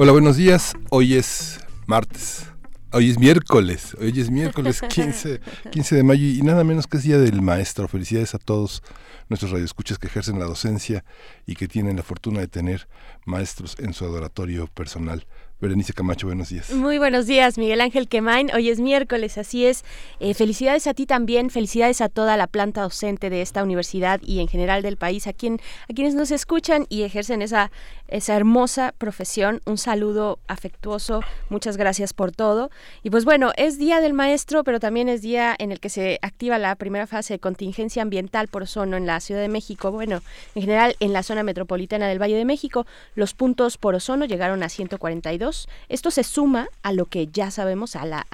Hola, buenos días. Hoy es martes. Hoy es miércoles. Hoy es miércoles 15, 15 de mayo y nada menos que es Día del Maestro. Felicidades a todos nuestros radioescuchas que ejercen la docencia y que tienen la fortuna de tener maestros en su adoratorio personal. Berenice Camacho, buenos días. Muy buenos días, Miguel Ángel Quemain. Hoy es miércoles, así es. Eh, felicidades a ti también, felicidades a toda la planta docente de esta universidad y en general del país, a, quien, a quienes nos escuchan y ejercen esa, esa hermosa profesión. Un saludo afectuoso, muchas gracias por todo. Y pues bueno, es Día del Maestro, pero también es día en el que se activa la primera fase de contingencia ambiental por ozono en la Ciudad de México. Bueno, en general en la zona metropolitana del Valle de México, los puntos por ozono llegaron a 142 esto se suma a lo que ya sabemos, a la,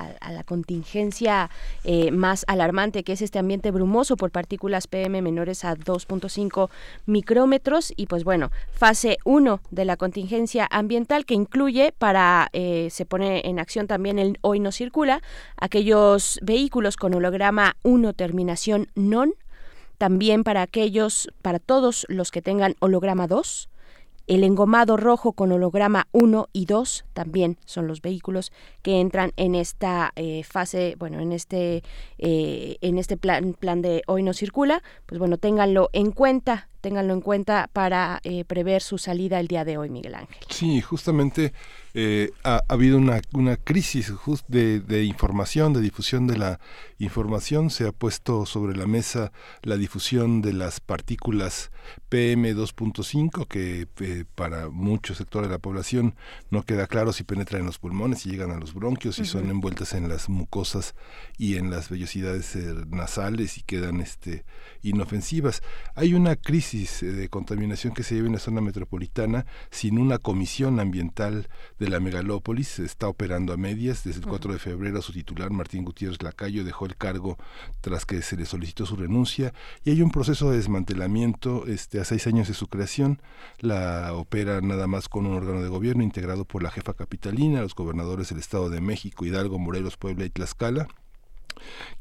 contingencia eh, más alarmante, que es este ambiente brumoso por partículas PM menores a 2.5 micrómetros. Y pues bueno, fase 1 de la contingencia ambiental que incluye para, eh, se pone en acción también el hoy no circula, aquellos vehículos con holograma 1 terminación non, también para aquellos, para todos los que tengan holograma 2, el engomado rojo con holograma 1 y 2 también son los vehículos que entran en esta eh, fase, bueno, en este, eh, en este plan, plan de hoy no circula. Pues bueno, ténganlo en cuenta, ténganlo en cuenta para eh, prever su salida el día de hoy, Miguel Ángel. Sí, justamente eh, ha, habido una, una crisis de, de, información, de difusión de la información. Se ha puesto sobre la mesa la difusión de las partículas PM2.5, que eh, para muchos sectores de la población no queda claro si penetran en los pulmones, si llegan a los bronquios, si son envueltas en las mucosas y en las vellosidades nasales y quedan este, inofensivas. Hay una crisis de contaminación que se lleva en la zona metropolitana sin una comisión ambiental de la megalópolis está operando a medias. Desde el 4 de febrero su titular, Martín Gutiérrez Lacayo, dejó el cargo tras que se le solicitó su renuncia y hay un proceso de desmantelamiento este, a seis años de su creación. La opera nada más con un órgano de gobierno integrado por la jefa capitalina, los gobernadores del Estado de México, Hidalgo, Morelos, Puebla y Tlaxcala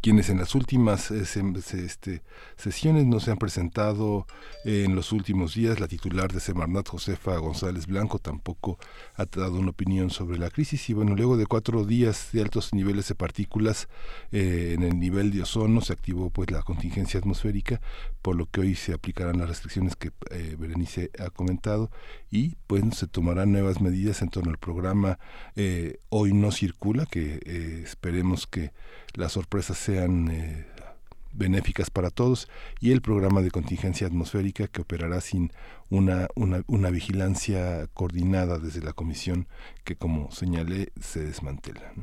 quienes en las últimas eh, este, sesiones no se han presentado en los últimos días. La titular de Semarnat, Josefa González Blanco, tampoco ha dado una opinión sobre la crisis. Y bueno, luego de cuatro días de altos niveles de partículas eh, en el nivel de ozono, se activó pues la contingencia atmosférica, por lo que hoy se aplicarán las restricciones que Berenice ha comentado y pues se tomarán nuevas medidas en torno al programa Hoy no circula, que esperemos que las sorpresas sean eh, benéficas para todos y el programa de contingencia atmosférica que operará sin una, una, una vigilancia coordinada desde la comisión que, como señalé, se desmantela.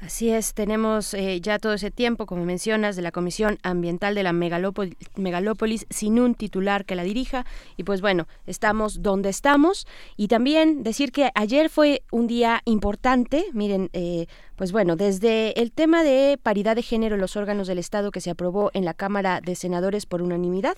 Así es, tenemos eh, ya todo ese tiempo, como mencionas, de la Comisión Ambiental de la Megalópolis, sin un titular que la dirija. Y pues bueno, estamos donde estamos. Y también decir que ayer fue un día importante. Miren, eh, pues bueno, desde el tema de paridad de género en los órganos del Estado que se aprobó en la Cámara de Senadores por unanimidad.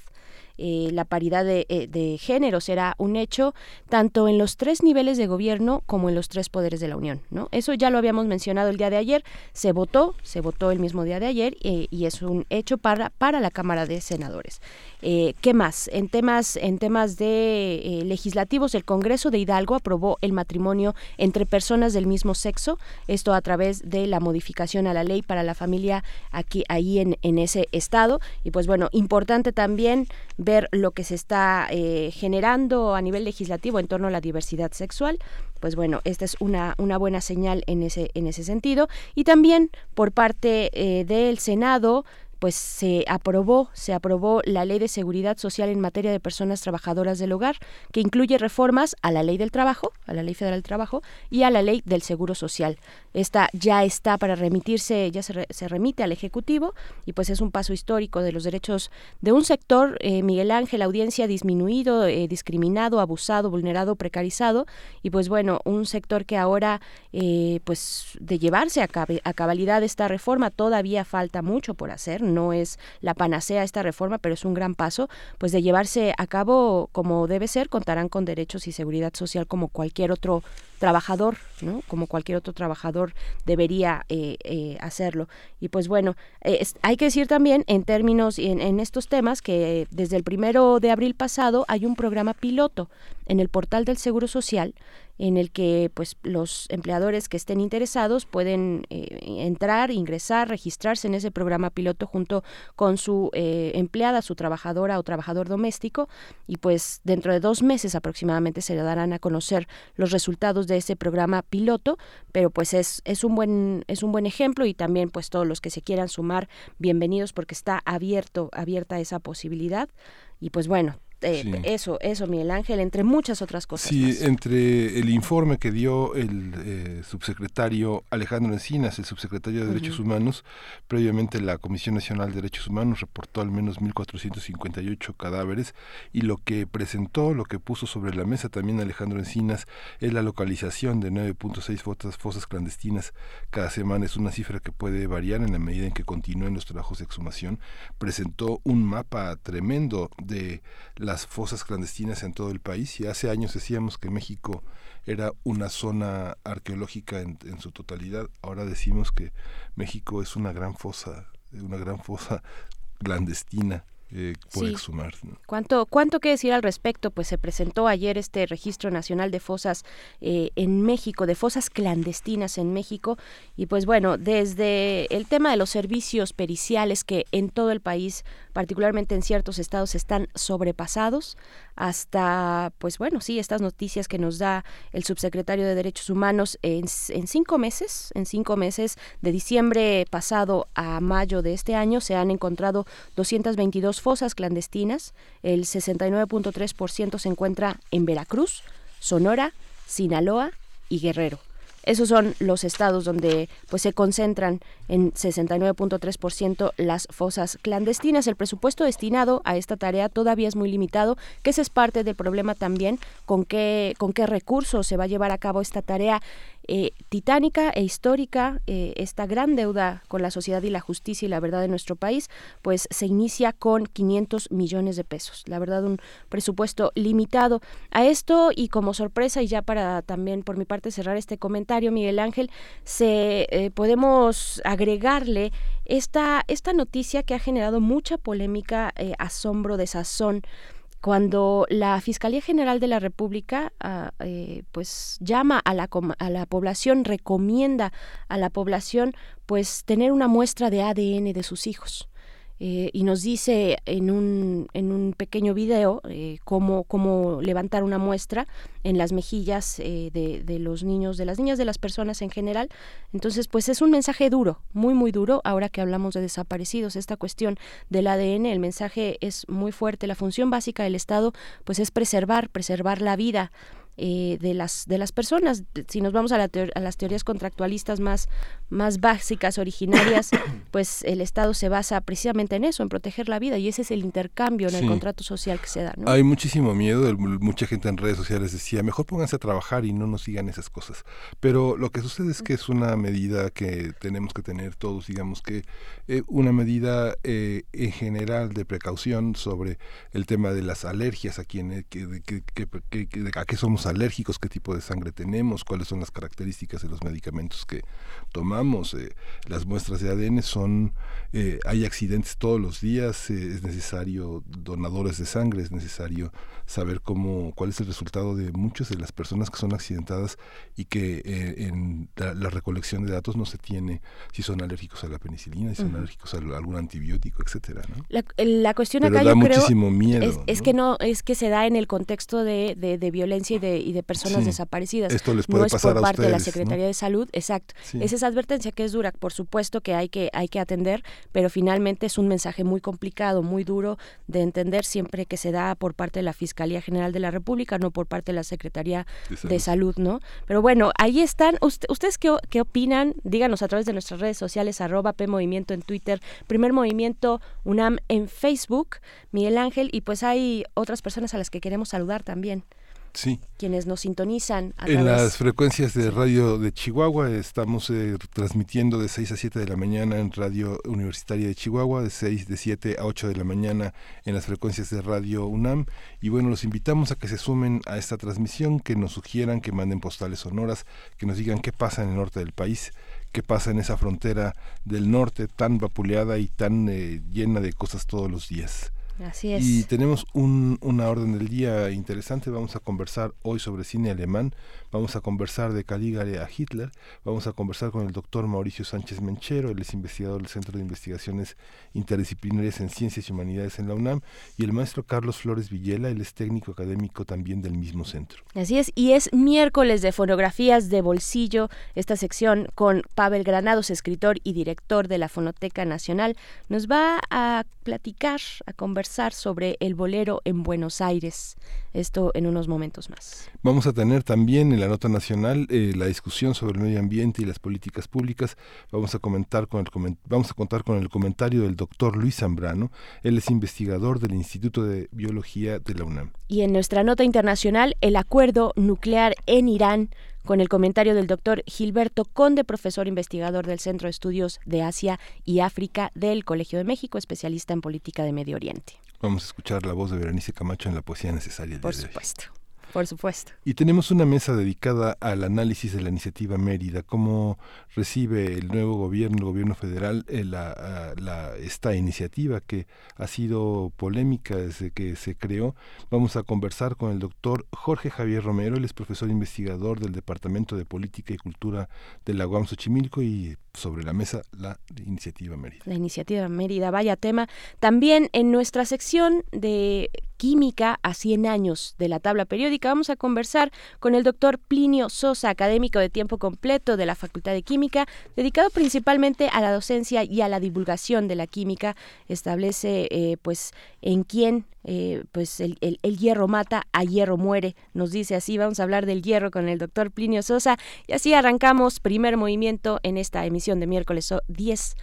Eh, la paridad de, eh, de, género será un hecho tanto en los tres niveles de gobierno como en los tres poderes de la Unión. ¿no? Eso ya lo habíamos mencionado el día de ayer, se votó, se votó el mismo día de ayer eh, y es un hecho para, para la Cámara de Senadores. ¿Qué más? En temas, en temas de legislativos, el Congreso de Hidalgo aprobó el matrimonio entre personas del mismo sexo, esto a través de la modificación a la ley para la familia aquí ahí en, en ese estado. Y pues bueno, importante también ver lo que se está eh, generando a nivel legislativo en torno a la diversidad sexual pues bueno, esta es una, una buena señal en ese, en ese sentido. Y también por parte eh, del Senado pues se aprobó, se aprobó la Ley de Seguridad Social en materia de personas trabajadoras del hogar, que incluye reformas a la Ley del Trabajo, a la Ley Federal del Trabajo y a la Ley del Seguro Social. Esta ya está para remitirse, ya se, se remite al Ejecutivo y pues es un paso histórico de los derechos de un sector, eh, Miguel Ángel, audiencia disminuido, eh, discriminado, abusado, vulnerado, precarizado y pues bueno, un sector que ahora eh, pues de llevarse a, a cabalidad esta reforma todavía falta mucho por hacer, no es la panacea esta reforma, pero es un gran paso, pues de llevarse a cabo como debe ser, contarán con derechos y seguridad social como cualquier otro trabajador, ¿no? Como cualquier otro trabajador debería eh, eh, hacerlo. Y pues bueno, hay que decir también en términos y en, en, estos temas que desde el primero de abril pasado hay un programa piloto en el portal del Seguro Social en el que pues los empleadores que estén interesados pueden eh, entrar, ingresar, registrarse en ese programa piloto junto con su eh, empleada, su trabajadora o trabajador doméstico y pues dentro de dos meses aproximadamente se le darán a conocer los resultados de ese programa piloto, pero pues es, es un buen es un buen ejemplo y también pues todos los que se quieran sumar bienvenidos porque está abierto abierta esa posibilidad. Y pues bueno eh, eso, eso, Miguel Ángel, entre muchas otras cosas. Sí, entre el informe que dio el eh, subsecretario Alejandro Encinas, el subsecretario de Derechos Humanos, previamente la Comisión Nacional de Derechos Humanos reportó al menos 1.458 cadáveres y lo que presentó, lo que puso sobre la mesa también Alejandro Encinas es la localización de 9.6 fosas, fosas clandestinas cada semana. Es una cifra que puede variar en la medida en que continúen los trabajos de exhumación. Presentó un mapa tremendo de las fosas clandestinas en todo el país y hace años decíamos que México era una zona arqueológica en, su totalidad. Ahora decimos que México es una gran fosa, una gran fosa clandestina eh, por exhumar. ¿Cuánto, ¿Cuánto que decir al respecto? Pues se presentó ayer este registro nacional de fosas eh, en México, de fosas clandestinas en México. Y pues bueno, desde el tema de los servicios periciales que en todo el país, particularmente en ciertos estados, están sobrepasados, hasta, pues bueno, sí, estas noticias que nos da el subsecretario de Derechos Humanos en, en cinco meses, en cinco meses, de diciembre pasado a mayo de este año, se han encontrado 222 fosas clandestinas, el 69.3% se encuentra en Veracruz, Sonora, Sinaloa y Guerrero. Esos son los estados donde pues se concentran en 69.3% las fosas clandestinas. El presupuesto destinado a esta tarea todavía es muy limitado, que ese es parte del problema también con qué con qué recursos se va a llevar a cabo esta tarea eh, titánica e histórica, eh, esta gran deuda con la sociedad y la justicia y la verdad de nuestro país, pues se inicia con 500 millones de pesos. La verdad, un presupuesto limitado. A esto y como sorpresa, y ya para también por mi parte cerrar este comentario, Miguel Ángel, se eh, podemos agregarle esta, esta noticia que ha generado mucha polémica, asombro, desazón cuando la Fiscalía General de la República ah, eh, pues llama a la, a la población, recomienda a la población pues tener una muestra de ADN de sus hijos. Eh, y nos dice en un, en un pequeño video eh, cómo, cómo levantar una muestra en las mejillas eh, de, de, los niños, de las niñas, de las personas en general. Entonces, pues es un mensaje duro, muy, muy duro. Ahora que hablamos de desaparecidos, esta cuestión del ADN, el mensaje es muy fuerte. La función básica del Estado, pues es preservar, preservar la vida eh, de las de las personas. Si nos vamos a, a, las teorías contractualistas más más básicas originarias pues el Estado se basa precisamente en eso en proteger la vida y ese es el intercambio en el contrato social que se da hay muchísimo miedo mucha gente en redes sociales decía mejor pónganse a trabajar y no nos sigan esas cosas pero lo que sucede es que es una medida que tenemos que tener todos digamos que eh, una medida eh, en general de precaución sobre el tema de las alergias a quien que, que, que, a qué somos alérgicos, qué tipo de sangre tenemos, cuáles son las características de los medicamentos que tomamos. Eh, las muestras de ADN son, eh, hay accidentes todos los días, eh, es necesario donadores de sangre, es necesario saber cómo, cuál es el resultado de muchas de las personas que son accidentadas y que en la, recolección de datos no se tiene si son alérgicos a la penicilina, si son alérgicos a algún antibiótico, etcétera. La, cuestión acá da yo muchísimo miedo, es, que no es que se da en el contexto de, de, violencia y de de, y de personas desaparecidas. Esto les puede no es pasar por parte de la Secretaría de Salud, exacto. Es esa advertencia que es dura, por supuesto que hay que hay que atender, pero finalmente es un mensaje muy complicado, muy duro de entender siempre que se da por parte de la Fiscalía General de la República, no por parte de la Secretaría de Salud, ¿no? Pero bueno, ahí están. ¿Ustedes qué, qué opinan? Díganos a través de nuestras redes sociales, arroba PMovimiento en Twitter, Primer Movimiento UNAM en Facebook, Miguel Ángel, y pues hay otras personas a las que queremos saludar también. Sí. Quienes nos sintonizan. en las frecuencias de radio de Chihuahua estamos eh, transmitiendo de 6 a 7 de la mañana en Radio Universitaria de Chihuahua, de 6 de 7 a 8 de la mañana en las frecuencias de Radio UNAM. Y bueno, los invitamos a que se sumen a esta transmisión, que nos sugieran, que manden postales sonoras, que nos digan qué pasa en el norte del país qué pasa en esa frontera del norte tan vapuleada y tan eh, llena de cosas todos los días. Así es. Y tenemos un, una orden del día interesante. Vamos a conversar hoy sobre cine alemán. Vamos a conversar de Caligari a Hitler. Vamos a conversar con el doctor Mauricio Sánchez Menchero. Él es investigador del Centro de Investigaciones Interdisciplinarias en Ciencias y Humanidades en la UNAM. Y el maestro Carlos Flores Villela. Él es técnico académico también del mismo centro. Así es. Y es miércoles de fonografías de bolsillo. Esta sección con Pavel Granados, escritor y director de la Fonoteca Nacional. Nos va a platicar, a conversar sobre el bolero en Buenos Aires. Esto en unos momentos más. Vamos a tener también en la nota nacional eh, la discusión sobre el medio ambiente y las políticas públicas. Vamos a comentar con el vamos a contar con el comentario del doctor Luis Zambrano. Él es investigador del Instituto de Biología de la UNAM. Y en nuestra nota internacional, el acuerdo nuclear en Irán con el comentario del doctor Gilberto Conde, profesor investigador del Centro de Estudios de Asia y África del Colegio de México, especialista en política de Medio Oriente. Vamos a escuchar la voz de Berenice Camacho en la poesía necesaria. Por supuesto. Por supuesto. Y tenemos una mesa dedicada al análisis de la iniciativa Mérida, cómo recibe el nuevo gobierno, el gobierno federal, eh, la, esta iniciativa que ha sido polémica desde que se creó. Vamos a conversar con el doctor Jorge Javier Romero, él es profesor investigador del Departamento de Política y Cultura de la UAM Xochimilco y sobre la mesa la iniciativa Mérida. La iniciativa Mérida, vaya tema. También en nuestra sección de química a 100 años de la tabla periódica vamos a conversar con el doctor Plinio Sosa, académico de tiempo completo de la Facultad de Química, dedicado principalmente a la docencia y a la divulgación de la química. Establece eh, pues en quién eh, pues el, el, hierro mata, a hierro muere, nos dice así. Vamos a hablar del hierro con el doctor Plinio Sosa y así arrancamos primer movimiento en esta emisión de miércoles 10,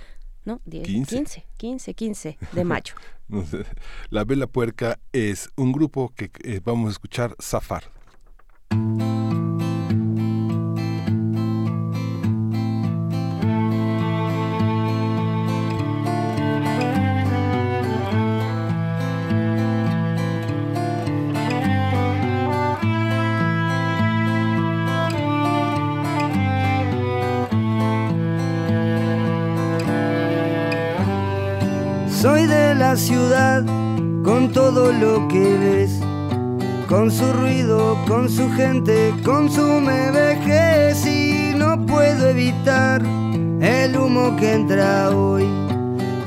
¿no? 10, 15. 15, 15, de mayo. La Vela Puerca es un grupo que eh, vamos a escuchar Zafar. Ciudad con todo lo que ves, con su ruido, con su gente, con su me vejez y no puedo evitar el humo que entra hoy.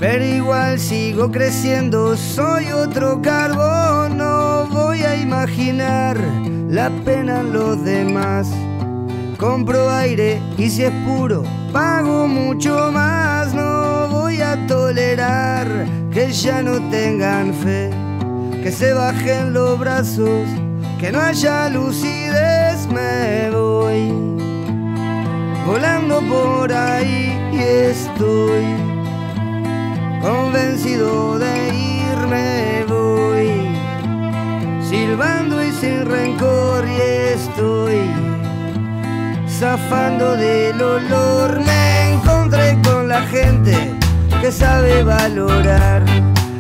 Pero igual sigo creciendo, soy otro carbón, no voy a imaginar la pena en los demás. Compro aire y si es puro, pago mucho más, no voy a tolerar que ya no tengan fe, que se bajen los brazos, que no haya lucidez, me voy volando por ahí y estoy convencido de irme voy silbando y sin rencor y estoy zafando del olor. Me encontré con la gente que sabe valorar,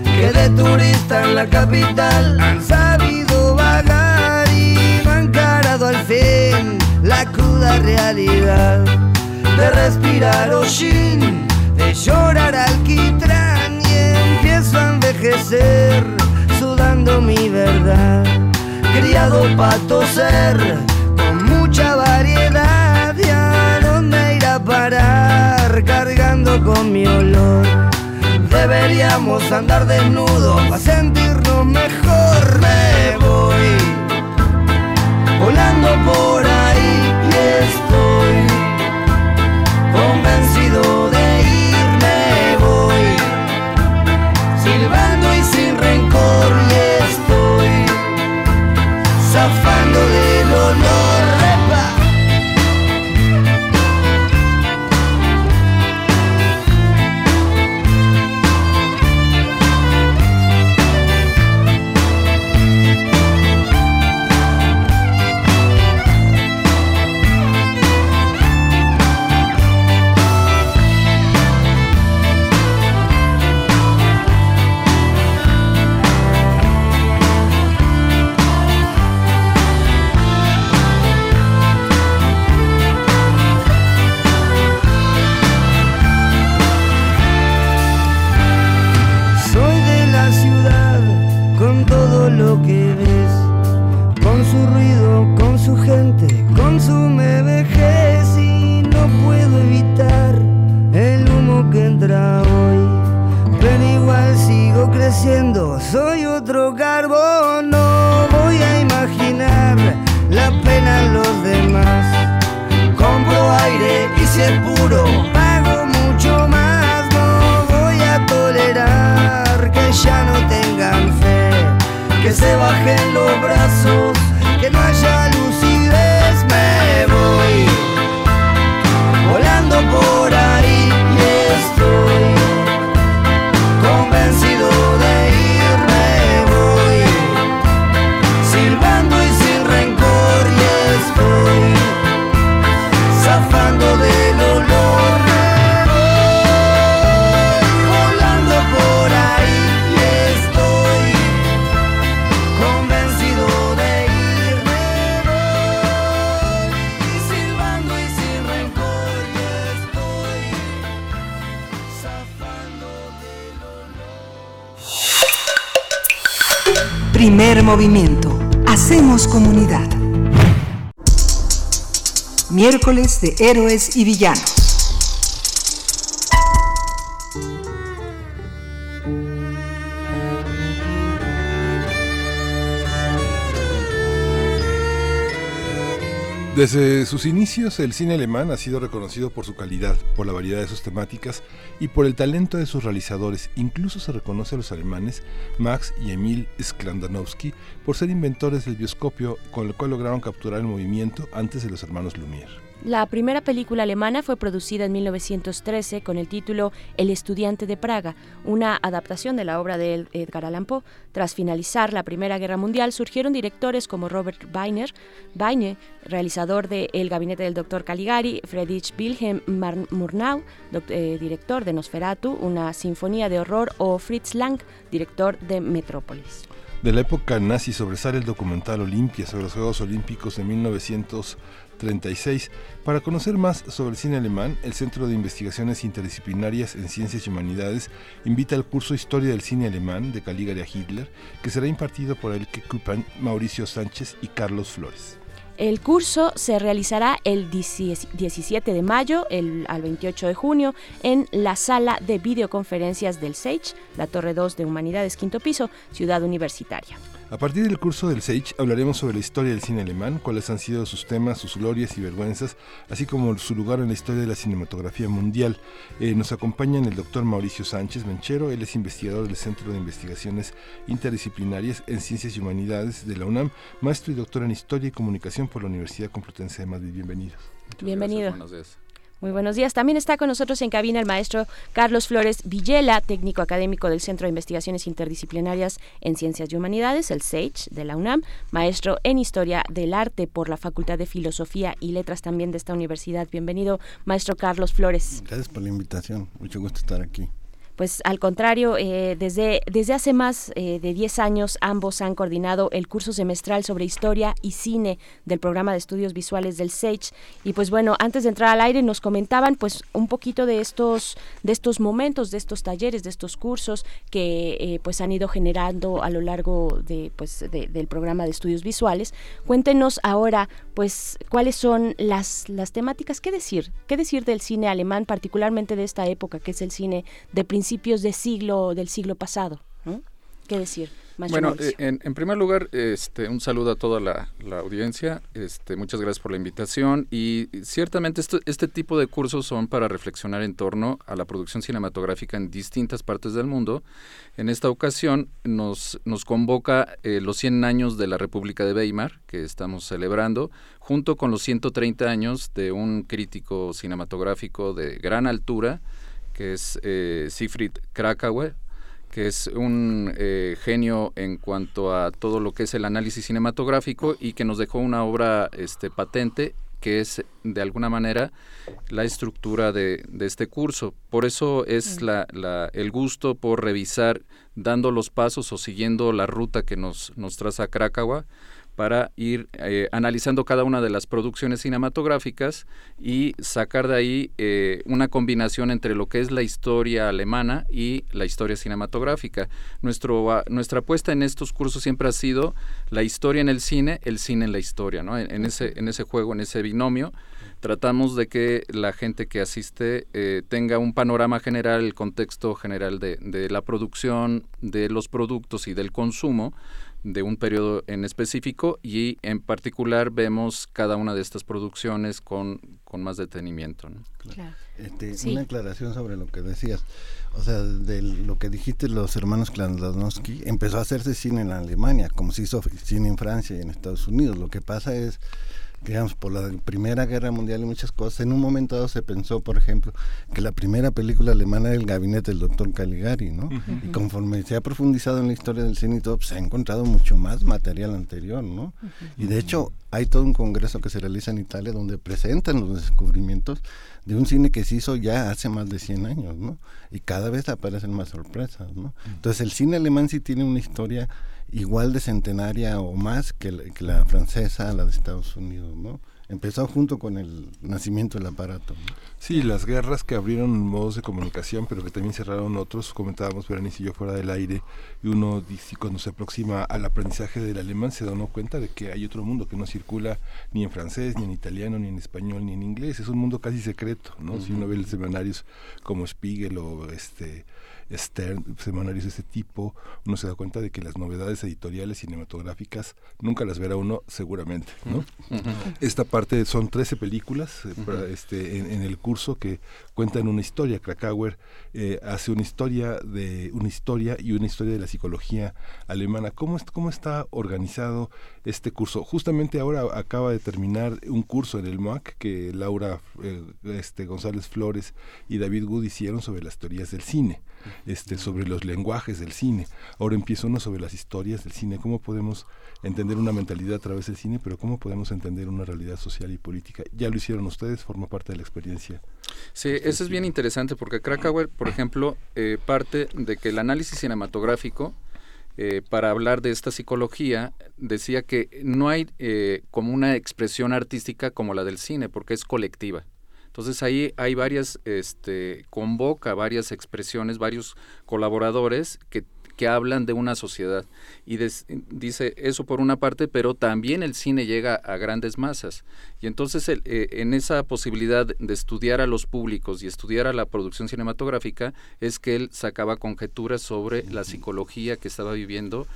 que de turista en la capital han sabido vagar y no han encarado al fin la cruda realidad de respirar Oshin, de llorar alquitrán y empiezo a envejecer sudando mi verdad, criado para toser con mucha variedad parar cargando con mi olor. Deberíamos andar desnudos para sentirnos mejor. Me voy volando por ahí y estoy convencido de irme. Voy silbando y sin rencor y estoy zafando. Se bajen Primer movimiento. Hacemos comunidad. Miércoles de héroes y villanos. Desde sus inicios, el cine alemán ha sido reconocido por su calidad, por la variedad de sus temáticas y por el talento de sus realizadores. Incluso se reconoce a los alemanes Max y Emil Sklandanowski por ser inventores del bioscopio, con el cual lograron capturar el movimiento antes de los hermanos Lumière. La primera película alemana fue producida en 1913 con el título El estudiante de Praga, una adaptación de la obra de Edgar Allan Poe. Tras finalizar la Primera Guerra Mundial, surgieron directores como Robert Weiner, Weine, realizador de El gabinete del Dr. Caligari, Friedrich Wilhelm Murnau, eh, director de Nosferatu, una sinfonía de horror, o Fritz Lang, director de Metrópolis. De la época nazi sobresale el documental Olimpia sobre los Juegos Olímpicos de 1936. Para conocer más sobre el cine alemán, el Centro de Investigaciones Interdisciplinarias en Ciencias y Humanidades invita al curso Historia del Cine Alemán de Caligari a Hitler, que será impartido por Elke Kupan, Mauricio Sánchez y Carlos Flores. El curso se realizará el 17 de mayo el, al 28 de junio en la sala de videoconferencias del SEICH, la Torre 2 de Humanidades, quinto piso, Ciudad Universitaria. A partir del curso del Sage hablaremos sobre la historia del cine alemán, cuáles han sido sus temas, sus glorias y vergüenzas, así como su lugar en la historia de la cinematografía mundial. Eh, nos acompañan el doctor Mauricio Sánchez Menchero, él es investigador del Centro de Investigaciones Interdisciplinarias en Ciencias y Humanidades de la UNAM, maestro y doctor en Historia y Comunicación por la Universidad Complutense de Madrid. Bienvenidos. Bienvenido. Buenos días. Muy buenos días. También está con nosotros en cabina el maestro Carlos Flores Villela, técnico académico del Centro de Investigaciones Interdisciplinarias en Ciencias y Humanidades, el SAGE de la UNAM, maestro en Historia del Arte por la Facultad de Filosofía y Letras también de esta universidad. Bienvenido, maestro Carlos Flores. Gracias por la invitación. Mucho gusto estar aquí. Pues al contrario, eh, desde, desde hace más eh, de 10 años ambos han coordinado el curso semestral sobre historia y cine del programa de estudios visuales del SAGE. Y pues bueno, antes de entrar al aire nos comentaban pues un poquito de estos, de estos momentos, de estos talleres, de estos cursos que eh, pues han ido generando a lo largo de, pues, de- del programa de estudios visuales. Cuéntenos ahora pues cuáles son las, las temáticas, qué decir, qué decir del cine alemán, particularmente de esta época, que es el cine de principios de siglo, del siglo pasado. ¿no? ¿Qué decir? maestro Bueno, eh, en, en primer lugar, este, un saludo a toda la, la audiencia. Este, muchas gracias por la invitación. Y ciertamente esto- este tipo de cursos son para reflexionar en torno a la producción cinematográfica en distintas partes del mundo. En esta ocasión nos, nos convoca eh, los 100 años de la República de Weimar, que estamos celebrando, junto con los 130 años de un crítico cinematográfico de gran altura, que es eh, Siegfried Krakauer, que es un eh, genio en cuanto a todo lo que es el análisis cinematográfico y que nos dejó una obra este, patente que es de alguna manera la estructura de, de este curso. Por eso es la, la- el gusto por revisar, dando los pasos o siguiendo la ruta que nos, nos traza Krakauer para ir eh, analizando cada una de las producciones cinematográficas y sacar de ahí eh, una combinación entre lo que es la historia alemana y la historia cinematográfica. Nuestro, ah, nuestra apuesta en estos cursos siempre ha sido la historia en el cine, el cine en la historia, ¿no? En, en ese, en ese juego, en ese binomio, tratamos de que la gente que asiste eh, tenga un panorama general, el contexto general de, de la producción, de los productos y del consumo, de un periodo en específico y en particular vemos cada una de estas producciones con, con más detenimiento. Este, una aclaración sobre lo que decías. O sea, de lo que dijiste los hermanos Klandlanowski, empezó a hacerse cine en Alemania, como se hizo cine en Francia y en Estados Unidos. Lo que pasa es digamos, por la Primera Guerra Mundial y muchas cosas. En un momento dado se pensó, por ejemplo, que la primera película alemana era El gabinete del doctor Caligari, ¿no? Y conforme se ha profundizado en la historia del cine y todo, pues, se ha encontrado mucho más material anterior, ¿no? Y de hecho hay todo un congreso que se realiza en Italia donde presentan los descubrimientos de un cine que se hizo ya hace más de 100 años, ¿no? Y cada vez aparecen más sorpresas, ¿no? Entonces el cine alemán sí tiene una historia igual de centenaria o más que la, francesa, la de Estados Unidos, ¿no? Empezó junto con el nacimiento del aparato. Sí, las guerras que abrieron modos de comunicación, pero que también cerraron otros, comentábamos Berenice y yo fuera del aire, y uno dice, cuando se aproxima al aprendizaje del alemán se da uno cuenta de que hay otro mundo que no circula ni en francés, ni en italiano, ni en español, ni en inglés, es un mundo casi secreto, ¿no? Si uno ve los semanarios como Spiegel o este Stern, semanarios de ese tipo, uno se da cuenta de que las novedades editoriales cinematográficas nunca las verá uno seguramente. ¿no? Esta parte son 13 películas eh, este, en, el curso que cuentan una historia. Krakauer eh, hace una historia de una historia y una historia de la psicología alemana. ¿Cómo, cómo está organizado este curso? Justamente ahora acaba de terminar un curso en el MOAC que Laura eh, este, González Flores y David Wood hicieron sobre las teorías del cine este, sobre los lenguajes del cine. Ahora empieza uno sobre las historias del cine, cómo podemos entender una mentalidad a través del cine, pero cómo podemos entender una realidad social y política. Ya lo hicieron ustedes, forma parte de la experiencia. Sí, eso es bien interesante porque Krakauer, por ejemplo, eh, parte de que el análisis cinematográfico eh, para hablar de esta psicología, decía que no hay eh, como una expresión artística como la del cine, porque es colectiva. Entonces ahí hay varias, este, convoca varias expresiones, varios colaboradores que, que hablan de una sociedad. Y dice eso por una parte, pero también el cine llega a grandes masas. Y entonces eh, en esa posibilidad de estudiar a los públicos y estudiar a la producción cinematográfica es que él sacaba conjeturas sobre la psicología que estaba viviendo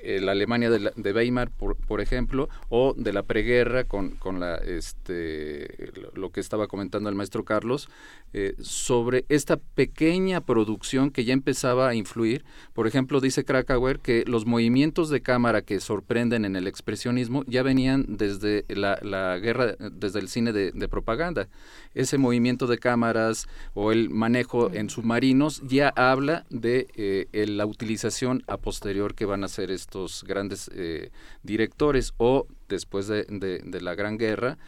eh, la Alemania de, Weimar, por, por, ejemplo, o de la preguerra con, con la, este, lo que estaba comentando el maestro Carlos, eh, sobre esta pequeña producción que ya empezaba a influir. Por ejemplo, dice Krakauer que los movimientos de cámara que sorprenden en el expresionismo ya venían desde la, la guerra, desde el cine de, de propaganda. Ese movimiento de cámaras o el manejo en submarinos ya habla de eh, la utilización a posterior que van a hacer estos grandes eh, directores o después de, la Gran Guerra,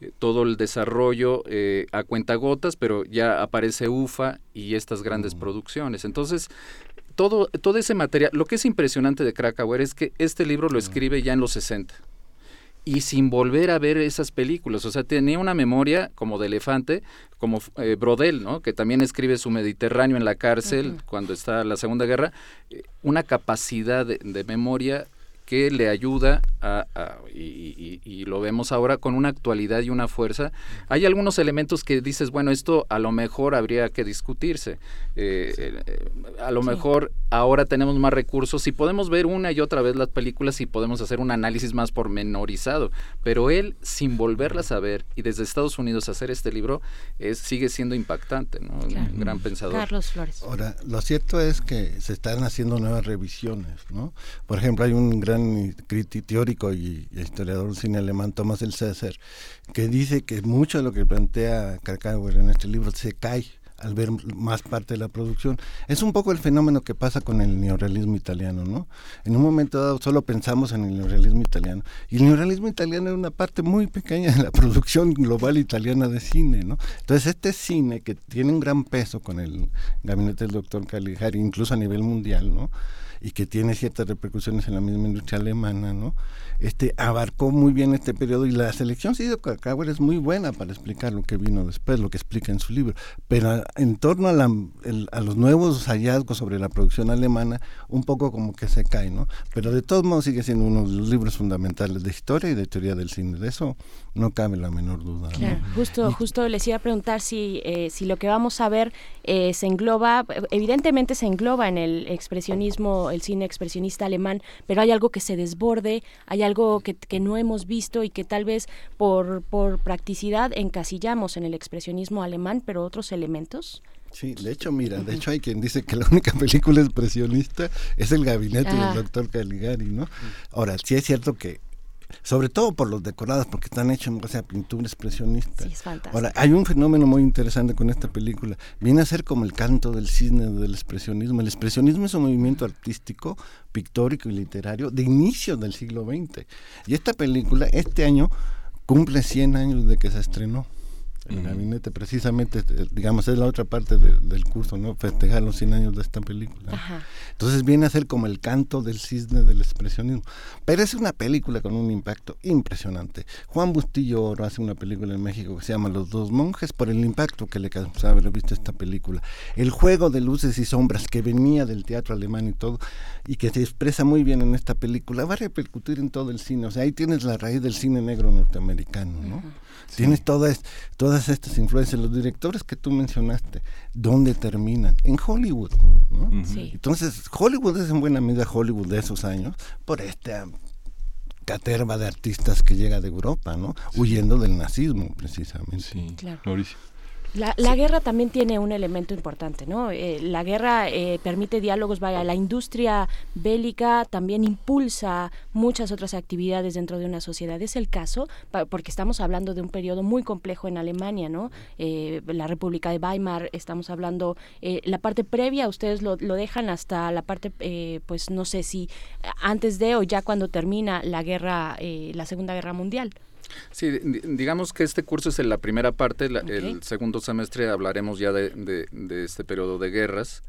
eh, todo el desarrollo eh, a cuentagotas, pero ya aparece UFA y estas grandes producciones. Entonces, todo, todo ese material, lo que es impresionante de Krakauer es que este libro lo escribe ya en los 60 y sin volver a ver esas películas. O sea, tenía una memoria como de elefante, como eh, Brodel, ¿no? que también escribe su Mediterráneo en la cárcel cuando está la Segunda Guerra, eh, una capacidad de memoria que le ayuda a, y, lo vemos ahora con una actualidad y una fuerza. Hay algunos elementos que dices, bueno, esto a lo mejor habría que discutirse. Eh, eh, a lo mejor ahora tenemos más recursos y podemos ver una y otra vez las películas y podemos hacer un análisis más pormenorizado. Pero él, sin volverlas a ver y desde Estados Unidos hacer este libro, es, sigue siendo impactante, ¿no? Un gran pensador. Carlos Flores. Ahora, lo cierto es que se están haciendo nuevas revisiones, ¿no? Por ejemplo, hay un gran teórico y, historiador del cine alemán Thomas el César, que dice que mucho de lo que plantea Krakauer en este libro se cae al ver más parte de la producción. Es un poco el fenómeno que pasa con el neorealismo italiano, ¿no? En un momento dado solo pensamos en el neorealismo italiano. Y el neorealismo italiano es una parte muy pequeña de la producción global italiana de cine, ¿no? Entonces este cine que tiene un gran peso con el gabinete del doctor Caligari, incluso a nivel mundial, ¿no? Y que tiene ciertas repercusiones en la misma industria alemana, ¿no? Este abarcó muy bien este periodo y la selección sí de Krakauer es muy buena para explicar lo que vino después, lo que explica en su libro, pero en torno a, la, a los nuevos hallazgos sobre la producción alemana, un poco como que se cae, ¿no? Pero de todos modos sigue siendo uno de los libros fundamentales de historia y de teoría del cine, de eso no cabe la menor duda. Claro, justo, justo les iba a preguntar si, eh, si lo que vamos a ver eh, se engloba, evidentemente se engloba en el expresionismo el cine expresionista alemán, pero hay algo que se desborde, hay algo que, que no hemos visto y que tal vez por, por practicidad encasillamos en el expresionismo alemán, pero otros elementos. Sí, de hecho, mira, de hecho hay quien dice que la única película expresionista es el gabinete del Ah. doctor Caligari, ¿no? Ahora, sí es cierto que, sobre todo por los decorados, porque están hechos en base a pintura expresionista. Sí, es fantástico. Ahora, hay un fenómeno muy interesante con esta película. Viene a ser como el canto del cisne del expresionismo. El expresionismo es un movimiento artístico, pictórico y literario de inicio del siglo XX. Y esta película, este año, cumple 100 años de que se estrenó. El gabinete, precisamente, eh, digamos, es la otra parte de- del curso, ¿no? Festejar los 100 años de esta película. Ajá. Entonces viene a ser como el canto del cisne del expresionismo. Pero es una película con un impacto impresionante. Juan Bustillo Oro hace una película en México que se llama Los dos monjes por el impacto que le causaba haber visto esta película. El juego de luces y sombras que venía del teatro alemán y todo, y que se expresa muy bien en esta película, va a repercutir en todo el cine. O sea, ahí tienes la raíz del cine negro norteamericano, ¿no? Tienes todas, todas estas influencias. Los directores que tú mencionaste, ¿dónde terminan? En Hollywood. ¿no? Sí. Entonces, Hollywood es en buena medida Hollywood de esos años por esta caterva de artistas que llega de Europa, ¿no? Huyendo del nazismo, precisamente. Sí, Claro. Mauricio. La, la guerra también tiene un elemento importante, ¿no? Eh, la guerra eh, permite diálogos, vaya, la industria bélica también impulsa muchas otras actividades dentro de una sociedad. Es el caso, pa- porque estamos hablando de un periodo muy complejo en Alemania, ¿no? Eh, la República de Weimar, estamos hablando, eh, la parte previa, ustedes lo, lo dejan hasta la parte, eh, pues no sé si antes de o ya cuando termina la guerra, eh, la Segunda Guerra Mundial. Sí, di- digamos que este curso es en la primera parte, la- el segundo semestre hablaremos ya de, de- de este periodo de guerras,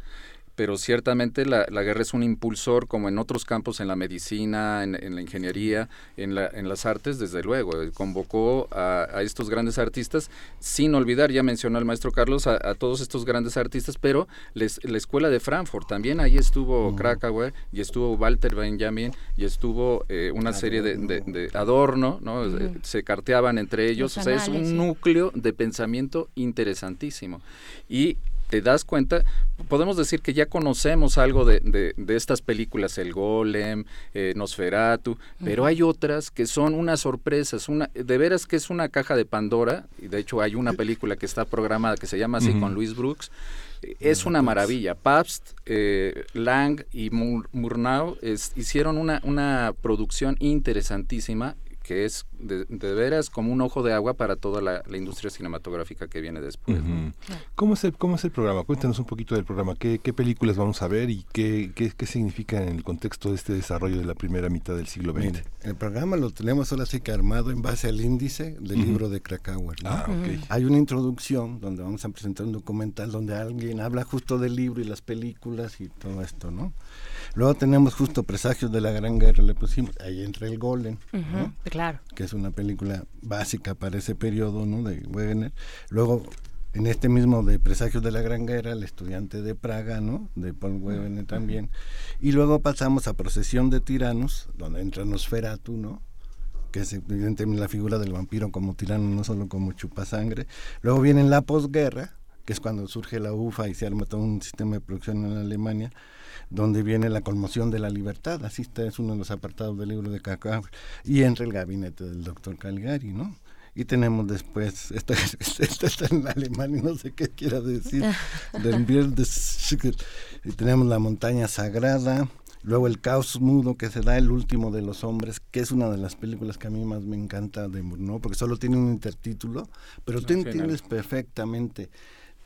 pero ciertamente la, la guerra es un impulsor como en otros campos, en la medicina, en, en la ingeniería, en, la- en las artes, desde luego. Eh, Convocó a, a estos grandes artistas, sin olvidar, ya mencionó el maestro Carlos, a, a todos estos grandes artistas, pero les- la escuela de Frankfurt, también ahí estuvo Krakauer y estuvo Walter Benjamin y estuvo eh, una serie de, de- de Adorno, ¿no? Eh, se carteaban entre ellos, Los o sea, es un núcleo de pensamiento interesantísimo. Y te das cuenta, podemos decir que ya conocemos algo de, de- de estas películas, El Golem, eh, Nosferatu, pero hay otras que son unas sorpresas, una, de veras que es una caja de Pandora, y de hecho hay una película que está programada que se llama así con Luis Brooks, eh, es una maravilla. Pabst, eh, Lang y Mur- Murnau es- hicieron una, una producción interesantísima que es de, de veras como un ojo de agua para toda la, la industria cinematográfica que viene después. ¿Cómo, es el, ¿Cómo es el programa? Cuéntanos un poquito del programa. ¿Qué, qué películas vamos a ver y qué, qué, qué significa en el contexto de este desarrollo de la primera mitad del siglo XX? El programa lo tenemos ahora sí que armado en base al índice del libro de Krakauer. ¿no? Ah, ok. Hay una introducción donde vamos a presentar un documental donde alguien habla justo del libro y las películas y todo esto, ¿no? Luego tenemos justo Presagios de la Gran Guerra, le pusimos, ahí entra el Golem, ¿no? Claro. que es una película básica para ese periodo, ¿no? De Wegener. Luego, en este mismo de Presagios de la Gran Guerra, El estudiante de Praga, ¿no? De Paul Wegener también. Y luego pasamos a Procesión de Tiranos, donde entra Nosferatu, ¿no? que es evidentemente la figura del vampiro como tirano, no solo como chupasangre. Luego viene la posguerra, que es cuando surge la UFA y se arma todo un sistema de producción en Alemania, donde viene la conmoción de la libertad, así está, es uno de los apartados del libro de Cacao, y entra el gabinete del doctor Calgari, ¿no? Y tenemos después, esta, esta está en alemán y no sé qué quiera decir, del y tenemos la montaña sagrada, luego el caos mudo que se da el último de los hombres, que es una de las películas que a mí más me encanta de Murnau, porque solo tiene un intertítulo, pero tú entiendes perfectamente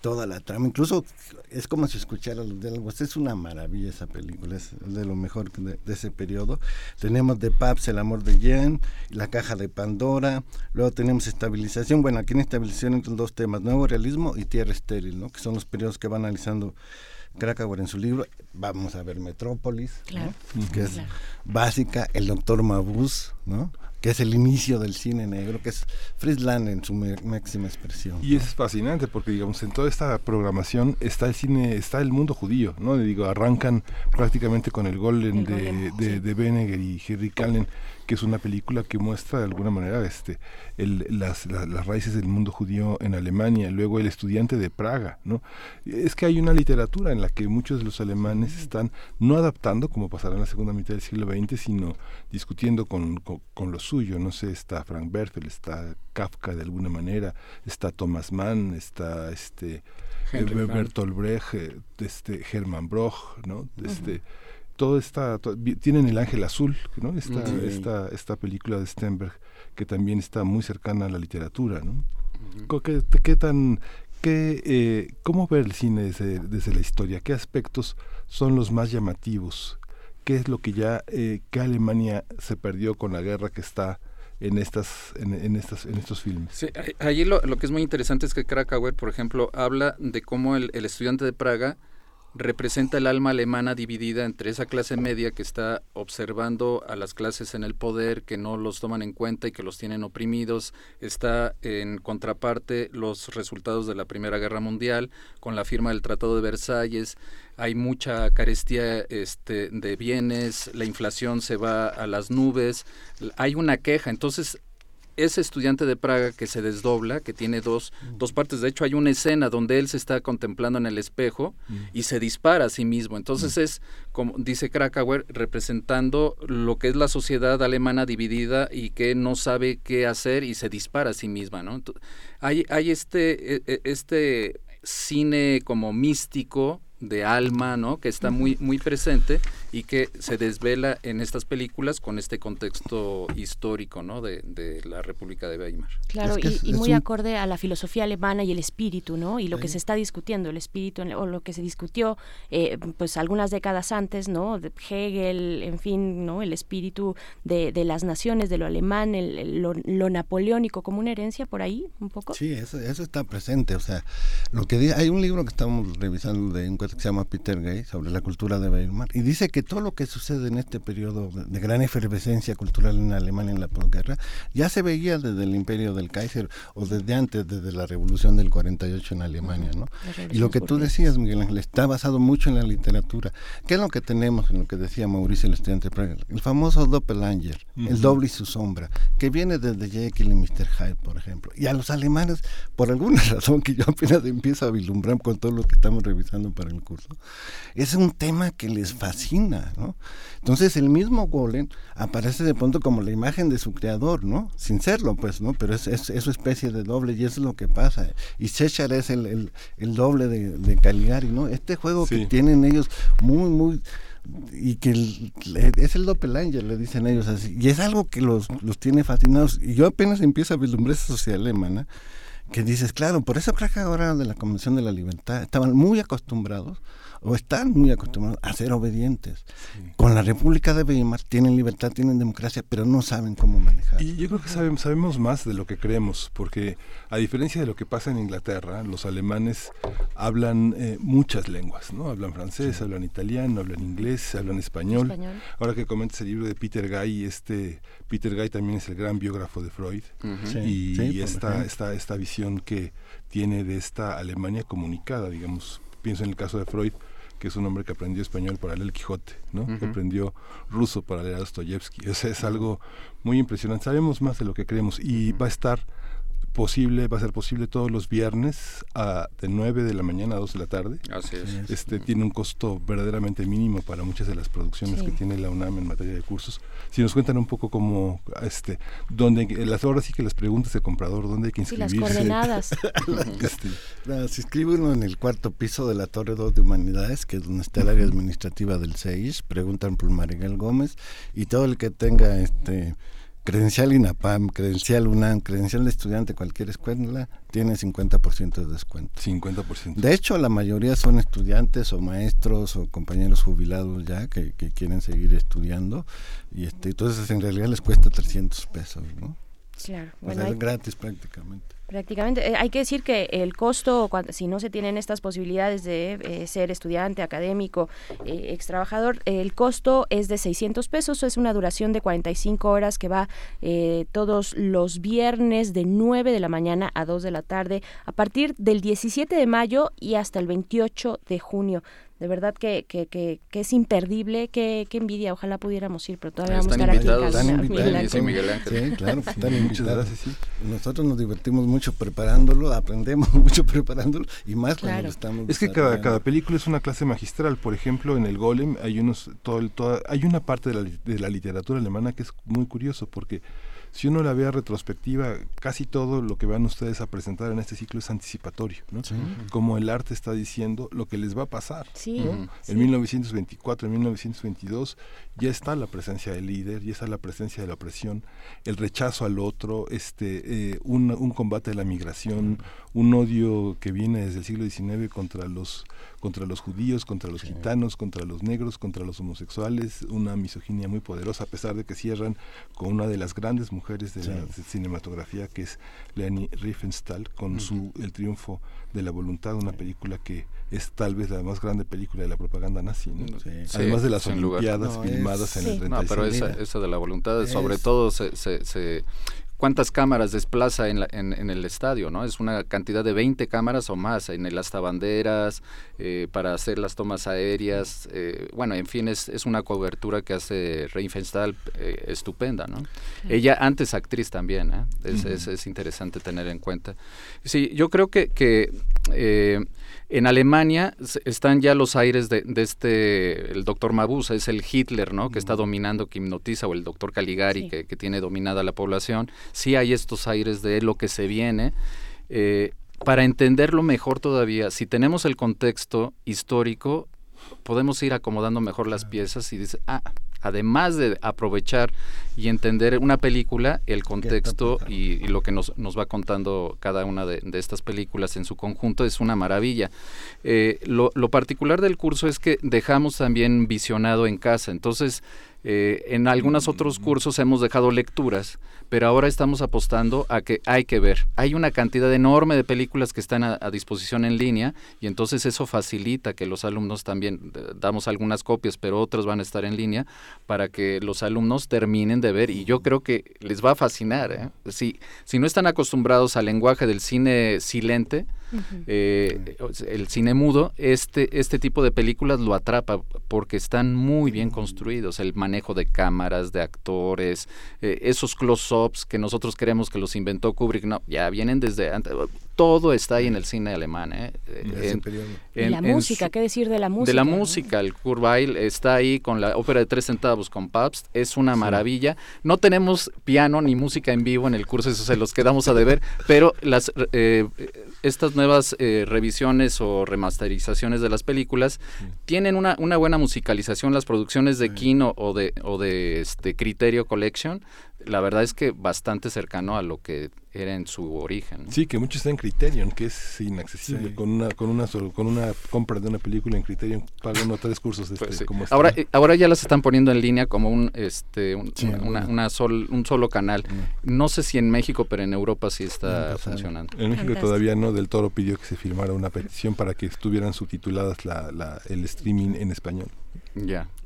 toda la trama, incluso es como si escuchara los diálogos, es una maravilla esa película, es de lo mejor de, de ese periodo. Tenemos de Paps, El amor de Jen, La caja de Pandora, luego tenemos estabilización, bueno, aquí en estabilización entran dos temas, nuevo realismo y tierra estéril, ¿no? que son los periodos que va analizando Krakauer en su libro. Vamos a ver Metrópolis, ¿no? Claro. que es Claro. básica, el doctor Mabuse, ¿no? Que es el inicio del cine negro, que es Friesland en su máxima expresión. Y es fascinante porque, digamos, en toda esta programación está el cine, está el mundo judío, ¿no? Digo, arrancan prácticamente con el Golden, de, de, de Beneger y Henry Callen que es una película que muestra de alguna manera este el, las, las, raíces del mundo judío en Alemania, luego el estudiante de Praga, ¿no? Es que hay una literatura en la que muchos de los alemanes están no adaptando, como pasará en la segunda mitad del siglo XX, sino discutiendo con, con, lo suyo, no sé, está Frank Bertel, está Kafka de alguna manera, está Thomas Mann, está este Bertolt Brecht, eh, este Hermann Broch, ¿no? Este, todo está tienen el ángel azul no esta, esta esta película de Stenberg que también está muy cercana a la literatura no ¿Qué, ¿Qué, tan qué eh, cómo ver el cine desde, desde, la historia qué aspectos son los más llamativos qué es lo que ya eh, qué Alemania se perdió con la guerra que está en estas en, en estas en estos filmes sí, allí lo, lo, que es muy interesante es que Krakauer por ejemplo habla de cómo el, el estudiante de Praga representa el alma alemana dividida entre esa clase media que está observando a las clases en el poder, que no los toman en cuenta y que los tienen oprimidos. Está en contraparte los resultados de la Primera Guerra Mundial con la firma del Tratado de Versalles. Hay mucha carestía este, de bienes, la inflación se va a las nubes, hay una queja. Entonces ese estudiante de Praga que se desdobla, que tiene dos, dos partes, de hecho hay una escena donde él se está contemplando en el espejo y se dispara a sí mismo. Entonces es, como dice Krakauer, representando lo que es la sociedad alemana dividida y que no sabe qué hacer y se dispara a sí misma. ¿no? hay, hay este, e, e, este cine como místico de alma, ¿no? Que está muy muy presente y que se desvela en estas películas con este contexto histórico, ¿no? De, la República de Weimar. Claro, y, muy acorde a la filosofía alemana y el espíritu, ¿no? Y lo que se está discutiendo, el espíritu o lo que se discutió, eh, pues algunas décadas antes, ¿no? De Hegel, en fin, ¿no? El espíritu de, las naciones, de lo alemán, el, lo, napoleónico como una herencia por ahí, un poco. Sí, eso, eso está presente. O sea, lo que hay un libro que estamos revisando de un que se llama Peter Gay sobre la cultura de Weimar y dice que todo lo que sucede en este periodo de gran efervescencia cultural en Alemania en la posguerra ya se veía desde el imperio del Kaiser o desde antes, desde la revolución del 48 en Alemania, ¿no? Y lo que tú decías, Miguel Ángel, está basado mucho en la literatura. ¿Qué es lo que tenemos en lo que decía Mauricio el estudiante? El famoso Doppelanger, el doble y su sombra, que viene desde Jekyll y Mr. Hyde, por ejemplo. Y a los alemanes, por alguna razón que yo apenas empiezo a vislumbrar con todo lo que estamos revisando para el curso, es un tema que les fascina, ¿no? Entonces el mismo Golem aparece de pronto como la imagen de su creador, ¿no? Sin serlo, pues, ¿no? Pero es, es, su especie de doble y eso es lo que pasa. Y Sechar es el, el, doble de, Caligari, ¿no? Este juego que tienen ellos muy, muy y que es el doppelanger, le dicen ellos así, y es algo que los, los tiene fascinados. Y yo apenas empiezo a vislumbrar esa sociedad alemana, que dices, claro, por eso creo que ahora de la Convención de la Libertad estaban muy acostumbrados o están muy acostumbrados a ser obedientes. Con la República de Weimar tienen libertad, tienen democracia, pero no saben cómo manejar. Y yo creo que sabemos, sabemos más de lo que creemos, porque a diferencia de lo que pasa en Inglaterra, los alemanes hablan eh, muchas lenguas, ¿no? Hablan francés, hablan italiano, hablan inglés, hablan español. Ahora que comentas el libro de Peter Guy, este Peter Guy también es el gran biógrafo de Freud y, esta, esta, esta visión que tiene de esta Alemania comunicada, digamos, pienso en el caso de Freud, que es un hombre que aprendió español para leer el Quijote, ¿no? que aprendió ruso para leer a Dostoyevsky. O sea, es algo muy impresionante. Sabemos más de lo que creemos y va a estar posible, va a ser posible todos los viernes a, de 9 de la mañana a 2 de la tarde. Así es. Este, tiene un costo verdaderamente mínimo para muchas de las producciones que tiene la UNAM en materia de cursos. Si nos cuentan un poco como, este, dónde, las horas sí que las preguntas de comprador, dónde hay que inscribirse. Sí, las coordenadas. este, se inscribe uno en el cuarto piso de la Torre 2 de Humanidades, que es donde está el área administrativa del CEIS, preguntan por Mariguel Gómez, y todo el que tenga este credencial INAPAM, credencial UNAM, credencial de estudiante, cualquier escuela, tiene 50% de descuento. 50%. De hecho, la mayoría son estudiantes o maestros o compañeros jubilados ya que, quieren seguir estudiando y este, entonces en realidad les cuesta 300 pesos, ¿no? gratis. Claro, bueno, es hay- gratis prácticamente. Prácticamente. Eh, hay que decir que el costo, cuando- si no se tienen estas posibilidades de eh, ser estudiante, académico, eh, ex trabajador, el costo es de 600 pesos. Es una duración de 45 horas que va eh, todos los viernes de 9 de la mañana a 2 de la tarde, a partir del 17 de mayo y hasta el 28 de junio. De verdad que, que, que, que es imperdible, que, que envidia. Ojalá pudiéramos ir, pero todavía vamos a estar aquí. Están Miguel invitados. Ángel. Sí, Miguel Ángel. Sí, claro, están Muchas invitados. gracias, sí. Nosotros nos divertimos mucho preparándolo, aprendemos mucho preparándolo y más cuando Claro. lo estamos Es que cada, cada película es una clase magistral. Por ejemplo, en el Golem hay unos todo el- toda- hay una parte de la, de la literatura alemana que es muy curioso porque si uno la ve a retrospectiva, casi todo lo que van ustedes a presentar en este ciclo es anticipatorio, ¿no? Sí. Como el arte está diciendo lo que les va a pasar. Sí, ¿no? sí. En 1924, en 1922, ya está la presencia del líder, ya está la presencia de la opresión, el rechazo al otro, este, eh, un, un combate de la migración, un odio que viene desde el siglo XIX contra los, contra los judíos, contra los gitanos, contra los negros, contra los homosexuales, una misoginia muy poderosa, a pesar de que cierran con una de las grandes mujeres de la cinematografía, que es Leni Riefenstahl, con su El triunfo de la voluntad, una película que es tal vez la más grande película de la propaganda nazi, ¿no? Sí. Además de las lugar. Olimpiadas No, filmadas es- en el Sí. 35. No, pero esa, esa de la voluntad, sobre todo se, se, se- cuántas cámaras desplaza en, la- en, en el estadio, ¿no? Es una cantidad de 20 cámaras o más en el banderas eh, para hacer las tomas aéreas. eh, bueno, en fin, es, es una cobertura que hace Riefenstahl eh, estupenda, ¿no? Ella antes actriz también, ¿eh? es, es, es interesante tener en cuenta. Sí, yo creo que, que eh, en Alemania están ya los aires de, de este, el doctor Mabuse, es el Hitler, ¿no? Que está dominando, que hipnotiza, o el doctor Caligari, Sí. que, que tiene dominada la población. Sí hay estos aires de lo que se viene. Eh, para entenderlo mejor todavía, si tenemos el contexto histórico, podemos ir acomodando mejor las piezas y dice, ah, además de aprovechar y entender una película, el contexto y, y lo que nos, nos va contando cada una de, de estas películas en su conjunto es una maravilla. Eh, lo, lo particular del curso es que dejamos también visionado en casa, entonces eh, en algunos otros cursos hemos dejado lecturas, pero ahora estamos apostando a que hay que ver. Hay una cantidad enorme de películas que están a, a disposición en línea y entonces eso facilita que los alumnos también damos algunas copias, pero otras van a estar en línea para que los alumnos terminen de ver y yo creo que les va a fascinar. ¿eh? Si, si no están acostumbrados al lenguaje del cine silente, eh, el cine mudo, este, este tipo de películas lo atrapa porque están muy bien construidos, el manejo de cámaras, de actores, eh, esos close-ups que nosotros creemos que los inventó Kubrick, no, ya vienen desde antes, todo está ahí en el cine alemán. ¿eh? En Eh, en- en- la en música, su- ¿qué decir de la música? de la no? música, el Kurt Weill está ahí con la ópera de tres centavos con Pabst, es una maravilla. No tenemos piano ni música en vivo en el curso, eso se los quedamos a deber, pero las eh, estas nuevas eh, revisiones o remasterizaciones de las películas tienen una, una buena musicalización, las producciones de Kino o de, o de este Criterio Collection, la verdad es que bastante cercano a lo que era en su origen. ¿no? Sí, que mucho está en Criterion, que es inaccesible. Sí. Con una con una solo- con una compra de una película en Criterion paga uno tres cursos. Este, Pues sí. como este. ahora, eh, ahora ya las están poniendo en línea como un este un, Sí, una, una- sol- un solo canal. No sé si en México, pero en Europa sí está funcionando. en México Fantástico. todavía no, Del Toro pidió que se firmara una petición para que estuvieran subtituladas la, la- el streaming en español.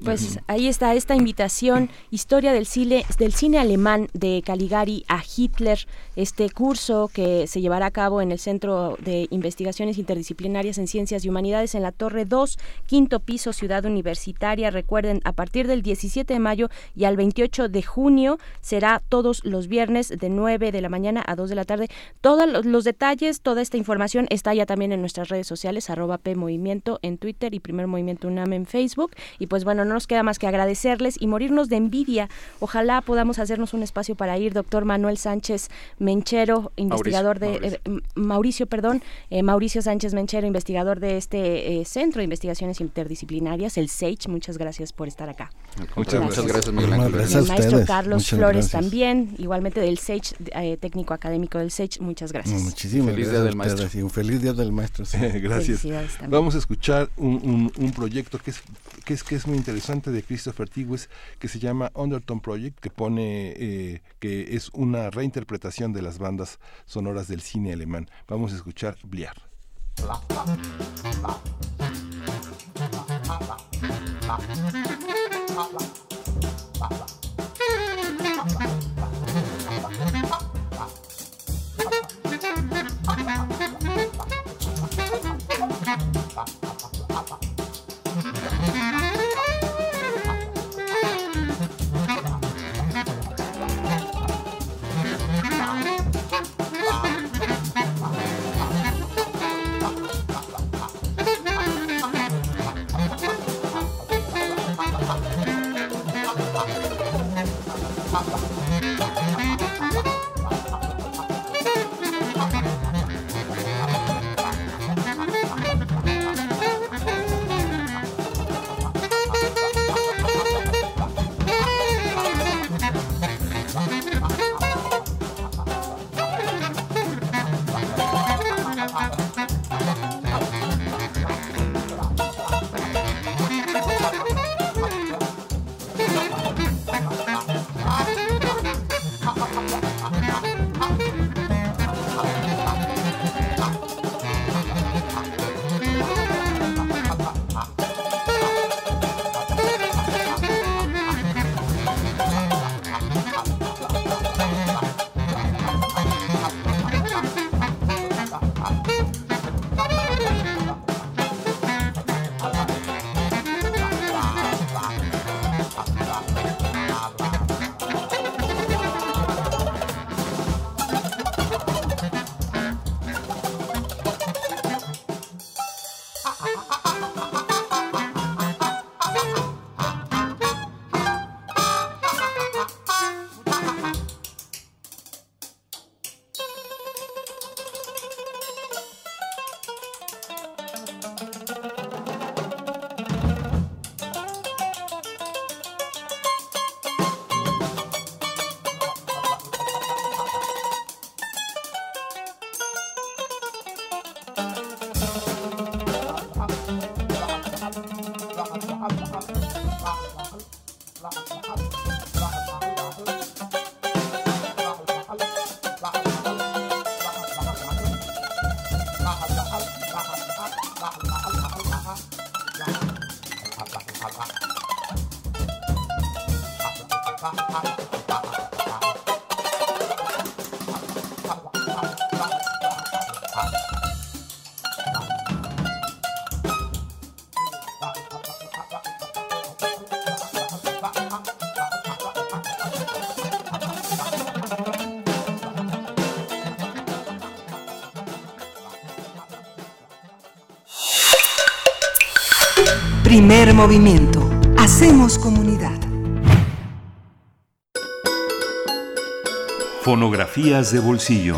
Pues ahí está esta invitación, historia del cine, del cine alemán de Caligari a Hitler, este curso que se llevará a cabo en el Centro de Investigaciones Interdisciplinarias en Ciencias y Humanidades en la Torre 2, quinto piso, Ciudad Universitaria. Recuerden, a partir del 17 de mayo y al 28 de junio será todos los viernes de 9 de la mañana a 2 de la tarde. Todos los- los detalles, toda esta información está ya también en nuestras redes sociales, arroba P Movimiento en Twitter y Primer Movimiento UNAM en Facebook. Y pues bueno, no nos queda más que agradecerles y morirnos de envidia. Ojalá podamos hacernos un espacio para ir. Doctor Manuel Sánchez Menchero, investigador de... Mauricio. eh, Mauricio, perdón, eh, Mauricio Sánchez Menchero, investigador de este eh, Centro de Investigaciones Interdisciplinarias, el SEICH. Muchas gracias por estar acá. Contrario, gracias. Muchas gracias, Miguel Ángel. gracias. Y el maestro ustedes. Carlos Muchas Flores gracias. también, igualmente del SEICH, eh, técnico académico del SEICH. Muchas gracias. Muchísimas Feliz gracias a del Maestro. ustedes y un feliz día del maestro. sí. Gracias. Felicidades también. Vamos a escuchar un, un- un proyecto que es, que es que es muy interesante de Christopher Tigges que se llama Undertone Project, que pone eh, que es una reinterpretación de las bandas sonoras del cine alemán. Vamos a escuchar Bliar. Primer movimiento. Hacemos comunidad. Fonografías de bolsillo.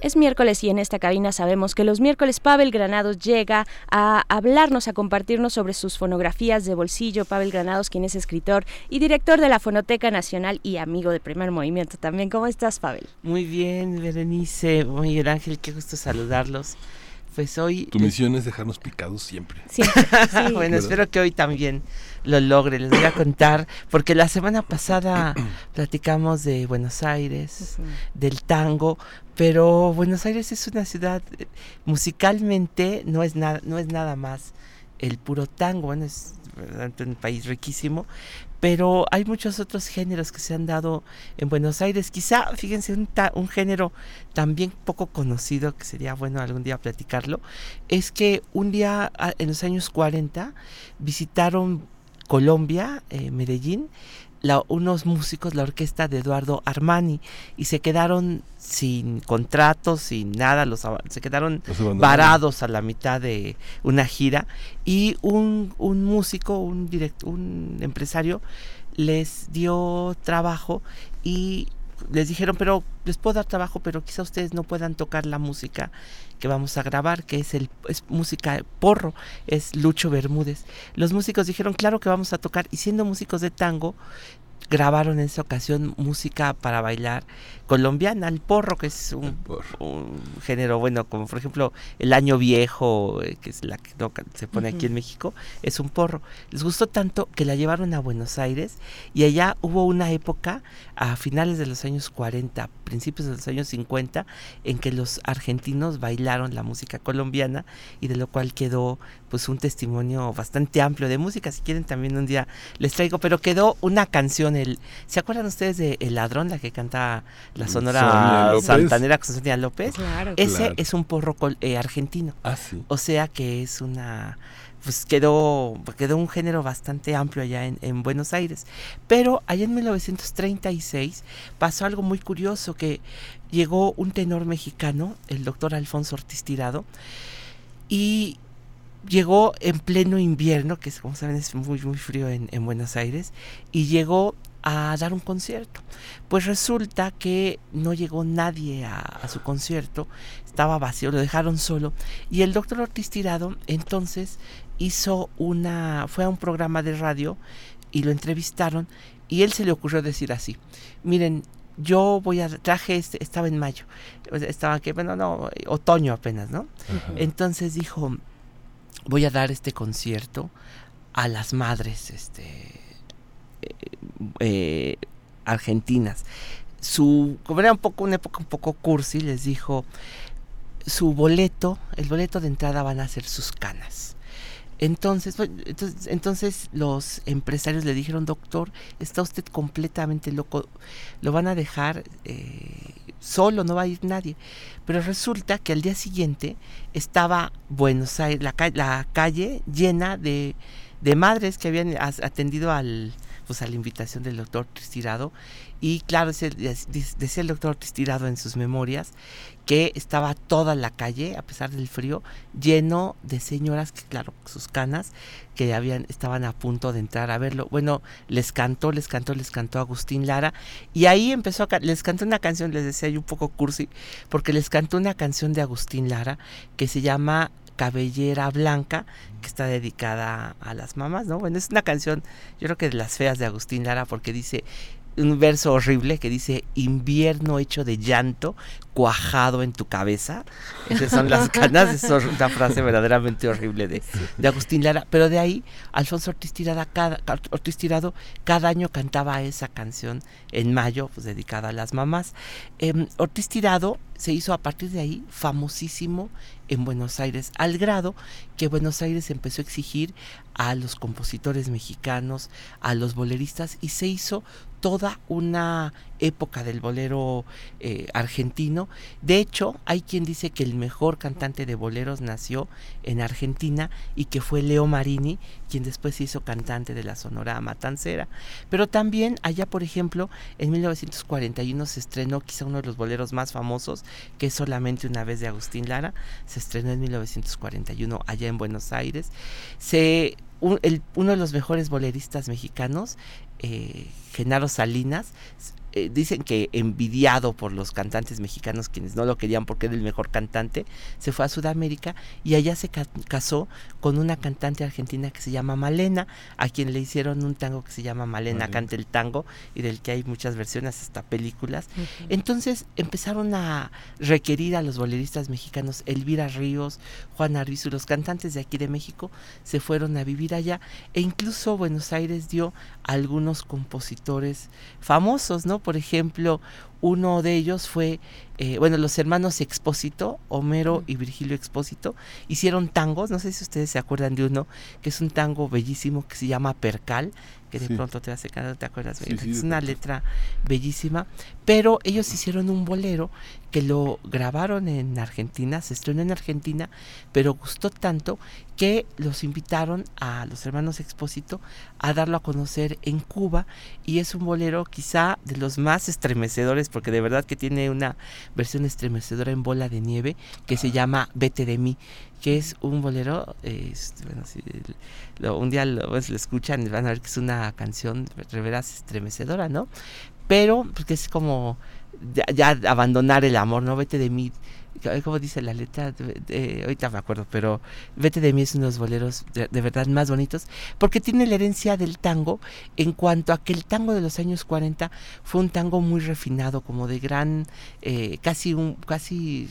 Es miércoles y en esta cabina sabemos que los miércoles Pavel Granados llega a hablarnos, a compartirnos sobre sus fonografías de bolsillo. Pavel Granados, quien es escritor y director de la Fonoteca Nacional y amigo de Primer Movimiento también. ¿Cómo estás, Pavel? Muy bien, Berenice. Muy bien, Ángel, qué gusto saludarlos. Pues hoy... Tu misión es dejarnos picados siempre. Sí, bueno, espero que hoy también lo logre. Les voy a contar, porque la semana pasada platicamos de Buenos Aires, del tango, pero Buenos Aires es una ciudad, eh, musicalmente no es nada, no es nada más el puro tango, bueno, es un país riquísimo, pero hay muchos otros géneros que se han dado en Buenos Aires. Quizá, fíjense, un, un, género también poco conocido, que sería bueno algún día platicarlo, es que un día en los años 40 visitaron Colombia, eh, Medellín, unos músicos, la orquesta de Eduardo Armani, y se quedaron sin contratos, sin nada, los, se quedaron varados a la mitad de una gira, y un, un músico, un, direct, un empresario, les dio trabajo y les dijeron, pero les puedo dar trabajo, pero quizá ustedes no puedan tocar la música que vamos a grabar, que es el es música porro, es Lucho Bermúdez. Los músicos dijeron, claro que vamos a tocar, y siendo músicos de tango, grabaron en esa ocasión música para bailar colombiana, el porro, que es un, género, bueno, como por ejemplo el año viejo, eh, que es la que se pone aquí en México, es un porro. Les gustó tanto que la llevaron a Buenos Aires y allá hubo una época, a finales de los años 40, principios de los años 50, en que los argentinos bailaron la música colombiana y de lo cual quedó pues un testimonio bastante amplio de música. Si quieren también un día les traigo, pero quedó una canción, el, ¿se acuerdan ustedes de El Ladrón, la que canta la Sonora Santanera con Sonia López. Ese es un porro eh, argentino. Ah, sí. O sea que es una pues quedó, quedó un género bastante amplio allá en, Buenos Aires. Pero allá en 1936 pasó algo muy curioso, que llegó un tenor mexicano, el doctor Alfonso Ortiz Tirado, y llegó en pleno invierno, que como saben es muy, muy frío en, en Buenos Aires, y llegó a dar un concierto. Pues resulta que no llegó nadie a, su concierto, estaba vacío, lo dejaron solo. Y el doctor Ortiz Tirado entonces hizo una, fue a un programa de radio y lo entrevistaron y él se le ocurrió decir así, miren, yo voy a, traje, este, estaba en mayo, estaba que, bueno, no, otoño apenas, ¿no? Entonces dijo, voy a dar este concierto a las madres, este, eh, argentinas. Su, como era un poco, una época un poco cursi, les dijo, su boleto, el boleto de entrada van a ser sus canas. Entonces, entonces, entonces, los empresarios le dijeron, doctor, está usted completamente loco, lo van a dejar eh, solo, no va a ir nadie. Pero resulta que al día siguiente estaba Buenos Aires, la, la calle llena de, de madres que habían atendido al, pues a la invitación del doctor Tristirado y claro, decía el doctor Tristirado en sus memorias que estaba toda la calle, a pesar del frío, lleno de señoras que claro, sus canas, que habían, estaban a punto de entrar a verlo. Bueno, les cantó, les cantó, les cantó Agustín Lara y ahí empezó a, les cantó una canción, les decía yo un poco cursi, porque les cantó una canción de Agustín Lara que se llama Cabellera Blanca, que está dedicada a las mamás, ¿no? Bueno, es una canción, yo creo que de las feas de Agustín Lara, porque dice un verso horrible que dice invierno hecho de llanto cuajado en tu cabeza. Esas son las canas, es una frase verdaderamente horrible de, de, Agustín Lara. Pero de ahí, Alfonso Ortiz, cada, Ortiz Tirado cada año cantaba esa canción en mayo, pues dedicada a las mamás. Eh, Ortiz Tirado se hizo a partir de ahí famosísimo en Buenos Aires, al grado que Buenos Aires empezó a exigir a los compositores mexicanos, a los boleristas, y se hizo toda una época del bolero eh, argentino. De hecho, hay quien dice que el mejor cantante de boleros nació en Argentina y que fue Leo Marini, quien después se hizo cantante de la Sonora Matancera. Pero también allá, por ejemplo, en 1941 se estrenó quizá uno de los boleros más famosos, que es solamente una vez de Agustín Lara. Se estrenó en 1941 allá en Buenos Aires. Se uno de los mejores boleristas mexicanos, eh, Genaro Salinas, eh, dicen que envidiado por los cantantes mexicanos quienes no lo querían porque era el mejor cantante, se fue a Sudamérica y allá se casó con una cantante argentina que se llama Malena, a quien le hicieron un tango que se llama Malena canta el tango y del que hay muchas versiones hasta películas. Entonces empezaron a requerir a los boleristas mexicanos, Elvira Ríos, Juan Arbizu, los cantantes de aquí de México se fueron a vivir allá e incluso Buenos Aires dio algunos compositores famosos, ¿no? Por ejemplo, uno de ellos fue, eh, bueno, los hermanos Expósito, Homero y Virgilio Expósito, hicieron tangos, no sé si ustedes se acuerdan de uno, que es un tango bellísimo que se llama Percal, que de pronto te hace no ¿te acuerdas? es una letra bellísima, pero ellos hicieron un bolero que lo grabaron en Argentina, se estrenó en Argentina, pero gustó tanto que los invitaron a los hermanos Expósito a darlo a conocer en Cuba y es un bolero quizá de los más estremecedores porque de verdad que tiene una versión estremecedora en bola de nieve que se llama Vete de mí que es un bolero, bueno, si un día lo, escuchan van a ver que es una canción de veras estremecedora, ¿no? Pero porque pues, es como ya, abandonar el amor, no vete de mí, como dice la letra, ahorita me acuerdo, pero Vete de mí es uno de los boleros de, verdad más bonitos, porque tiene la herencia del tango en cuanto a que el tango de los años 40 fue un tango muy refinado, como de gran, eh, casi un, casi,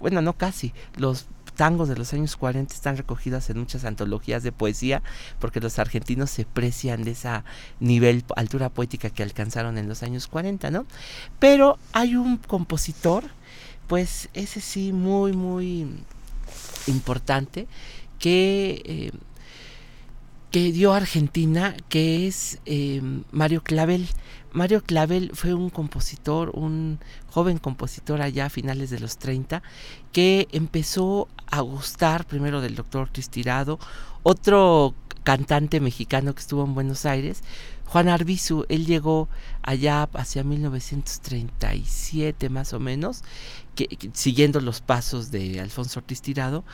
bueno, no casi, los tangos de los años 40 están recogidos en muchas antologías de poesía porque los argentinos se precian de esa nivel, altura poética que alcanzaron en los años 40, ¿no? Pero hay un compositor, pues ese sí, muy, muy importante, que, eh, que dio a Argentina, que es eh, Mario Clavel. Mario Clavel fue un compositor, un joven compositor allá a finales de los 30, que empezó a gustar primero del doctor Cristirado, otro cantante mexicano que estuvo en Buenos Aires, Juan Arbizu, él llegó allá hacia 1937 más o menos, siguiendo los pasos de Alfonso Ortiz Tirado,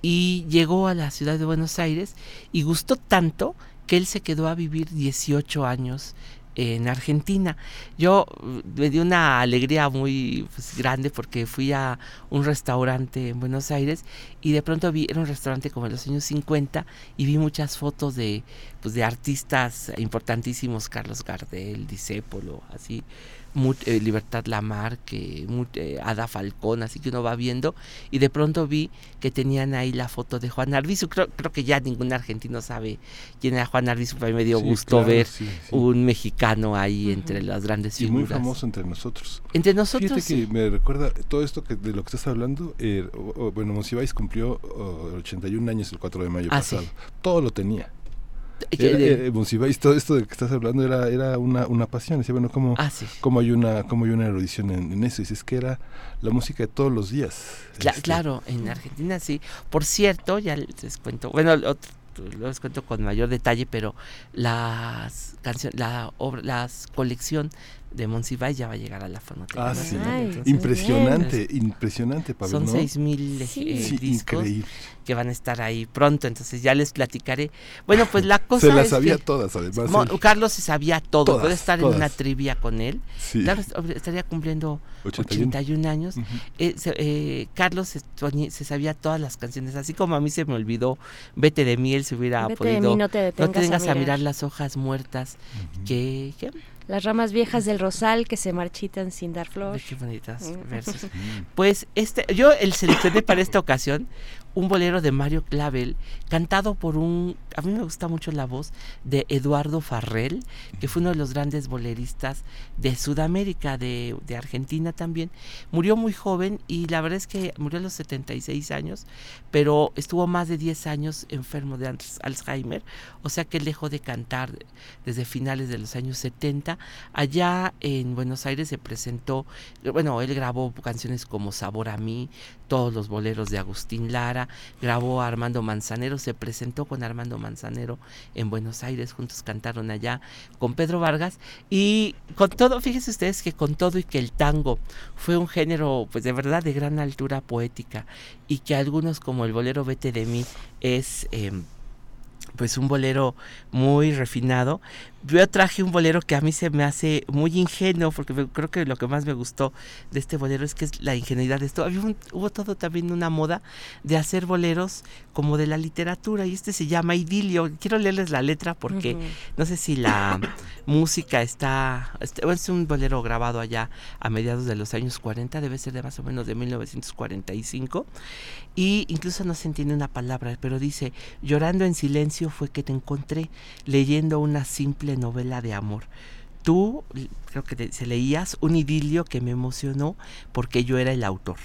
y llegó a la ciudad de Buenos Aires y gustó tanto que él se quedó a vivir 18 años en Argentina. Yo mm, me dio una alegría muy pues, grande porque fui a un restaurante en Buenos Aires y de pronto vi, era un restaurante como en los años 50 y vi muchas fotos de, pues, de artistas importantísimos, Carlos Gardel, Discépolo, así eh, Libertad Lamarque, eh, Ada Falcón, así que uno va viendo y de pronto vi que tenían ahí la foto de Juan Arbizu. Creo, creo que ya ningún argentino sabe quién era Juan Arbizu, pero me dio gusto ver un mexicano ahí entre las grandes figuras. Y muy famoso entre nosotros. Entre nosotros. Fíjate que me recuerda todo esto que de lo que estás hablando. Eh, bueno, Monsiváis cumplió 81 años el 4 de mayo ah, pasado. Todo lo tenía. Eh, eh, todo esto de que estás hablando era, era una, una pasión. Decía, bueno, ¿cómo, ah, cómo hay una cómo hay una erudición en, eso? Y es que era la música de todos los días. Este. Claro, en Argentina sí. Por cierto, ya les cuento, bueno, otro, les cuento con mayor detalle, pero las canciones, la obra, las colección de Monsiváis ya va a llegar a la fonoteca. Ah, sí. impresionante, impresionante, Pablo. Son seis mil eh, discos que van a estar ahí pronto, entonces ya les platicaré. Bueno, pues la cosa Se las sabía todas, además. Carlos se sabía todo, puede estar en una trivia con él. estaría cumpliendo 81, años. Eh, eh, Carlos se, sabía todas las canciones, así como a mí se me olvidó Vete de miel, se hubiera podido... no te detengas, a, mirar. las hojas muertas que las ramas viejas del rosal que se marchitan sin dar flor. Qué bonitas mm. versos. Pues este, yo el seleccioné para esta ocasión un bolero de Mario Clavel, cantado por un, a mí me gusta mucho la voz de Eduardo Farrell, que fue uno de los grandes boleristas de Sudamérica, de, de, Argentina también. Murió muy joven y la verdad es que murió a los 76 años, pero estuvo más de 10 años enfermo de Alzheimer, o sea que él dejó de cantar desde finales de los años 70. Allá en Buenos Aires se presentó, bueno, él grabó canciones como Sabor a mí, todos los boleros de Agustín Lara, grabó a Armando Manzanero, se presentó con Armando Manzanero en Buenos Aires, juntos cantaron allá con Pedro Vargas y con todo, fíjense ustedes que con todo y que el tango fue un género pues de verdad de gran altura poética y que algunos como el bolero Vete de mí es... Em, pues un bolero muy refinado. Yo traje un bolero que a mí se me hace muy ingenuo, porque creo que lo que más me gustó de este bolero es que es la ingenuidad de esto. hubo todo también una moda de hacer boleros como de la literatura, y este se llama Idilio. Quiero leerles la letra porque no sé si la música está, este, es un bolero grabado allá a mediados de los años 40, debe ser de más o menos de 1945, y incluso no se entiende una palabra, pero dice, llorando en silencio fue que te encontré leyendo una simple novela de amor. Tú, creo que se leías un idilio que me emocionó porque yo era el autor.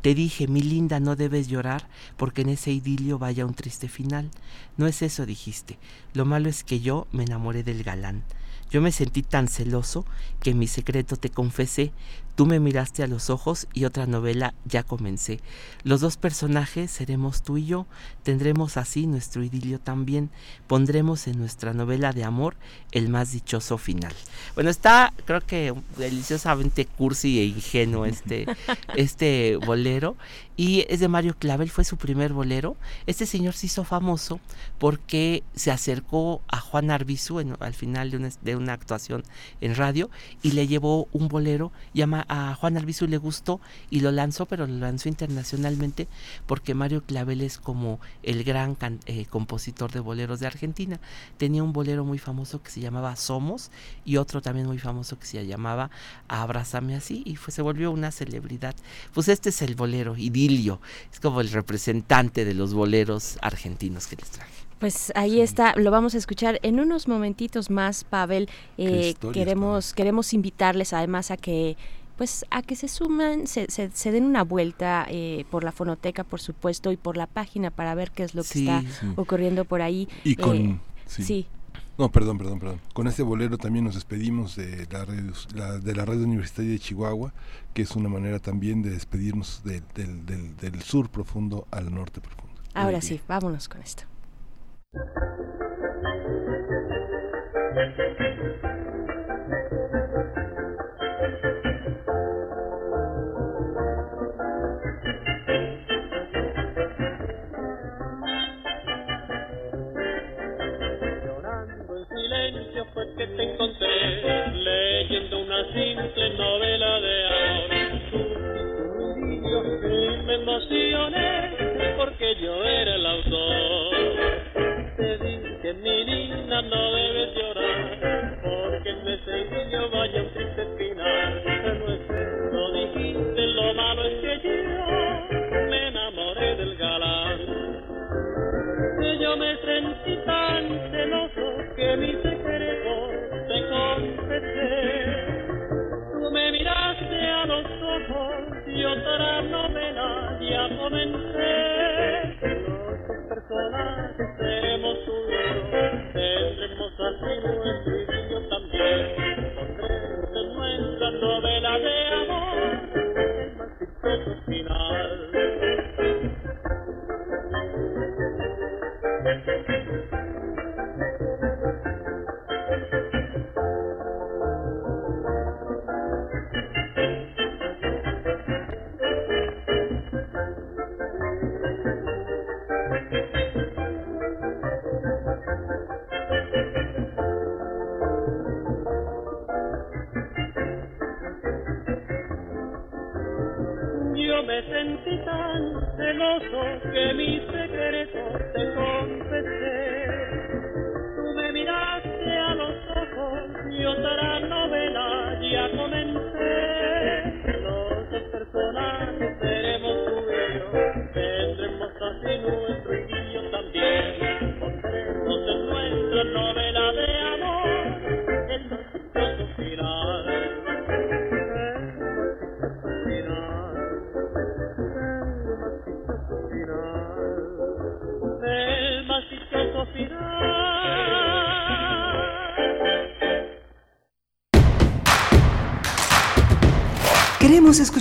Te dije, mi linda, no debes llorar porque en ese idilio vaya un triste final. No es eso, dijiste. Lo malo es que yo me enamoré del galán. Yo me sentí tan celoso que mi secreto te confesé. Tú me miraste a los ojos y otra novela ya comencé. Los dos personajes seremos tú y yo. Tendremos así nuestro idilio también. Pondremos en nuestra novela de amor el más dichoso final. Bueno, está creo que deliciosamente cursi e ingenuo este, este bolero y es de Mario Clavel, fue su primer bolero. Este señor se hizo famoso porque se acercó a Juan Arbizu al final de una, de una, actuación en radio y le llevó un bolero llama, a Juan Arbizu le gustó y lo lanzó, pero lo lanzó internacionalmente porque Mario Clavel es como el gran eh, compositor de boleros de Argentina. Tenía un bolero muy famoso que se llamaba Somos y otro también muy famoso que se llamaba Abrázame así y fue, se volvió una celebridad. Pues este es el bolero, Es como el representante de los boleros argentinos que les traje. Pues ahí está, lo vamos a escuchar en unos momentitos más, Pavel. Eh, queremos, queremos invitarles además a que pues a que se suman, se, se, den una vuelta eh, por la fonoteca, por supuesto, y por la página para ver qué es lo que está ocurriendo por ahí. Y con... Eh, sí. No, perdón, perdón, perdón. Con este bolero también nos despedimos de la, red, de la red universitaria de Chihuahua, que es una manera también de despedirnos del sur profundo al norte profundo. Ahora sí, vámonos con esto. Silencio fue que te encontré,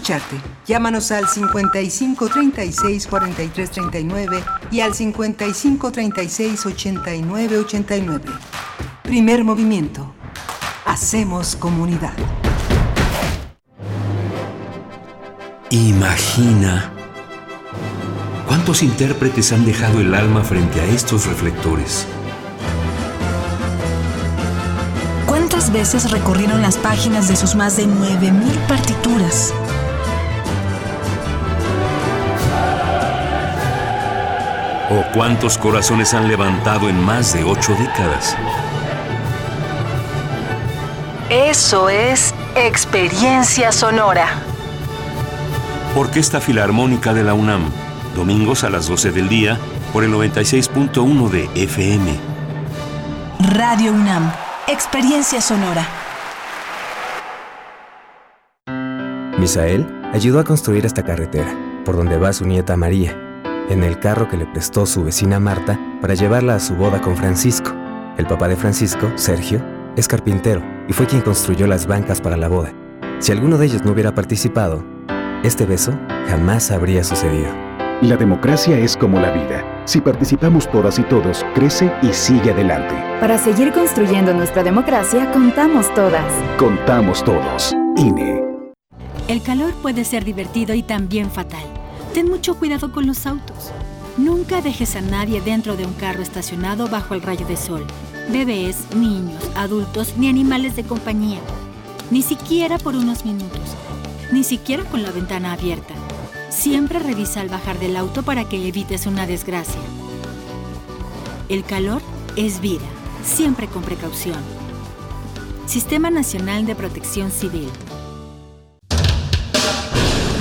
escucharte. Llámanos al 55 36 43 39 y al 55 36 89 89. Primer movimiento. Hacemos comunidad. Imagina cuántos intérpretes han dejado el alma frente a estos reflectores. ¿Cuántas veces recorrieron las páginas de sus más de 9.000 partituras? ¿O cuántos corazones han levantado en más de ocho décadas? Eso es experiencia sonora. Orquesta Filarmónica de la UNAM, domingos a las 12 del día por el 96.1 de FM. Radio UNAM Experiencia sonora. Misael ayudó a construir esta carretera, por donde va su nieta María, en el carro que le prestó su vecina Marta para llevarla a su boda con Francisco. El papá de Francisco, Sergio, es carpintero y fue quien construyó las bancas para la boda. Si alguno de ellos no hubiera participado, este beso jamás habría sucedido. La democracia es como la vida. Si participamos todas y todos, crece y sigue adelante. Para seguir construyendo nuestra democracia, contamos todas. Contamos todos. INE. El calor puede ser divertido y también fatal. Ten mucho cuidado con los autos. Nunca dejes a nadie dentro de un carro estacionado bajo el rayo de sol. Bebés, niños, adultos ni animales de compañía. Ni siquiera por unos minutos. ni siquiera con la ventana abierta. Siempre revisa al bajar del auto para que evites una desgracia. El calor es vida, siempre con precaución. Sistema Nacional de Protección Civil.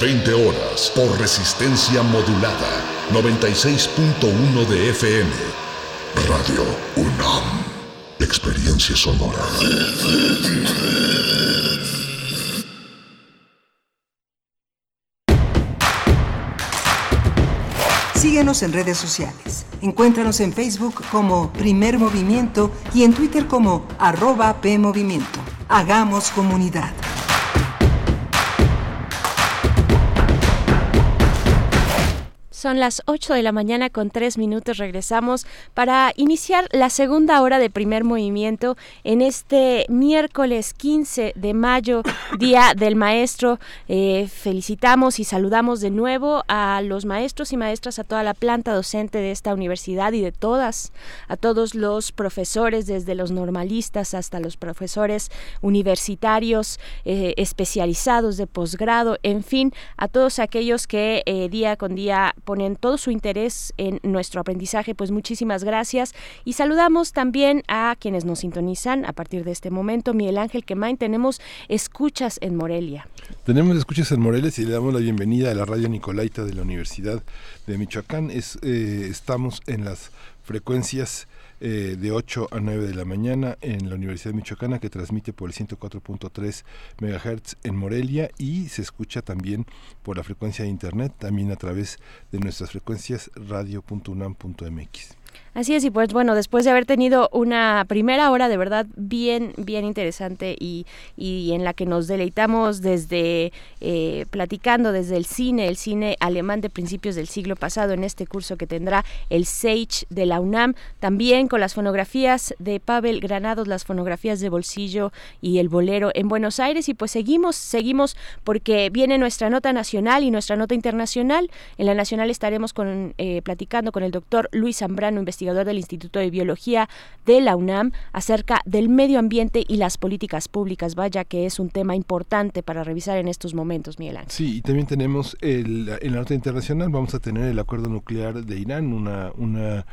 20 horas, por resistencia modulada, 96.1 de FM. Radio UNAM. Experiencia sonora. Síguenos en redes sociales. Encuéntranos en Facebook como Primer Movimiento y en Twitter como arroba PMovimiento. Hagamos comunidad. Son las 8 de la mañana con 3 minutos. Regresamos para iniciar la segunda hora de primer movimiento en este miércoles 15 de mayo, Día del Maestro. Eh, felicitamos y saludamos de nuevo a los maestros y maestras, a toda la planta docente de esta universidad y de todas, a todos los profesores, desde los normalistas hasta los profesores universitarios eh, especializados de posgrado, en fin, a todos aquellos que eh, día con día ponen todo su interés en nuestro aprendizaje, pues muchísimas gracias. Y saludamos también a quienes nos sintonizan a partir de este momento. Miguel Ángel Quemain, tenemos escuchas en Morelia. Tenemos escuchas en Morelia y le damos la bienvenida a la radio Nicolaita de la Universidad de Michoacán. Eh, estamos en las frecuencias eh, de 8 a 9 de la mañana en la Universidad Michoacana que transmite por el 104.3 MHz en Morelia y se escucha también por la frecuencia de internet, también a través de nuestras frecuencias radio.unam.mx. Así es, y pues bueno, después de haber tenido una primera hora de verdad bien, bien interesante y, y en la que nos deleitamos desde eh, platicando desde el cine, el cine alemán de principios del siglo pasado en este curso que tendrá el Sage de la UNAM, también con las fonografías de Pavel Granados, las fonografías de Bolsillo y el Bolero en Buenos Aires y pues seguimos, seguimos porque viene nuestra nota nacional y nuestra nota internacional. En la nacional estaremos con, eh, platicando con el doctor Luis Zambrano, investigador del Instituto de Biología de la UNAM, acerca del medio ambiente y las políticas públicas. Vaya que es un tema importante para revisar en estos momentos, Miguel Ángel. Sí, y también tenemos el, en la nota internacional, vamos a tener el acuerdo nuclear de Irán, una, una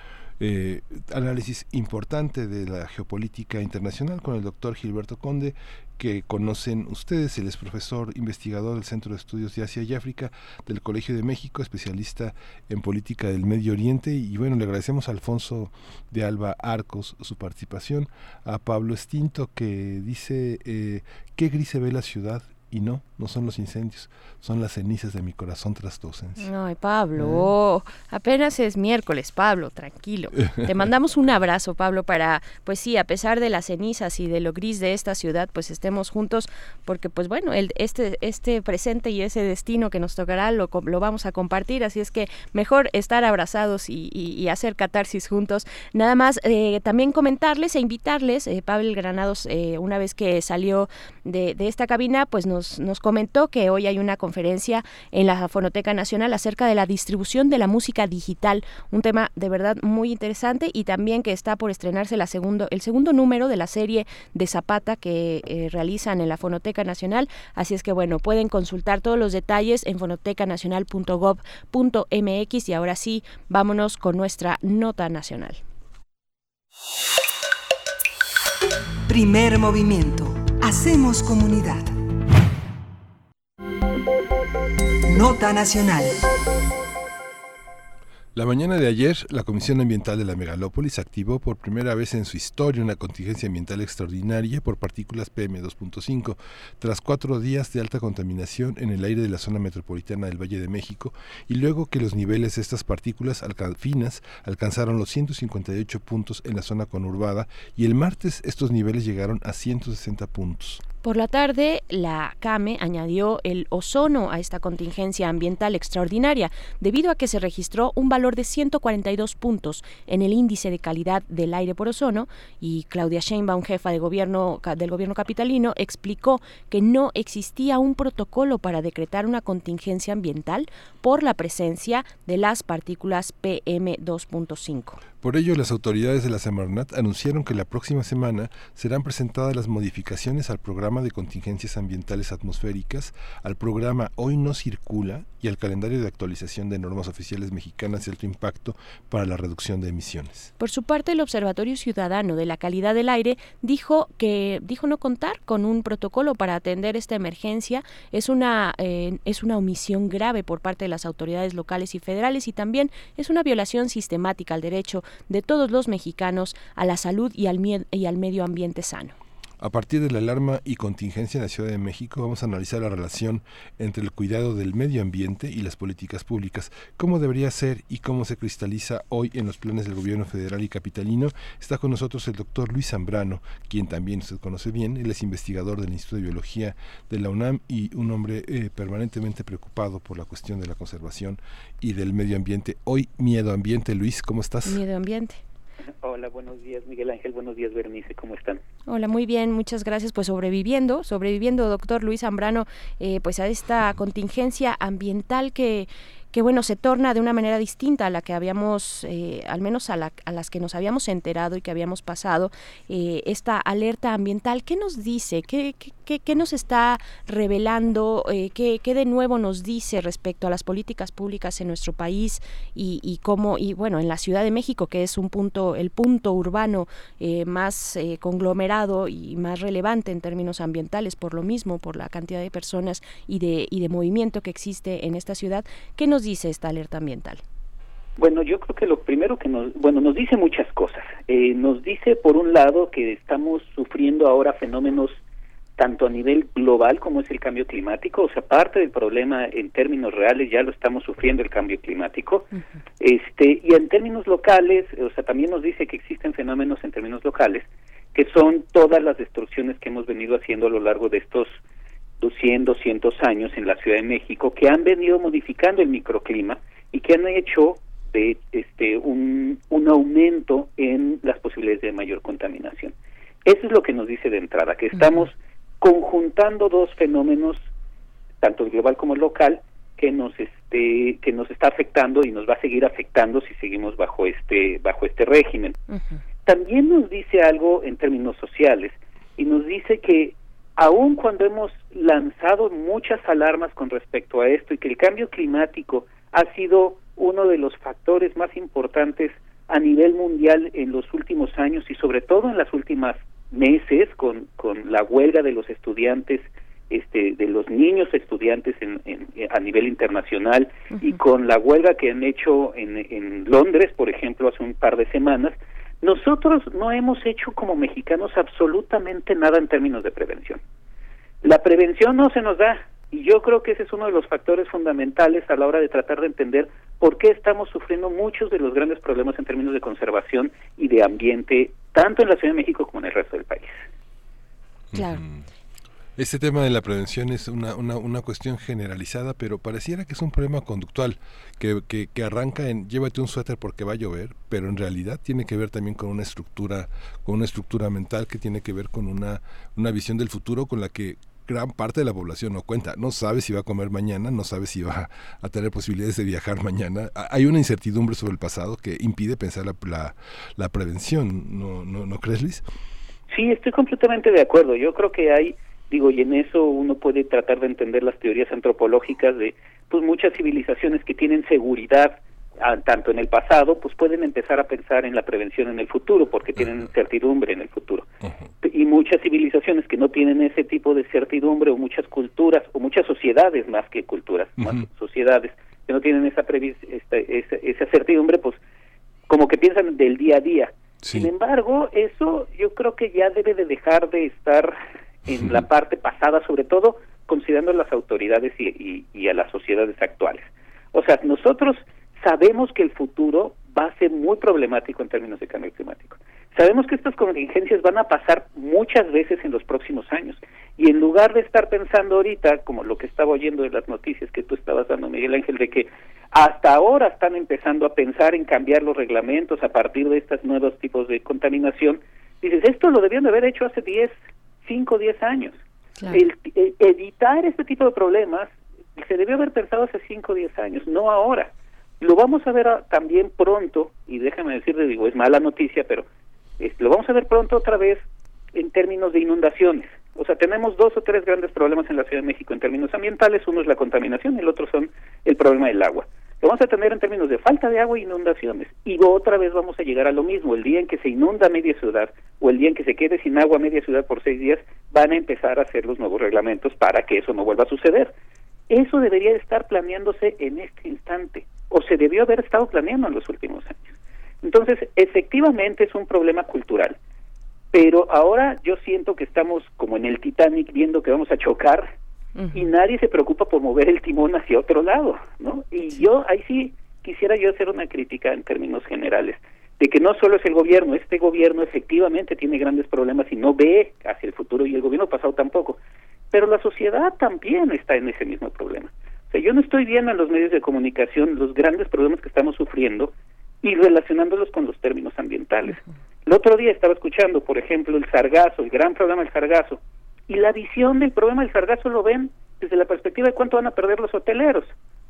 eh, análisis importante de la geopolítica internacional con el doctor Gilberto Conde, que conocen ustedes, él es profesor investigador del Centro de Estudios de Asia y África del Colegio de México, especialista en política del Medio Oriente. Y bueno, le agradecemos a Alfonso de Alba Arcos su participación, a Pablo Estinto que dice, eh, ¿qué gris se ve la ciudad? Y no, no son los incendios, son las cenizas de mi corazón tras tu ausencia. Ay, Pablo, oh, apenas es miércoles, Pablo, tranquilo. Te mandamos un abrazo, Pablo, para, pues sí, a pesar de las cenizas y de lo gris de esta ciudad, pues estemos juntos, porque pues bueno, el, este, este presente y ese destino que nos tocará lo, lo vamos a compartir, así es que mejor estar abrazados y, y, hacer catarsis juntos. Nada más, eh, también comentarles e invitarles, eh, Pablo Granados, eh, una vez que salió de, de esta cabina, pues nos, nos comentó que hoy hay una conferencia en la Fonoteca Nacional acerca de la distribución de la música digital, un tema de verdad muy interesante y también que está por estrenarse la segundo, el segundo número de la serie de Zapata que eh, realizan en la Fonoteca Nacional. Así es que bueno, pueden consultar todos los detalles en fonotecanacional.gov.mx y ahora sí, vámonos con nuestra nota nacional. Primer movimiento. Hacemos comunidad. Nota Nacional. La mañana de ayer, la Comisión Ambiental de la Megalópolis activó por primera vez en su historia una contingencia ambiental extraordinaria por partículas PM2.5, tras cuatro días de alta contaminación en el aire de la zona metropolitana del Valle de México y luego que los niveles de estas partículas finas alcanzaron los 158 puntos en la zona conurbada y el martes estos niveles llegaron a 160 puntos. Por la tarde, la CAME añadió el ozono a esta contingencia ambiental extraordinaria, debido a que se registró un valor de 142 puntos en el índice de calidad del aire por ozono y Claudia Sheinbaum, jefa de gobierno, del gobierno capitalino, explicó que no existía un protocolo para decretar una contingencia ambiental por la presencia de las partículas PM2.5. Por ello, las autoridades de la Semarnat anunciaron que la próxima semana serán presentadas las modificaciones al programa de contingencias ambientales atmosféricas, al programa Hoy no circula y al calendario de actualización de normas oficiales mexicanas de alto impacto para la reducción de emisiones. Por su parte, el Observatorio Ciudadano de la Calidad del Aire dijo que dijo no contar con un protocolo para atender esta emergencia. Es una eh, es una omisión grave por parte de las autoridades locales y federales y también es una violación sistemática al derecho de todos los mexicanos a la salud y al, y al medio ambiente sano. A partir de la alarma y contingencia en la Ciudad de México, vamos a analizar la relación entre el cuidado del medio ambiente y las políticas públicas, cómo debería ser y cómo se cristaliza hoy en los planes del gobierno federal y capitalino. Está con nosotros el doctor Luis Zambrano, quien también usted conoce bien, él es investigador del Instituto de Biología de la UNAM y un hombre eh, permanentemente preocupado por la cuestión de la conservación y del medio ambiente. Hoy, Miedo Ambiente, Luis, ¿cómo estás? Miedo Ambiente. Hola, buenos días Miguel Ángel, buenos días Bernice, ¿cómo están? Hola, muy bien, muchas gracias. Pues sobreviviendo, sobreviviendo, doctor Luis Zambrano, eh, pues a esta contingencia ambiental que que bueno, se torna de una manera distinta a la que habíamos, eh, al menos a, las que nos habíamos enterado y que habíamos pasado, eh, esta alerta ambiental. ¿Qué nos dice? ¿Qué, qué, qué, nos está revelando? Eh, ¿qué, ¿qué, de nuevo nos dice respecto a las políticas públicas en nuestro país y, y cómo, y bueno, en la Ciudad de México, que es un punto, el punto urbano más conglomerado y más relevante en términos ambientales, por lo mismo, por la cantidad de personas y de, y de movimiento que existe en esta ciudad? ¿Qué nos dice esta alerta ambiental? Bueno, yo creo que lo primero que nos, bueno, nos dice muchas cosas. Eh, nos dice, por un lado, que estamos sufriendo ahora fenómenos tanto a nivel global como es el cambio climático, o sea, parte del problema en términos reales ya lo estamos sufriendo el cambio climático, este, y en términos locales, o sea, también nos dice que existen fenómenos en términos locales, que son todas las destrucciones que hemos venido haciendo a lo largo de estos 200, 200 años en la Ciudad de México que han venido modificando el microclima y que han hecho de este un, un aumento en las posibilidades de mayor contaminación. Eso es lo que nos dice de entrada, que estamos conjuntando dos fenómenos, tanto global como local, que nos este que nos está afectando y nos va a seguir afectando si seguimos bajo este bajo este régimen. También nos dice algo en términos sociales y nos dice que aun cuando hemos lanzado muchas alarmas con respecto a esto y que el cambio climático ha sido uno de los factores más importantes a nivel mundial en los últimos años y sobre todo en las últimas meses con, con la huelga de los estudiantes este, de los niños estudiantes en, a nivel internacional y con la huelga que han hecho en, en Londres, por ejemplo, hace un par de semanas, nosotros no hemos hecho como mexicanos absolutamente nada en términos de prevención. La prevención no se nos da y yo creo que ese es uno de los factores fundamentales a la hora de tratar de entender por qué estamos sufriendo muchos de los grandes problemas en términos de conservación y de ambiente, tanto en la Ciudad de México como en el resto del país. Claro. Este tema de la prevención es una, una, una, cuestión generalizada, pero pareciera que es un problema conductual, que, que, arranca en llévate un suéter porque va a llover, pero en realidad tiene que ver también con una estructura, con una estructura mental que tiene que ver con una, una visión del futuro con la que gran parte de la población no cuenta, no sabe si va a comer mañana, no sabe si va a tener posibilidades de viajar mañana. Hay una incertidumbre sobre el pasado que impide pensar la, la, la prevención, ¿no, no, ¿no crees, Luis? Sí, estoy completamente de acuerdo. Yo creo que hay digo y en eso uno puede tratar de entender las teorías antropológicas de pues muchas civilizaciones que tienen seguridad tanto en el pasado pues pueden empezar a pensar en la prevención en el futuro porque tienen certidumbre en el futuro. Y muchas civilizaciones que no tienen ese tipo de certidumbre o muchas culturas o muchas sociedades más que culturas más sociedades que no tienen esa, esta, esa esa certidumbre pues como que piensan del día a día. Sin embargo eso yo creo que ya debe de dejar de estar en la parte pasada, sobre todo considerando a las autoridades y, y, a las sociedades actuales. O sea, nosotros sabemos que el futuro va a ser muy problemático en términos de cambio climático. Sabemos que estas contingencias van a pasar muchas veces en los próximos años Y en lugar de estar pensando ahorita, como lo que estaba oyendo de las noticias que tú estabas dando, Miguel Ángel, de que hasta ahora están empezando a pensar en cambiar los reglamentos a partir de estos nuevos tipos de contaminación, dices, esto lo debían de haber hecho hace 10, 5, 10 años. El, el- evitar este tipo de problemas se debió haber pensado hace 5 o 10 años, no ahora. Lo vamos a ver a- también pronto, y déjame decirle, digo, es mala noticia, pero es- lo vamos a ver pronto otra vez en términos de inundaciones. O sea, tenemos dos o tres grandes problemas en la Ciudad de México en términos ambientales. Uno es la contaminación y el otro son el problema del agua. Lo vamos a tener en términos de falta de agua e inundaciones. Y otra vez vamos a llegar a lo mismo. El día en que se inunda media ciudad o el día en que se quede sin agua media ciudad por seis días, van a empezar a hacer los nuevos reglamentos para que eso no vuelva a suceder. Eso debería de estar planeándose en este instante o se debió haber estado planeando en los últimos años. Entonces, efectivamente es un problema cultural. Pero ahora yo siento que estamos como en el Titanic viendo que vamos a chocar y nadie se preocupa por mover el timón hacia otro lado, ¿no? Y yo ahí sí quisiera yo hacer una crítica en términos generales de que no solo es el gobierno, este gobierno efectivamente tiene grandes problemas y no ve hacia el futuro y el gobierno pasado tampoco, pero la sociedad también está en ese mismo problema. O sea, yo no estoy viendo en los medios de comunicación los grandes problemas que estamos sufriendo y relacionándolos con los términos ambientales. El otro día estaba escuchando, por ejemplo, el sargazo, el gran problema del sargazo, y la visión del problema del sargazo lo ven desde la perspectiva de cuánto van a perder los hoteleros.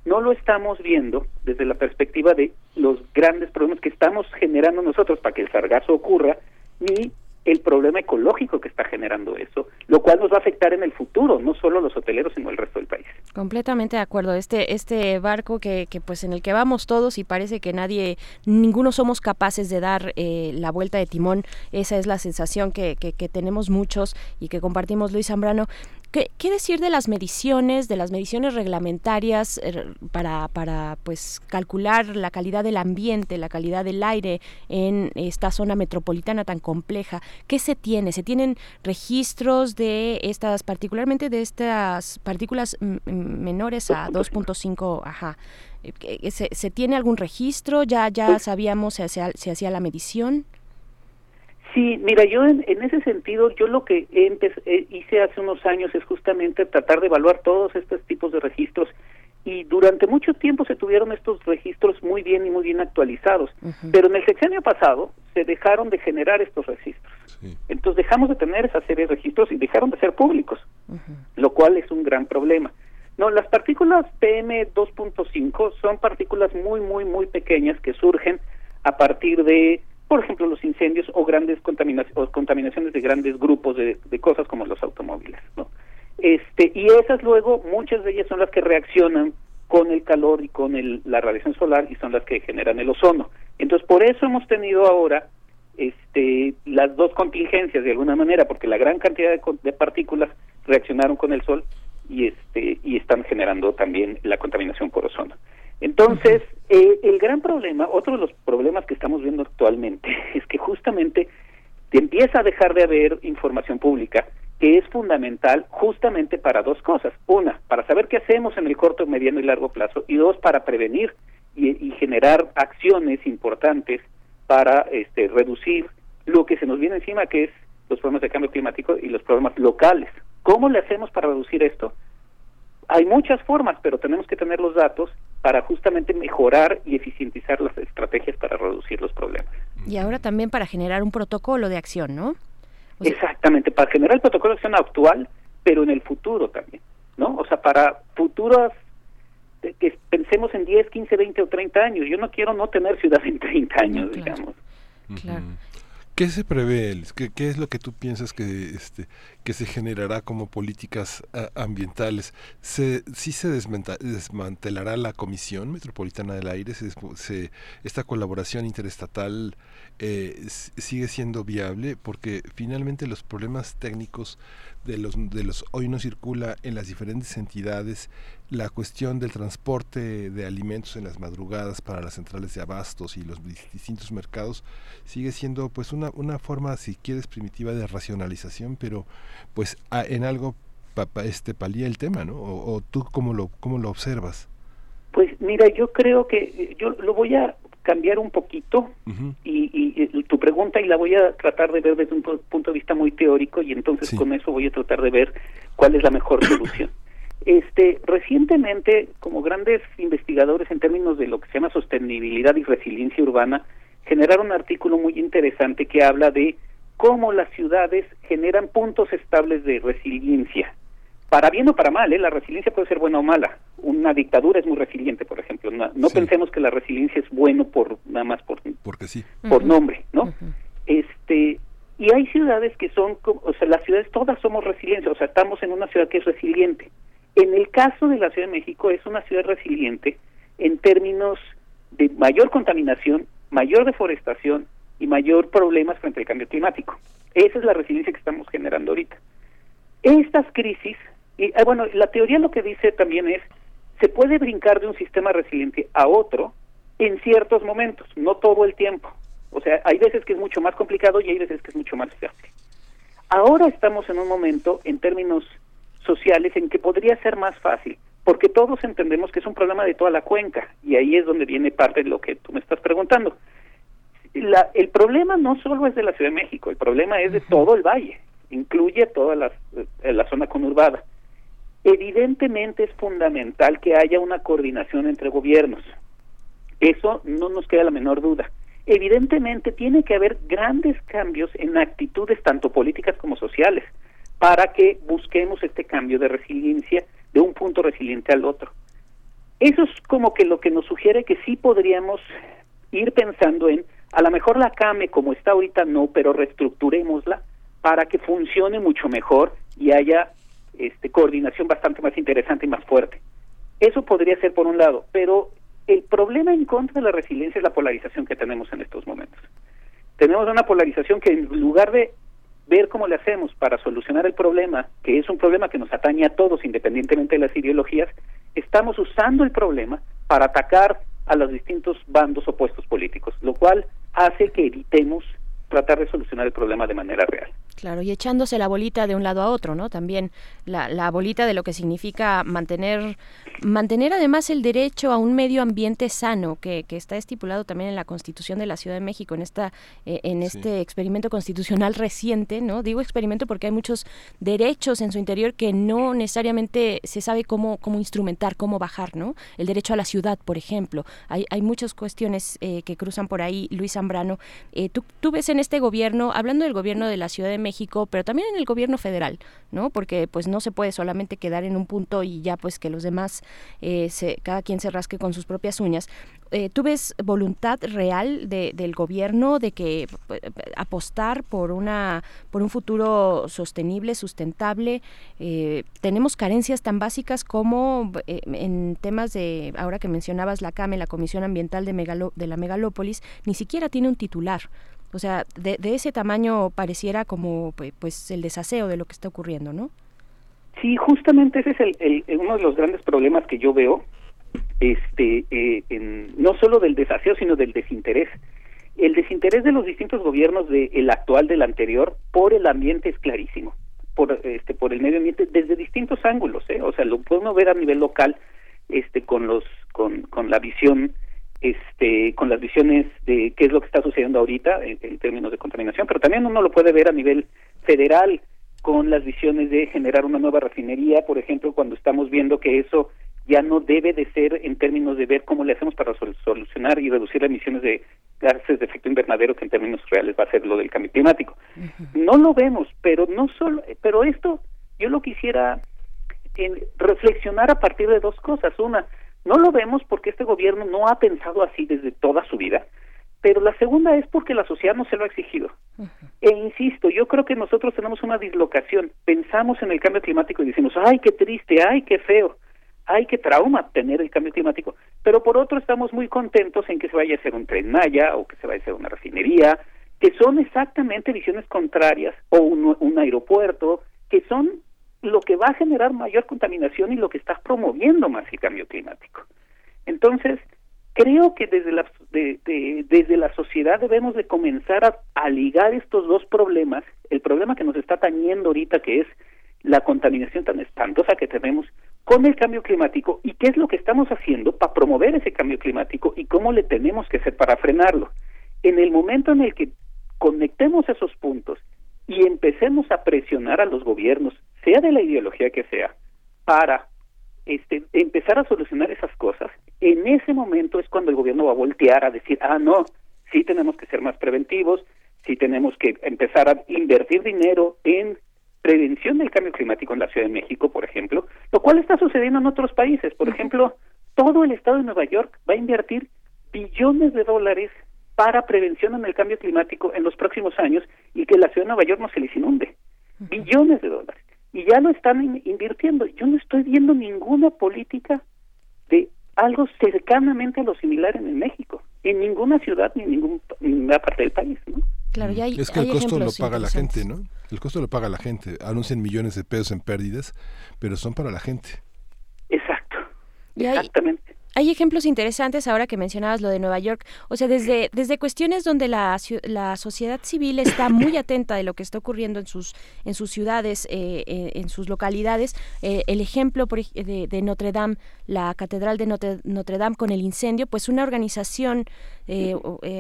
No lo estamos viendo desde la perspectiva de los grandes problemas que estamos generando nosotros para que el sargazo ocurra, ni el problema ecológico que está generando eso, lo cual nos va a afectar en el futuro, no solo los hoteleros, sino el resto del país. Completamente de acuerdo. Este, este barco que, que pues en el que vamos todos y parece que nadie, ninguno somos capaces de dar eh, la vuelta de timón. Esa es la sensación que, que, que tenemos muchos y que compartimos Luis Zambrano. ¿Qué, qué decir de las mediciones, de las mediciones reglamentarias eh, para, para pues calcular la calidad del ambiente, la calidad del aire en esta zona metropolitana tan compleja? ¿Qué se tiene? ¿Se tienen registros de estas, particularmente de estas partículas menores a 2.5? Ajá. Eh, eh, ¿Se, ¿Se tiene algún registro? ¿Ya, ya sabíamos si hacía, si hacía la medición? Sí, mira, yo en, en ese sentido, yo lo que he empe- eh, hice hace unos años es justamente tratar de evaluar todos estos tipos de registros y durante mucho tiempo se tuvieron estos registros muy bien y muy bien actualizados, pero en el sexenio pasado se dejaron de generar estos registros. Entonces dejamos de tener esa serie de registros y dejaron de ser públicos, lo cual es un gran problema. No, las partículas PM 2.5 son partículas muy, muy, muy pequeñas que surgen a partir de, por ejemplo, los incendios o grandes contaminaciones, o contaminaciones de grandes grupos de, cosas como los automóviles, ¿no? Este, y esas luego, muchas de ellas son las que reaccionan con el calor y con el, la radiación solar y son las que generan el ozono. Entonces, por eso hemos tenido ahora este, las dos contingencias de alguna manera, porque la gran cantidad de, de partículas reaccionaron con el sol y este y están generando también la contaminación por ozono. Entonces, eh, el gran problema, otro de los problemas que estamos viendo actualmente es que justamente empieza a dejar de haber información pública que es fundamental justamente para dos cosas. Una, para saber qué hacemos en el corto, mediano y largo plazo. Y dos, para prevenir y, generar acciones importantes para este, reducir lo que se nos viene encima, que es los problemas de cambio climático y los problemas locales. ¿Cómo le hacemos para reducir esto? Hay muchas formas, pero tenemos que tener los datos para justamente mejorar y eficientizar las estrategias para reducir los problemas. Y ahora también para generar un protocolo de acción, ¿no? Exactamente, para generar el protocolo de acción actual, pero en el futuro también, ¿no? O sea, para futuras, que pensemos en 10, 15, 20 o 30 años. Yo no quiero no tener ciudad en 30 años, digamos. Claro. ¿Qué se prevé, Elis? ¿Qué, qué es lo que tú piensas que, este, que se generará como políticas ambientales? ¿Se, ¿Sí se desmantelará la Comisión Metropolitana del Aire? ¿Se, ¿Esta colaboración interestatal eh, sigue siendo viable? Porque finalmente los problemas técnicos de los, de los hoy no circula en las diferentes entidades la cuestión del transporte de alimentos en las madrugadas para las centrales de abastos y los dis- distintos mercados sigue siendo pues una, una forma si quieres primitiva de racionalización pero pues a- en algo pa- pa- este palía el tema no o, o tú cómo lo cómo lo observas. Pues mira, yo creo que yo lo voy a cambiar un poquito y, y, tu pregunta y la voy a tratar de ver desde un punto de vista muy teórico y entonces con eso voy a tratar de ver cuál es la mejor solución. Este, recientemente, como grandes investigadores en términos de lo que se llama sostenibilidad y resiliencia urbana, generaron un artículo muy interesante que habla de cómo las ciudades generan puntos estables de resiliencia. Para bien o para mal, ¿eh? la resiliencia puede ser buena o mala. Una dictadura es muy resiliente, por ejemplo. No, pensemos que la resiliencia es bueno por nada más por porque sí. por nombre, ¿no? Este y hay ciudades que son, o sea, las ciudades todas somos resilientes, o sea, estamos en una ciudad que es resiliente. En el caso de la Ciudad de México es una ciudad resiliente en términos de mayor contaminación, mayor deforestación y mayor problemas frente al cambio climático. Esa es la resiliencia que estamos generando ahorita. Estas crisis, y ah, bueno, la teoría lo que dice también es, se puede brincar de un sistema resiliente a otro en ciertos momentos, no todo el tiempo. O sea, hay veces que es mucho más complicado y hay veces que es mucho más fácil. Ahora estamos en un momento, en términos sociales en que podría ser más fácil, porque todos entendemos que es un problema de toda la cuenca y ahí es donde viene parte de lo que tú me estás preguntando. La, el problema no solo es de la Ciudad de México, el problema es de todo el valle, incluye toda la, eh, la zona conurbada. Evidentemente es fundamental que haya una coordinación entre gobiernos. Eso no nos queda la menor duda. Evidentemente tiene que haber grandes cambios en actitudes tanto políticas como sociales para que busquemos este cambio de resiliencia de un punto resiliente al otro. Eso es como que lo que nos sugiere que sí podríamos ir pensando en, a lo mejor la CAME como está ahorita no, pero reestructurémosla para que funcione mucho mejor y haya este, coordinación bastante más interesante y más fuerte. Eso podría ser por un lado, pero el problema en contra de la resiliencia es la polarización que tenemos en estos momentos. Tenemos una polarización que en lugar de ver cómo le hacemos para solucionar el problema, que es un problema que nos atañe a todos independientemente de las ideologías, estamos usando el problema para atacar a los distintos bandos opuestos políticos, lo cual hace que evitemos tratar de solucionar el problema de manera real. Claro, y echándose la bolita de un lado a otro, ¿no? También la, la, bolita de lo que significa mantener, mantener además el derecho a un medio ambiente sano, que, que está estipulado también en la Constitución de la Ciudad de México, en esta, eh, en este experimento constitucional reciente, ¿no? Digo experimento porque hay muchos derechos en su interior que no necesariamente se sabe cómo, cómo instrumentar, cómo bajar, ¿no? El derecho a la ciudad, por ejemplo. Hay, hay muchas cuestiones eh, que cruzan por ahí, Luis Zambrano. Eh, tú, tú ves en este gobierno, hablando del gobierno de la Ciudad de México, México, pero también en el gobierno federal, ¿no? Porque pues no se puede solamente quedar en un punto y ya pues que los demás, eh, se, cada quien se rasque con sus propias uñas. Eh, ¿Tú ves voluntad real de, del gobierno de que eh, apostar por una por un futuro sostenible, sustentable? tenemos carencias tan básicas como en temas de ahora que mencionabas la CAME, la Comisión Ambiental de, Megalo, de la Megalópolis, ni siquiera tiene un titular. O sea, de, de ese tamaño pareciera como pues el desaseo de lo que está ocurriendo, ¿no? Sí, justamente ese es el, uno de los grandes problemas que yo veo, este, eh, en, no solo del desaseo, sino del desinterés. El desinterés de los distintos gobiernos, del el actual, del anterior, por el ambiente es clarísimo, por, este, por el medio ambiente, desde distintos ángulos, ¿eh? o sea, lo podemos ver a nivel local, este, con los, con, con la visión este, con las visiones de qué es lo que está sucediendo ahorita en, términos de contaminación, pero también uno lo puede ver a nivel federal con las visiones de generar una nueva refinería, por ejemplo, cuando estamos viendo que eso ya no debe de ser en términos de ver cómo le hacemos para solucionar y reducir las emisiones de gases de efecto invernadero, que en términos reales va a ser lo del cambio climático. No lo vemos, pero no solo, pero esto yo lo quisiera en, reflexionar a partir de dos cosas. Una, no lo vemos porque este gobierno no ha pensado así desde toda su vida, pero la segunda es porque la sociedad no se lo ha exigido. E insisto, yo creo que nosotros tenemos una dislocación. Pensamos en el cambio climático y decimos, ay, qué triste, ay, qué feo, ay, qué trauma tener el cambio climático. Pero por otro estamos muy contentos en que se vaya a hacer un tren Maya o que se vaya a hacer una refinería, que son exactamente visiones contrarias, o un, un aeropuerto, que son lo que va a generar mayor contaminación y lo que está promoviendo más el cambio climático. Entonces, creo que desde la, desde la sociedad debemos de comenzar a, a, ligar estos dos problemas, el problema que nos está tañendo ahorita, que es la contaminación tan espantosa que tenemos, con el cambio climático y qué es lo que estamos haciendo para promover ese cambio climático y cómo le tenemos que hacer para frenarlo. En el momento en el que conectemos esos puntos y empecemos a presionar a los gobiernos, sea de la ideología que sea, para este, empezar a solucionar esas cosas, en ese momento es cuando el gobierno va a voltear a decir, ah, no, sí tenemos que ser más preventivos, sí tenemos que empezar a invertir dinero en prevención del cambio climático en la Ciudad de México, por ejemplo, lo cual está sucediendo en otros países. Por ejemplo, todo el estado de Nueva York va a invertir billones de dólares para prevención en el cambio climático en los próximos años y que la ciudad de Nueva York no se les inunde. Billones de dólares. Y ya lo están invirtiendo. Yo no estoy viendo ninguna política de algo cercanamente a lo similar en México, en ninguna ciudad ni en ninguna parte del país, ¿no? Claro, ya hay, es que el costo lo paga la gente, ¿no? El costo lo paga la gente. Anuncian millones de pesos en pérdidas, pero son para la gente. Exacto. Exactamente hay ejemplos interesantes ahora que mencionabas lo de Nueva York, o sea, desde, desde cuestiones donde la, la sociedad civil está muy atenta de lo que está ocurriendo en sus, en sus ciudades, eh, eh, en sus localidades. Eh, el ejemplo de, de, Notre Dame, la Catedral de Notre, Notre, Dame con el incendio, pues una organización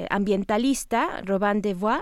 ambientalista, Robin de Bois,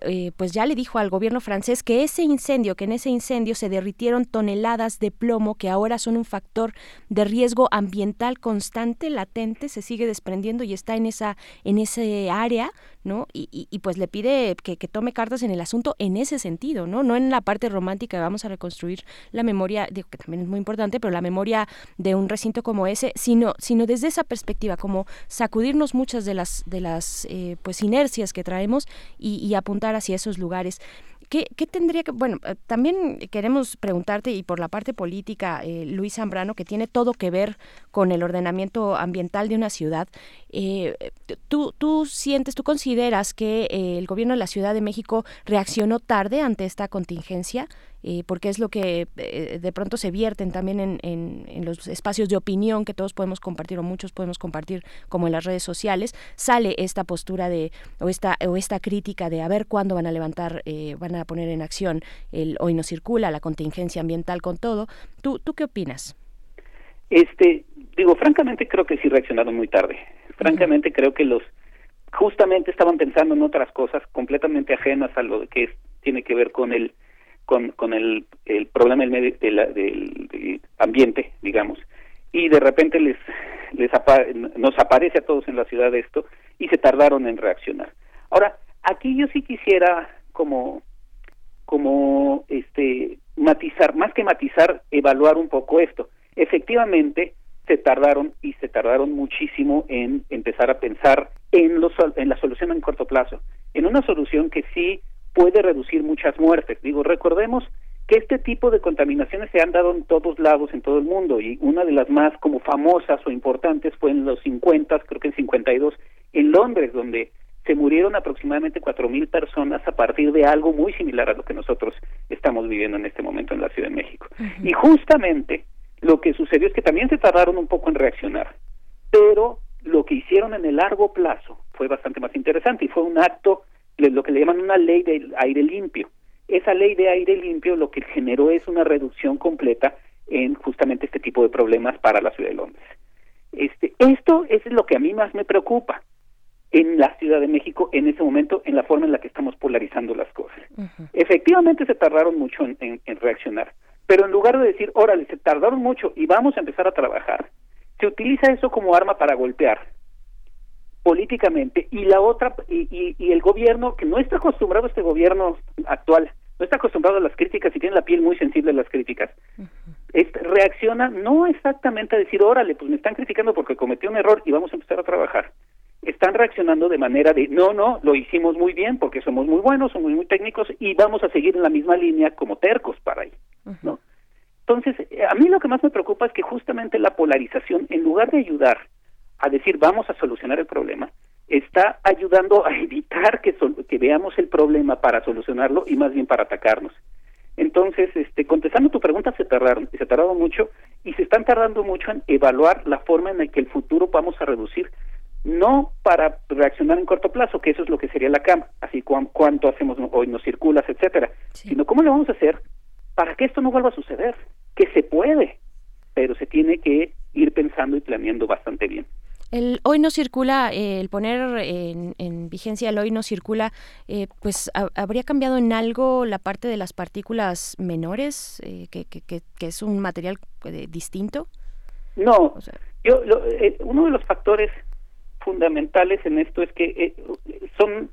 eh, pues ya le dijo al gobierno francés que ese incendio, que en ese incendio se derritieron toneladas de plomo que ahora son un factor de riesgo ambiental constante, latente, se sigue desprendiendo y está en esa en ese área, ¿no? Y, y, pues le pide que, que, tome cartas en el asunto en ese sentido, ¿no? No en la parte romántica, vamos a reconstruir la memoria, digo que también es muy importante, pero la memoria de un recinto como ese, sino, sino desde esa perspectiva, como sacudirnos muchas de las, de las eh, pues inercias que traemos y, apuntar hacia esos lugares. ¿Qué, ¿Qué, tendría que.? Bueno, eh, también queremos preguntarte, y por la parte política, eh, Luis Zambrano, que tiene todo que ver con el ordenamiento ambiental de una ciudad. ¿tú, ¿Tú sientes, tú consideras que el gobierno de la Ciudad de México reaccionó tarde ante esta contingencia? Eh, porque es lo que eh, de pronto se vierten también en, en, los espacios de opinión que todos podemos compartir o muchos podemos compartir como en las redes sociales, sale esta postura de o esta o esta crítica de a ver cuándo van a levantar, eh, van a poner en acción el hoy no circula, la contingencia ambiental con todo. ¿Tú, tú qué opinas? Este, digo, francamente creo que sí reaccionaron muy tarde. Francamente creo que los justamente estaban pensando en otras cosas completamente ajenas a lo que tiene que ver con el con, con el, el problema del, medio, del, ambiente, digamos, y de repente les, les nos aparece a todos en la ciudad esto y se tardaron en reaccionar. Ahora, aquí yo sí quisiera como como este matizar, más que matizar, evaluar un poco esto. Efectivamente, se tardaron y se tardaron muchísimo en empezar a pensar en, los, en la solución en corto plazo, en una solución que sí puede reducir muchas muertes. Digo, recordemos que este tipo de contaminaciones se han dado en todos lados, en todo el mundo, y una de las más como famosas o importantes fue en los 50, creo que en 52, en Londres, donde se murieron aproximadamente 4.000 personas a partir de algo muy similar a lo que nosotros estamos viviendo en este momento en la Ciudad de México. Y justamente lo que sucedió es que también se tardaron un poco en reaccionar, pero lo que hicieron en el largo plazo fue bastante más interesante y fue un acto lo que le llaman una ley de aire limpio. Esa ley de aire limpio lo que generó es una reducción completa en justamente este tipo de problemas para la ciudad de Londres. Este, esto es lo que a mí más me preocupa en la Ciudad de México en ese momento, en la forma en la que estamos polarizando las cosas. Efectivamente se tardaron mucho en, en, reaccionar, pero en lugar de decir, órale, se tardaron mucho y vamos a empezar a trabajar, se utiliza eso como arma para golpear políticamente y la otra y, y, el gobierno que no está acostumbrado este gobierno actual no está acostumbrado a las críticas y tiene la piel muy sensible a las críticas reacciona no exactamente a decir órale pues me están criticando porque cometí un error y vamos a empezar a trabajar están reaccionando de manera de no no lo hicimos muy bien porque somos muy buenos somos muy técnicos y vamos a seguir en la misma línea como tercos para ahí no entonces a mí lo que más me preocupa es que justamente la polarización en lugar de ayudar a decir vamos a solucionar el problema, está ayudando a evitar que, que veamos el problema para solucionarlo y más bien para atacarnos. Entonces, este, contestando tu pregunta, se tardaron, se tardaron mucho y se están tardando mucho en evaluar la forma en la que el futuro vamos a reducir, no para reaccionar en corto plazo, que eso es lo que sería la cama, así cuánto hacemos hoy nos circulas, etcétera, sino cómo lo vamos a hacer para que esto no vuelva a suceder, que se puede, pero se tiene que ir pensando y planeando bastante bien. El hoy no circula, eh, el poner en, vigencia el hoy no circula, eh, pues habría cambiado en algo la parte de las partículas menores, eh, que, que, que, es un material distinto. No, yo uno de los factores fundamentales en esto es que son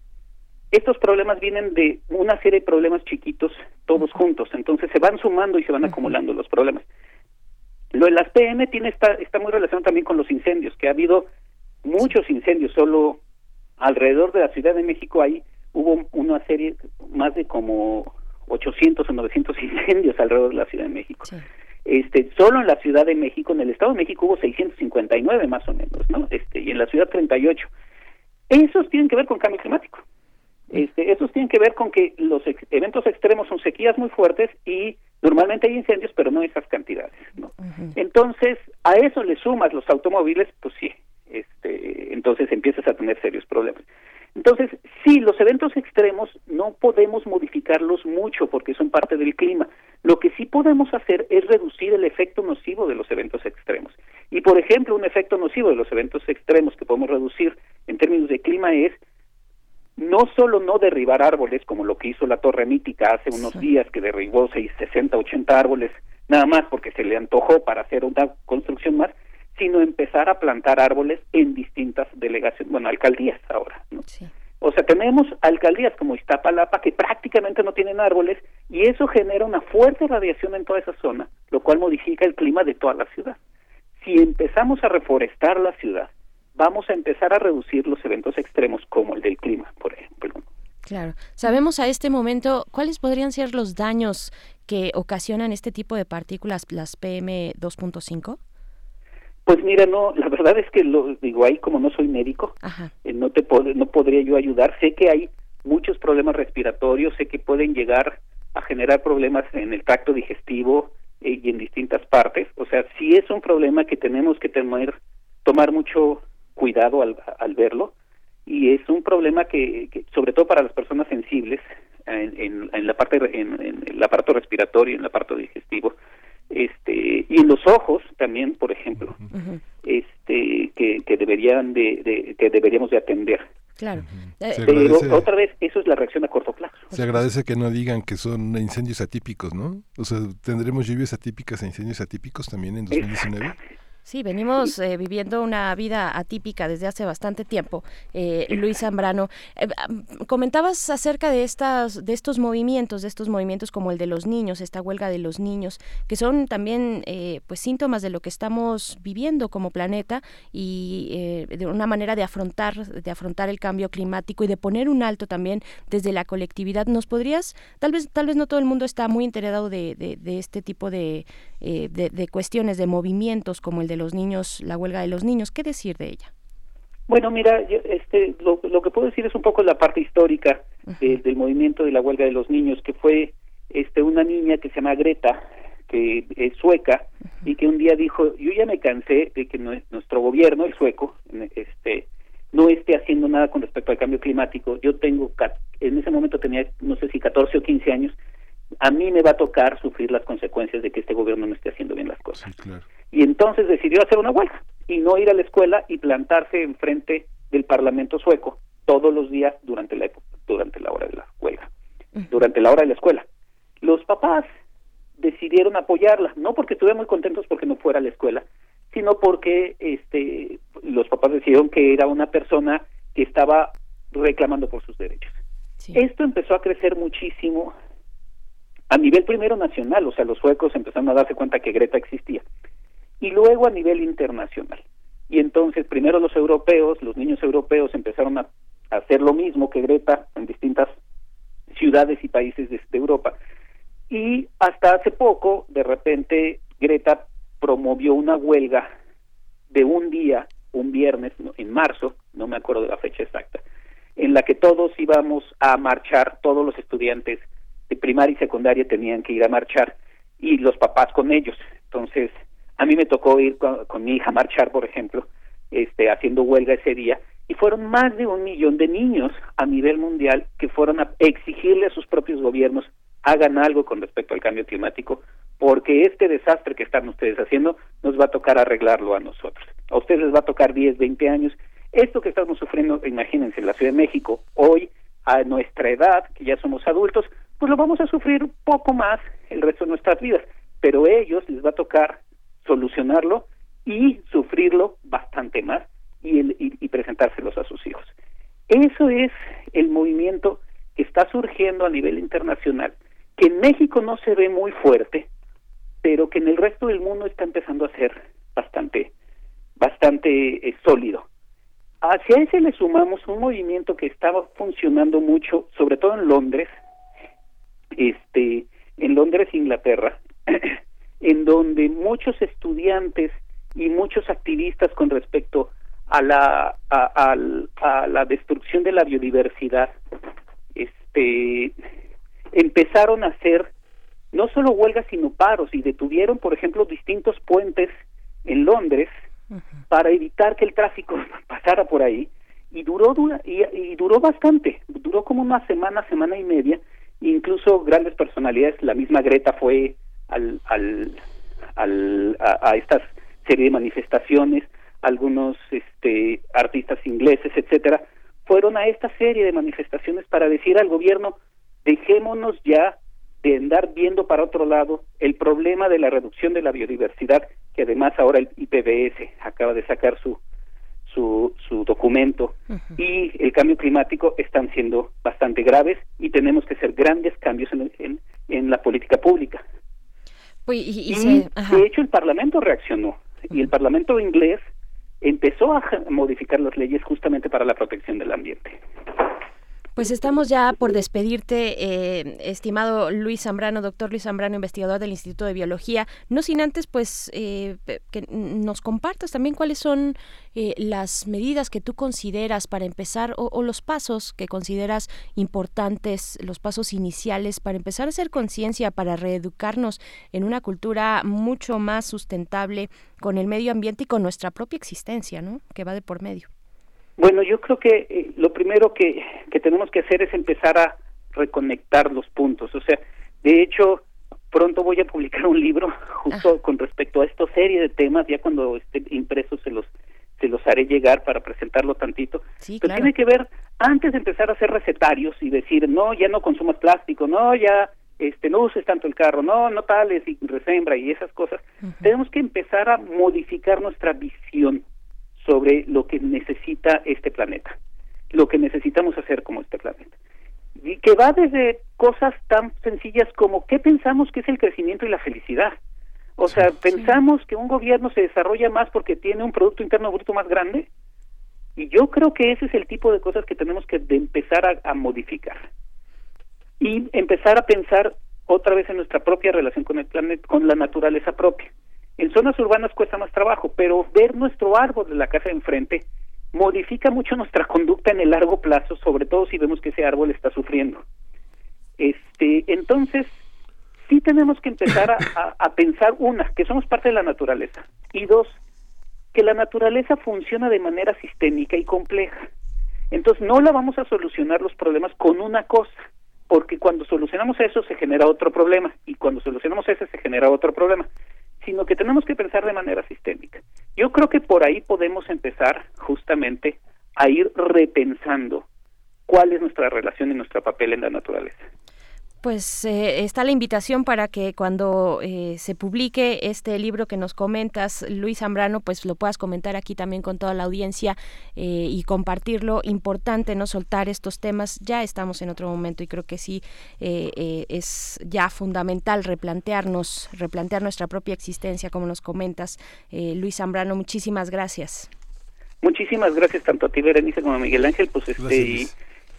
estos problemas vienen de una serie de problemas chiquitos todos juntos, entonces se van sumando y se van acumulando los problemas. Lo de las PM tiene está, está muy relacionado también con los incendios, que ha habido muchos incendios, solo alrededor de la Ciudad de México ahí hubo una serie, más de como 800 o 900 incendios alrededor de la Ciudad de México. Este, solo en la Ciudad de México, en el Estado de México hubo 659 más o menos, ¿no? Este, y en la Ciudad 38. Esos tienen que ver con cambio climático. Este, esos tienen que ver con que los eventos extremos son sequías muy fuertes y normalmente hay incendios, pero no esas cantidades. ¿no? Entonces, a eso le sumas los automóviles, pues sí, este, entonces empiezas a tener serios problemas. Entonces, sí, los eventos extremos no podemos modificarlos mucho porque son parte del clima. Lo que sí podemos hacer es reducir el efecto nocivo de los eventos extremos. Y, por ejemplo, un efecto nocivo de los eventos extremos que podemos reducir en términos de clima es no solo no derribar árboles, como lo que hizo la Torre Mítica hace unos días, que derribó 60, 80 árboles, nada más porque se le antojó para hacer una construcción más, sino empezar a plantar árboles en distintas delegaciones, bueno, alcaldías ahora, ¿no? O sea, tenemos alcaldías como Iztapalapa que prácticamente no tienen árboles y eso genera una fuerte radiación en toda esa zona, lo cual modifica el clima de toda la ciudad. Si empezamos a reforestar la ciudad, vamos a empezar a reducir los eventos extremos como el del clima, por ejemplo. Claro. Sabemos a este momento cuáles podrían ser los daños que ocasionan este tipo de partículas, las PM 2.5. Pues mira, no, la verdad es que lo digo ahí como no soy médico, eh, no te no podría yo ayudar. Sé que hay muchos problemas respiratorios, sé que pueden llegar a generar problemas en el tracto digestivo eh, y en distintas partes. O sea, sí es un problema que tenemos que tener tomar mucho cuidado al, al verlo y es un problema que, sobre todo para las personas sensibles en, en, la parte en, el aparato respiratorio en el aparato digestivo este y en los ojos también por ejemplo este que, que deberían de, que deberíamos de atender Claro. Pero otra vez, eso es la reacción a corto plazo. Se agradece que no digan que son incendios atípicos, ¿no? O sea, ¿tendremos lluvias atípicas e incendios atípicos también en 2019? Sí, venimos eh, viviendo una vida atípica desde hace bastante tiempo. Eh, Luis Zambrano, eh, comentabas acerca de estas, de estos movimientos, de estos movimientos como el de los niños, esta huelga de los niños, que son también pues síntomas de lo que estamos viviendo como planeta y de una manera de afrontar, de afrontar el cambio climático y de poner un alto también desde la colectividad. ¿Nos podrías, tal vez, tal vez no todo el mundo está muy enterado de, de este tipo de, de cuestiones, de movimientos como el de los niños, la huelga de los niños. ¿Qué decir de ella? Bueno, mira, este, lo, que puedo decir es un poco la parte histórica del movimiento de la huelga de los niños, que fue este, una niña que se llama Greta, que es sueca, y que un día dijo, yo ya me cansé de que nuestro gobierno, el sueco, este, no esté haciendo nada con respecto al cambio climático. Yo tengo, en ese momento tenía, no sé si 14 o 15 años, a mí me va a tocar sufrir las consecuencias de que este gobierno no esté haciendo bien las cosas. Y entonces decidió hacer una huelga y no ir a la escuela y plantarse enfrente del Parlamento sueco todos los días durante la durante la hora de la huelga, durante la hora de la escuela. Los papás decidieron apoyarla, no porque estuvieran muy contentos porque no fuera a la escuela, sino porque este los papás decidieron que era una persona que estaba reclamando por sus derechos. Esto empezó a crecer muchísimo a nivel primero nacional, o sea, los suecos empezaron a darse cuenta que Greta existía, y luego a nivel internacional. Y entonces primero los europeos, los niños europeos empezaron a, hacer lo mismo que Greta en distintas ciudades y países de, Europa. Y hasta hace poco, de repente, Greta promovió una huelga de un día, un viernes, en marzo, no me acuerdo de la fecha exacta, en la que todos íbamos a marchar, todos los estudiantes primaria y secundaria tenían que ir a marchar y los papás con ellos. Entonces, a mí me tocó ir con, mi hija a marchar, por ejemplo, este, haciendo huelga ese día, y fueron más de un millón de niños a nivel mundial que fueron a exigirle a sus propios gobiernos hagan algo con respecto al cambio climático porque este desastre que están ustedes haciendo nos va a tocar arreglarlo a nosotros. A ustedes les va a tocar 10, 20 años. Esto que estamos sufriendo, imagínense, en la Ciudad de México, hoy, a nuestra edad, que ya somos adultos, pues lo vamos a sufrir un poco más el resto de nuestras vidas, pero a ellos les va a tocar solucionarlo y sufrirlo bastante más y, el, y, y presentárselos a sus hijos. Eso es el movimiento que está surgiendo a nivel internacional, que en México no se ve muy fuerte, pero que en el resto del mundo está empezando a ser bastante, bastante eh, sólido. Hacia ese le sumamos un movimiento que estaba funcionando mucho, sobre todo en Londres, este, en Londres, Inglaterra, en donde muchos estudiantes y muchos activistas con respecto a la a, a, la destrucción de la biodiversidad este empezaron a hacer no solo huelgas sino paros y detuvieron por ejemplo distintos puentes en Londres para evitar que el tráfico pasara por ahí. Y duró dura, y, y, duró bastante duró como una semana semana y media incluso grandes personalidades la misma Greta fue al, a, a estas serie de manifestaciones algunos este, artistas ingleses, etcétera, fueron a esta serie de manifestaciones para decir al gobierno dejémonos ya de andar viendo para otro lado el problema de la reducción de la biodiversidad, que además ahora el IPBS acaba de sacar su su, su documento. Y el cambio climático están siendo bastante graves y tenemos que hacer grandes cambios en, en, en la política pública. Pues, y, y, y de hecho el Parlamento reaccionó. Y el Parlamento inglés empezó a modificar las leyes justamente para la protección del ambiente. Pues estamos ya por despedirte, eh, estimado Luis Zambrano, doctor Luis Zambrano, investigador del Instituto de Biología. No sin antes, pues, eh, que nos compartas también cuáles son eh, las medidas que tú consideras para empezar o, o, los pasos que consideras importantes, los pasos iniciales para empezar a hacer conciencia, para reeducarnos en una cultura mucho más sustentable con el medio ambiente y con nuestra propia existencia, ¿no? Que va de por medio. Bueno, yo creo que eh, lo primero que, que tenemos que hacer es empezar a reconectar los puntos. O sea, de hecho, pronto voy a publicar un libro justo con respecto a esta serie de temas, ya cuando esté impreso se los se los haré llegar para presentarlo tantito. Sí, Pero tiene que ver antes de empezar a hacer recetarios y decir, no, ya no consumas plástico, no, ya este no uses tanto el carro, no, no tales y resembra y esas cosas. Uh -huh. Tenemos que empezar a modificar nuestra visión sobre lo que necesita este planeta, lo que necesitamos hacer como este planeta. Y que va desde cosas tan sencillas como qué pensamos que es el crecimiento y la felicidad. O sea, sí, pensamos que un gobierno se desarrolla más porque tiene un Producto Interno Bruto más grande. Y yo creo que ese es el tipo de cosas que tenemos que empezar a, a modificar. Y empezar a pensar otra vez en nuestra propia relación con el planeta, con la naturaleza propia. En zonas urbanas cuesta más trabajo, pero ver nuestro árbol de la casa de enfrente modifica mucho nuestra conducta en el largo plazo, sobre todo si vemos que ese árbol está sufriendo. Este, entonces, sí tenemos que empezar a, a, pensar, una, que somos parte de la naturaleza, y dos, que la naturaleza funciona de manera sistémica y compleja. Entonces, no la vamos a solucionar los problemas con una cosa, porque cuando solucionamos eso se genera otro problema, y cuando solucionamos ese se genera otro problema sino que tenemos que pensar de manera sistémica. Yo creo que por ahí podemos empezar justamente a ir repensando cuál es nuestra relación y nuestro papel en la naturaleza. Pues eh, está la invitación para que cuando eh, se publique este libro que nos comentas, Luis Zambrano, pues lo puedas comentar aquí también con toda la audiencia eh, y compartirlo. Importante no soltar estos temas. Ya estamos en otro momento y creo que sí es ya fundamental replantearnos, replantear nuestra propia existencia, como nos comentas. Luis Zambrano, muchísimas gracias. Muchísimas gracias tanto a ti, Berenice, como a Miguel Ángel. Pues este. Y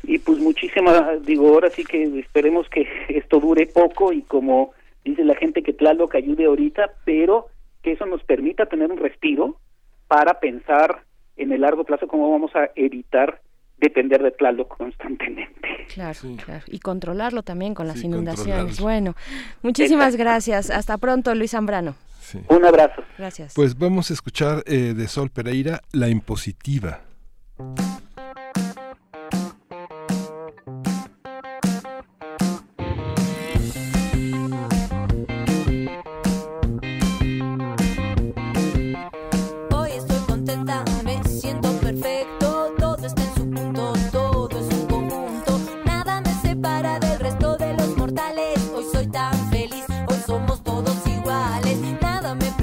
y pues muchísimas, digo, ahora sí que esperemos que esto dure poco y como dice la gente que Tlaloc ayude ahorita, pero que eso nos permita tener un respiro para pensar en el largo plazo cómo vamos a evitar depender de Tlaloc constantemente. Claro, sí. claro. Y controlarlo también con las sí, inundaciones. Bueno, muchísimas Exacto. gracias. Hasta pronto, Luis Zambrano. Sí. Un abrazo. Gracias. Pues vamos a escuchar eh, de Sol Pereira, La Impositiva.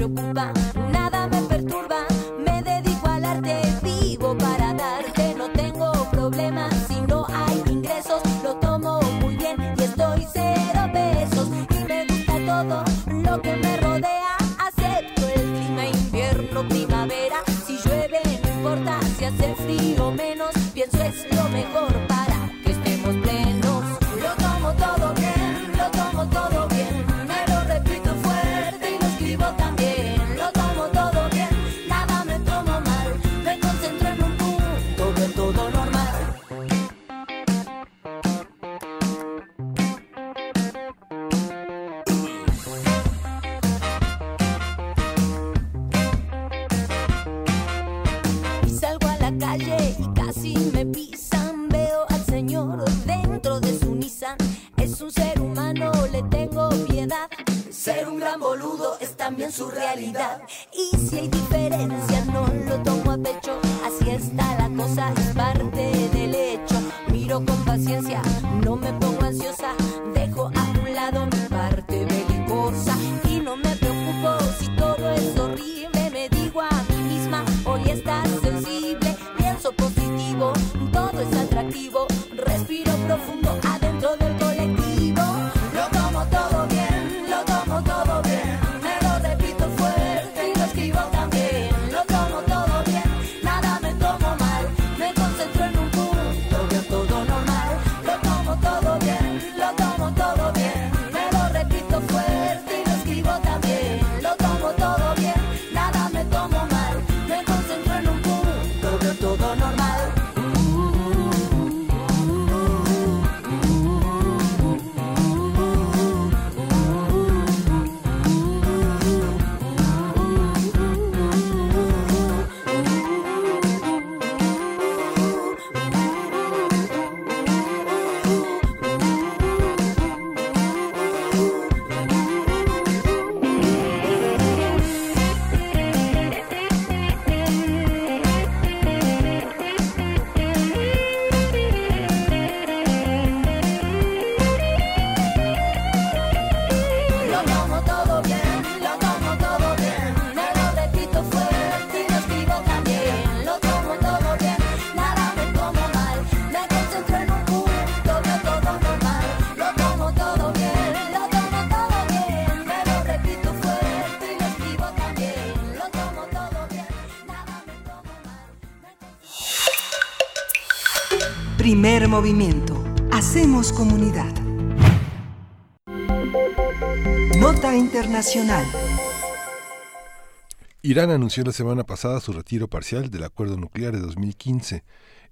Nada me perturba. Me dedico al arte vivo para darte. No tengo problemas si no hay ingresos. Lo Primer movimiento. Hacemos comunidad. Nota Internacional. Irán anunció la semana pasada su retiro parcial del acuerdo nuclear de 2015.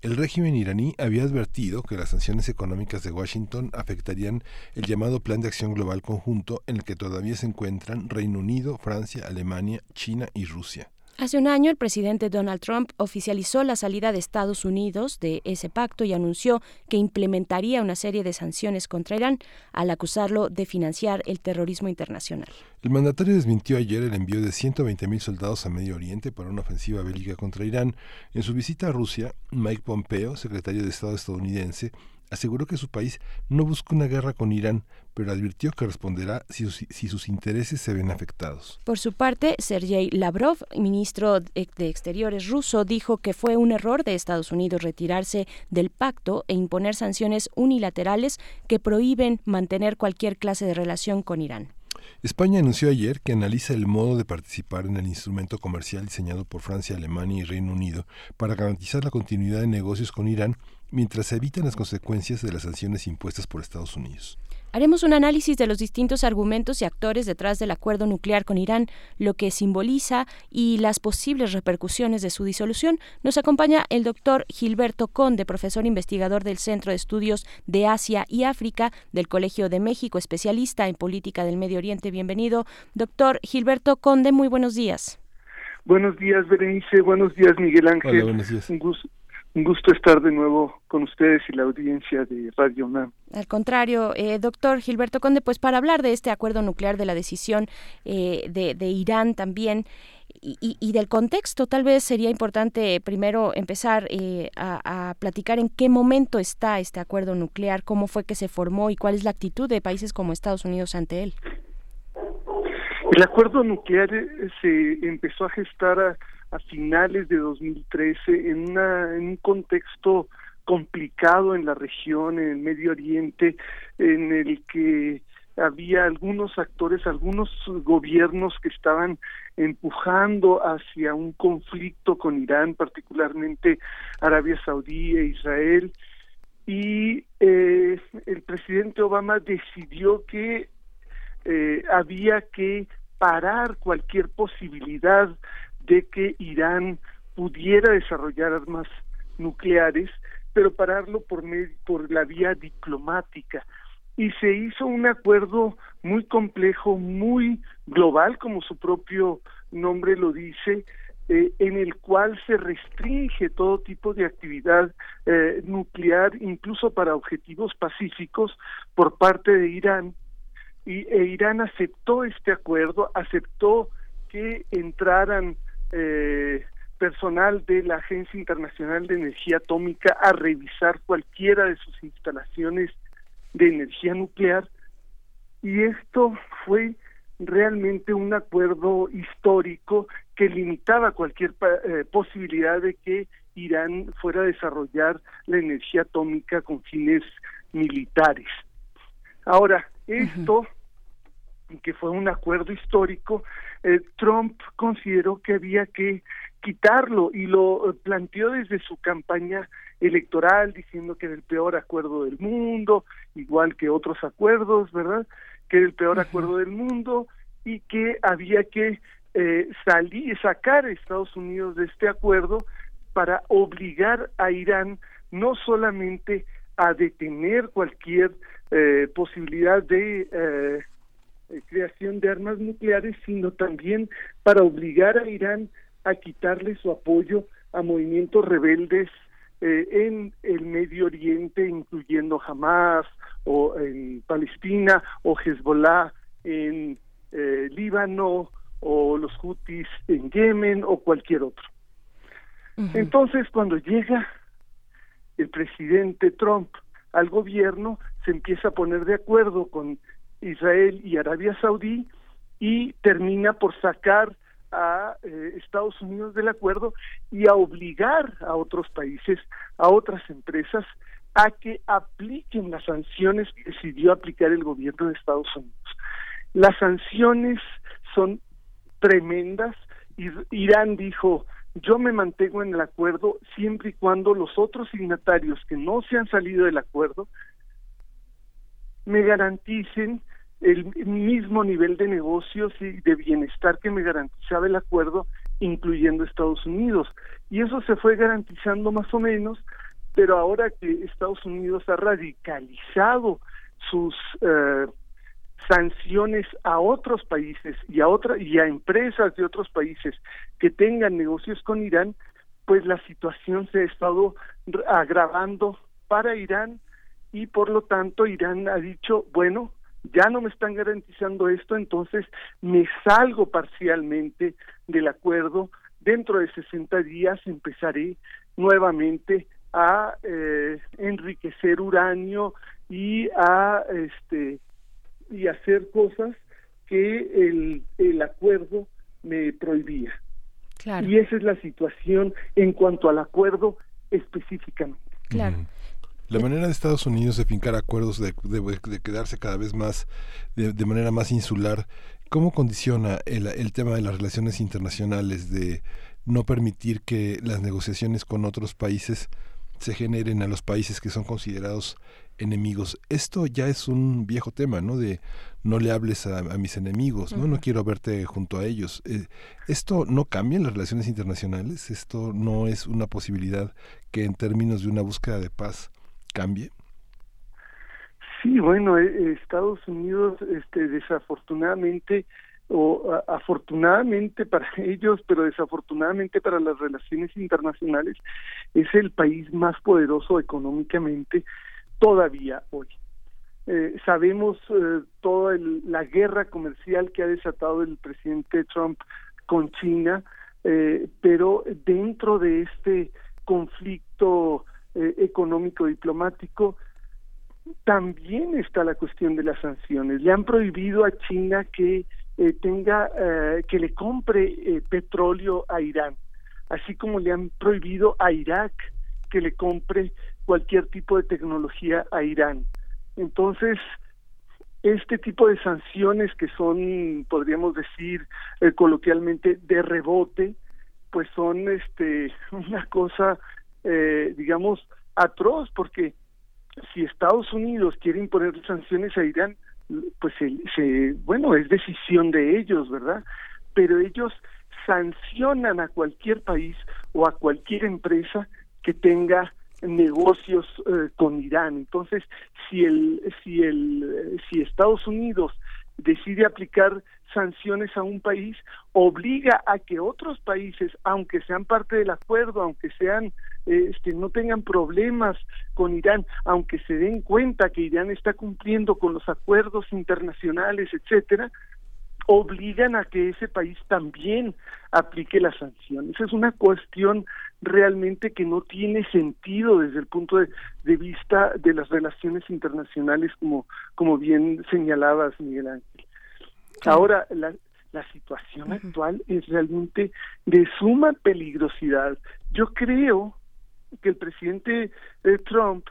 El régimen iraní había advertido que las sanciones económicas de Washington afectarían el llamado Plan de Acción Global Conjunto en el que todavía se encuentran Reino Unido, Francia, Alemania, China y Rusia. Hace un año, el presidente Donald Trump oficializó la salida de Estados Unidos de ese pacto y anunció que implementaría una serie de sanciones contra Irán al acusarlo de financiar el terrorismo internacional. El mandatario desmintió ayer el envío de 120.000 soldados a Medio Oriente para una ofensiva bélica contra Irán. En su visita a Rusia, Mike Pompeo, secretario de Estado estadounidense, aseguró que su país no busca una guerra con Irán, pero advirtió que responderá si sus, si sus intereses se ven afectados. Por su parte, Sergei Lavrov, ministro de de Exteriores ruso, dijo que fue un error de Estados Unidos retirarse del pacto e imponer sanciones unilaterales que prohíben mantener cualquier clase de relación con Irán. España anunció ayer que analiza el modo de participar en el instrumento comercial diseñado por Francia, Alemania y Reino Unido para garantizar la continuidad de negocios con Irán mientras se evitan las consecuencias de las sanciones impuestas por Estados Unidos. Haremos un análisis de los distintos argumentos y actores detrás del acuerdo nuclear con Irán, lo que simboliza y las posibles repercusiones de su disolución. Nos acompaña el doctor Gilberto Conde, profesor investigador del Centro de Estudios de Asia y África del Colegio de México, especialista en política del Medio Oriente. Bienvenido, doctor Gilberto Conde. Muy buenos días. Buenos días, Berenice. Buenos días, Miguel Ángel. Hola, buenos días. Un gusto, un gusto estar de nuevo con ustedes y la audiencia de Radio UNAM. Al contrario, eh, doctor Gilberto Conde, pues para hablar de este acuerdo nuclear, de la decisión eh, de, de, Irán también y, y, y, del contexto, tal vez sería importante primero empezar eh, a, a, platicar en qué momento está este acuerdo nuclear, cómo fue que se formó y cuál es la actitud de países como Estados Unidos ante él. El acuerdo nuclear eh, se empezó a gestar a, a finales de 2013 en, una, en un contexto complicado en la región, en el Medio Oriente, en el que había algunos actores, algunos gobiernos que estaban empujando hacia un conflicto con Irán, particularmente Arabia Saudí e Israel, y eh, el presidente Obama decidió que eh, había que parar cualquier posibilidad de que Irán pudiera desarrollar armas nucleares, pero pararlo por, por la vía diplomática. Y se hizo un acuerdo muy complejo, muy global, como su propio nombre lo dice, eh, en el cual se restringe todo tipo de actividad eh, nuclear, incluso para objetivos pacíficos, por parte de Irán. Y e Irán aceptó este acuerdo, aceptó que entraran eh, personal de la Agencia Internacional de Energía Atómica a revisar cualquiera de sus instalaciones de energía nuclear y esto fue realmente un acuerdo histórico que limitaba cualquier eh, posibilidad de que Irán fuera a desarrollar la energía atómica con fines militares. Ahora, esto, que fue un acuerdo histórico, eh, Trump consideró que había que quitarlo y lo eh, planteó desde su campaña electoral diciendo que era el peor acuerdo del mundo, igual que otros acuerdos, ¿verdad? Que era el peor acuerdo del mundo y que había que eh, salir, sacar a Estados Unidos de este acuerdo para obligar a Irán no solamente a detener cualquier eh, posibilidad de eh, creación de armas nucleares, sino también para obligar a Irán a quitarle su apoyo a movimientos rebeldes eh, en el Medio Oriente, incluyendo Hamas o en Palestina o Hezbollah en eh, Líbano o los Houthis en Yemen o cualquier otro. Entonces, cuando llega el presidente Trump al gobierno, se empieza a poner de acuerdo con Israel y Arabia Saudí y termina por sacar a eh, Estados Unidos del acuerdo y a obligar a otros países, a otras empresas, a que apliquen las sanciones que decidió aplicar el gobierno de Estados Unidos. Las sanciones son tremendas. Irán dijo, yo me mantengo en el acuerdo siempre y cuando los otros signatarios que no se han salido del acuerdo me garanticen el mismo nivel de negocios y de bienestar que me garantizaba el acuerdo, incluyendo Estados Unidos. Y eso se fue garantizando más o menos, pero ahora que Estados Unidos ha radicalizado sus eh, sanciones a otros países y a otra y a empresas de otros países que tengan negocios con Irán, pues la situación se ha estado agravando para Irán y por lo tanto Irán ha dicho, bueno, ya no me están garantizando esto, entonces me salgo parcialmente del acuerdo. Dentro de 60 días empezaré nuevamente a eh, enriquecer uranio y a este y hacer cosas que el, el acuerdo me prohibía. Y esa es la situación en cuanto al acuerdo específicamente. Claro. La manera de Estados Unidos de fincar acuerdos, de, de, quedarse cada vez más, de, de, manera más insular, ¿cómo condiciona el, el tema de las relaciones internacionales, de no permitir que las negociaciones con otros países se generen a los países que son considerados enemigos. Esto ya es un viejo tema, ¿no? De no le hables a, a mis enemigos, ¿no? No quiero verte junto a ellos. Eh, ¿Esto no cambia en las relaciones internacionales? ¿Esto no es una posibilidad que en términos de una búsqueda de paz cambie? Sí, bueno, eh, Estados Unidos, este, desafortunadamente o afortunadamente para ellos, pero desafortunadamente para las relaciones internacionales, es el país más poderoso económicamente todavía hoy. Eh, sabemos eh, toda la guerra comercial que ha desatado el presidente Trump con China, eh, pero dentro de este conflicto eh, económico diplomático también está la cuestión de las sanciones. Le han prohibido a China que eh, tenga eh, que le compre eh, petróleo a Irán, así como le han prohibido a Irak que le compre cualquier tipo de tecnología a Irán. Entonces, este tipo de sanciones que son, podríamos decir coloquialmente, de rebote, pues son este una cosa, digamos, atroz, porque si Estados Unidos quiere imponer sanciones a Irán, pues se, bueno, es decisión de ellos, ¿verdad? Pero ellos sancionan a cualquier país o a cualquier empresa que tenga negocios eh, con Irán. Entonces, si el si el si Estados Unidos decide aplicar sanciones a un país, obliga a que otros países, aunque sean parte del acuerdo, aunque sean este, no tengan problemas con Irán, aunque se den cuenta que Irán está cumpliendo con los acuerdos internacionales, etcétera, obligan a que ese país también aplique las sanciones. Es una cuestión realmente que no tiene sentido desde el punto de, de vista de las relaciones internacionales, como, como bien señalabas, Miguel Ángel. Ahora, la, la situación actual es realmente de suma peligrosidad. Yo creo que el presidente Trump,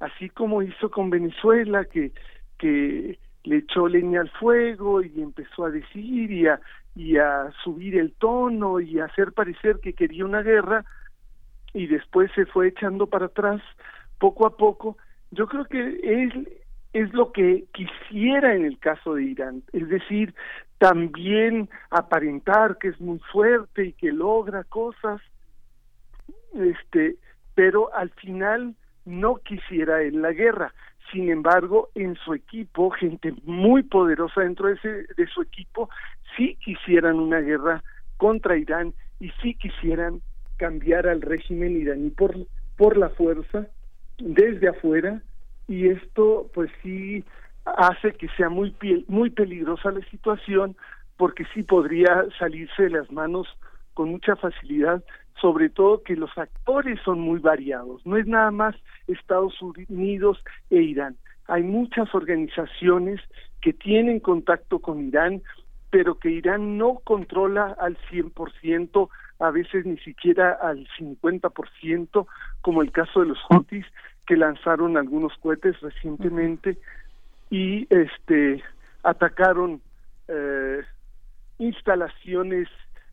así como hizo con Venezuela, que, que le echó leña al fuego y empezó a decir y a, y a subir el tono y a hacer parecer que quería una guerra, y después se fue echando para atrás poco a poco, yo creo que es, es lo que quisiera en el caso de Irán, es decir, también aparentar que es muy fuerte y que logra cosas, este, pero al final no quisiera él la guerra. Sin embargo, en su equipo, gente muy poderosa dentro de, ese, de su equipo, sí quisieran una guerra contra Irán y sí quisieran cambiar al régimen iraní por, la fuerza desde afuera y esto pues sí hace que sea muy muy peligrosa la situación porque sí podría salirse de las manos con mucha facilidad sobre todo que los actores son muy variados, no es nada más Estados Unidos e Irán. Hay muchas organizaciones que tienen contacto con Irán, pero que Irán no controla al 100%, a veces ni siquiera al 50%, como el caso de los Houthis, que lanzaron algunos cohetes recientemente y este atacaron eh, instalaciones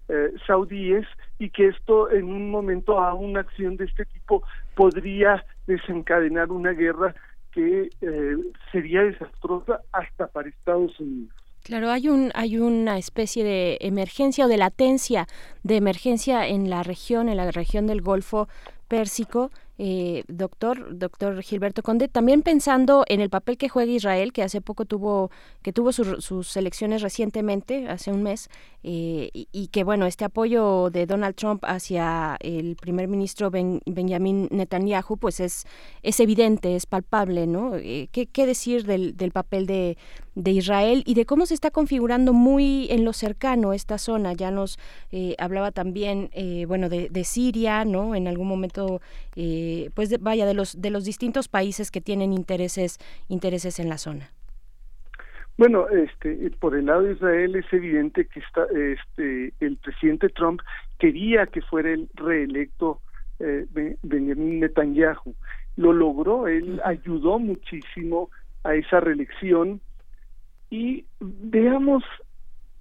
eh, saudíes y que esto en un momento a una acción de este tipo podría desencadenar una guerra que eh, sería desastrosa hasta para Estados Unidos. Claro, hay un hay una especie de emergencia o de latencia de emergencia en la región, en la región del Golfo Pérsico eh, doctor, doctor Gilberto Conde, también pensando en el papel que juega Israel, que hace poco tuvo, que tuvo sus elecciones recientemente, hace un mes, eh, y, que bueno, este apoyo de Donald Trump hacia el primer ministro Benjamin Netanyahu, pues es, es evidente, es palpable, ¿no? Eh, ¿qué, ¿qué, decir del, del papel de, de Israel y de cómo se está configurando muy en lo cercano esta zona. Ya nos eh, hablaba también, eh, bueno, de, de, Siria, ¿no? En algún momento, eh, pues vaya, de los, de los distintos países que tienen intereses, intereses en la zona. Bueno, este, por el lado de Israel es evidente que está, este, el presidente Trump quería que fuera el reelecto eh, Benjamin Netanyahu. Lo logró, él ayudó muchísimo a esa reelección y veamos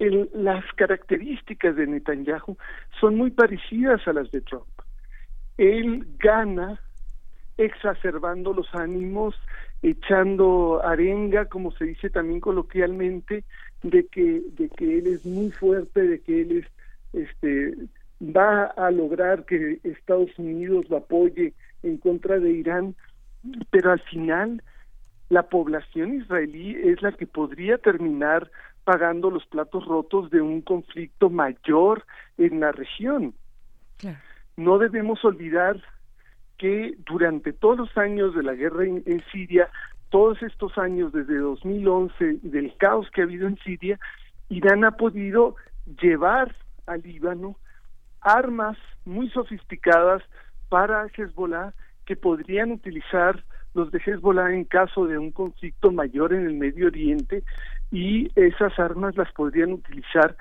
las características de Netanyahu son muy parecidas a las de Trump. Él gana exacerbando los ánimos, echando arenga, como se dice también coloquialmente, de que de que él es muy fuerte, de que él es este va a lograr que Estados Unidos lo apoye en contra de Irán, pero al final la población israelí es la que podría terminar pagando los platos rotos de un conflicto mayor en la región. No debemos olvidar que durante todos los años de la guerra en, Siria, todos estos años desde 2011 del caos que ha habido en Siria, Irán ha podido llevar al Líbano armas muy sofisticadas para Hezbollah que podrían utilizar los de Hezbollah en caso de un conflicto mayor en el Medio Oriente y esas armas las podrían utilizar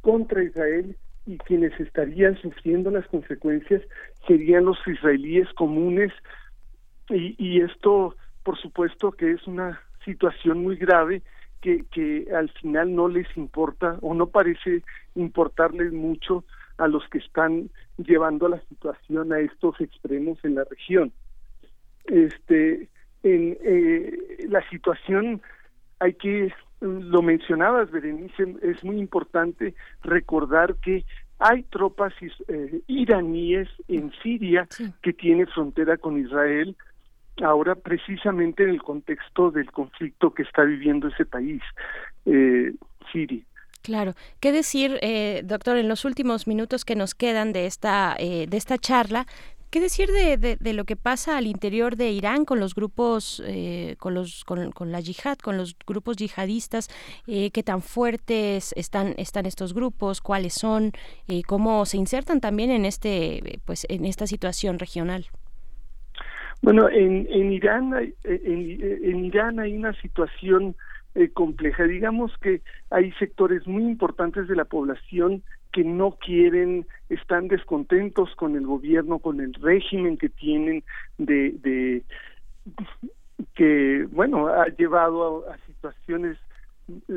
contra Israel y quienes estarían sufriendo las consecuencias serían los israelíes comunes y, y esto por supuesto que es una situación muy grave que, que al final no les importa o no parece importarles mucho a los que están llevando la situación a estos extremos en la región. Este, en eh, la situación hay que lo mencionabas Berenice es muy importante recordar que hay tropas eh, iraníes en Siria que tiene frontera con Israel ahora precisamente en el contexto del conflicto que está viviendo ese país eh, Siria Claro. ¿Qué decir, eh, doctor, en los últimos minutos que nos quedan de esta, eh, de esta charla? ¿Qué decir de, de, lo que pasa al interior de Irán con los grupos, eh, con, los, con, con, la yihad, con los grupos yihadistas? Eh, ¿Qué tan fuertes están, están estos grupos? ¿Cuáles son? Eh, ¿Cómo se insertan también en, este, pues, en esta situación regional? Bueno, en, en, Irán, en, en Irán hay una situación eh, compleja. Digamos que hay sectores muy importantes de la población que no quieren, están descontentos con el gobierno, con el régimen que tienen de, de que, bueno, ha llevado a, situaciones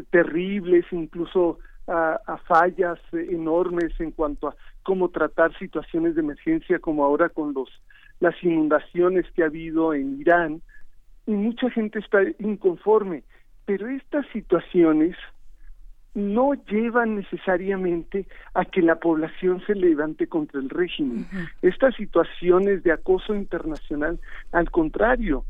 terribles, incluso a, a, fallas enormes en cuanto a cómo tratar situaciones de emergencia como ahora con los las inundaciones que ha habido en Irán y mucha gente está inconforme pero estas situaciones no llevan necesariamente a que la población se levante contra el régimen. Estas situaciones de acoso internacional, al contrario,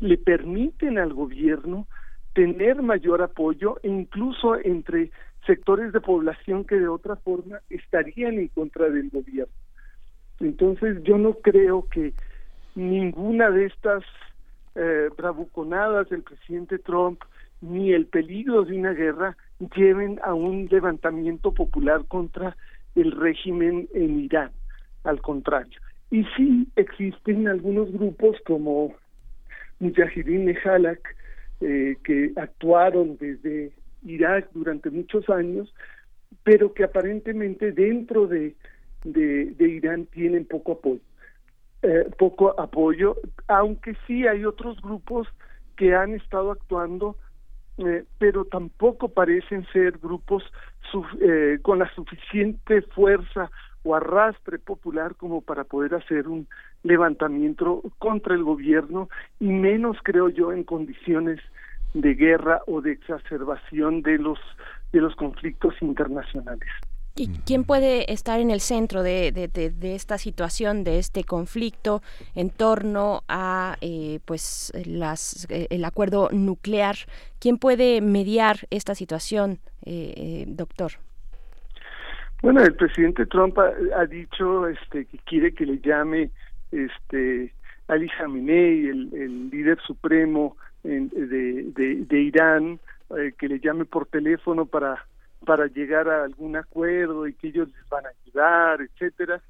le permiten al gobierno tener mayor apoyo e incluso entre sectores de población que de otra forma estarían en contra del gobierno. Entonces yo no creo que ninguna de estas eh, bravuconadas del presidente Trump ni el peligro de una guerra lleven a un levantamiento popular contra el régimen en Irán, al contrario. Y sí existen algunos grupos como Mujahideen Nehalak, eh, que actuaron desde Irak durante muchos años, pero que aparentemente dentro de, de, de Irán tienen poco apoyo. Eh, poco apoyo, aunque sí hay otros grupos que han estado actuando eh, pero tampoco parecen ser grupos eh, con la suficiente fuerza o arrastre popular como para poder hacer un levantamiento contra el gobierno y menos creo yo en condiciones de guerra o de exacerbación de los de los conflictos internacionales. ¿Y quién puede estar en el centro de, de, esta situación, de este conflicto en torno a eh, pues las, eh, el acuerdo nuclear? ¿Quién puede mediar esta situación, eh, doctor? Bueno, el presidente Trump ha, dicho este, que quiere que le llame este, Ali Khamenei, el, el líder supremo de, de, Irán, que le llame por teléfono para para llegar a algún acuerdo y que ellos les van a ayudar, etcétera.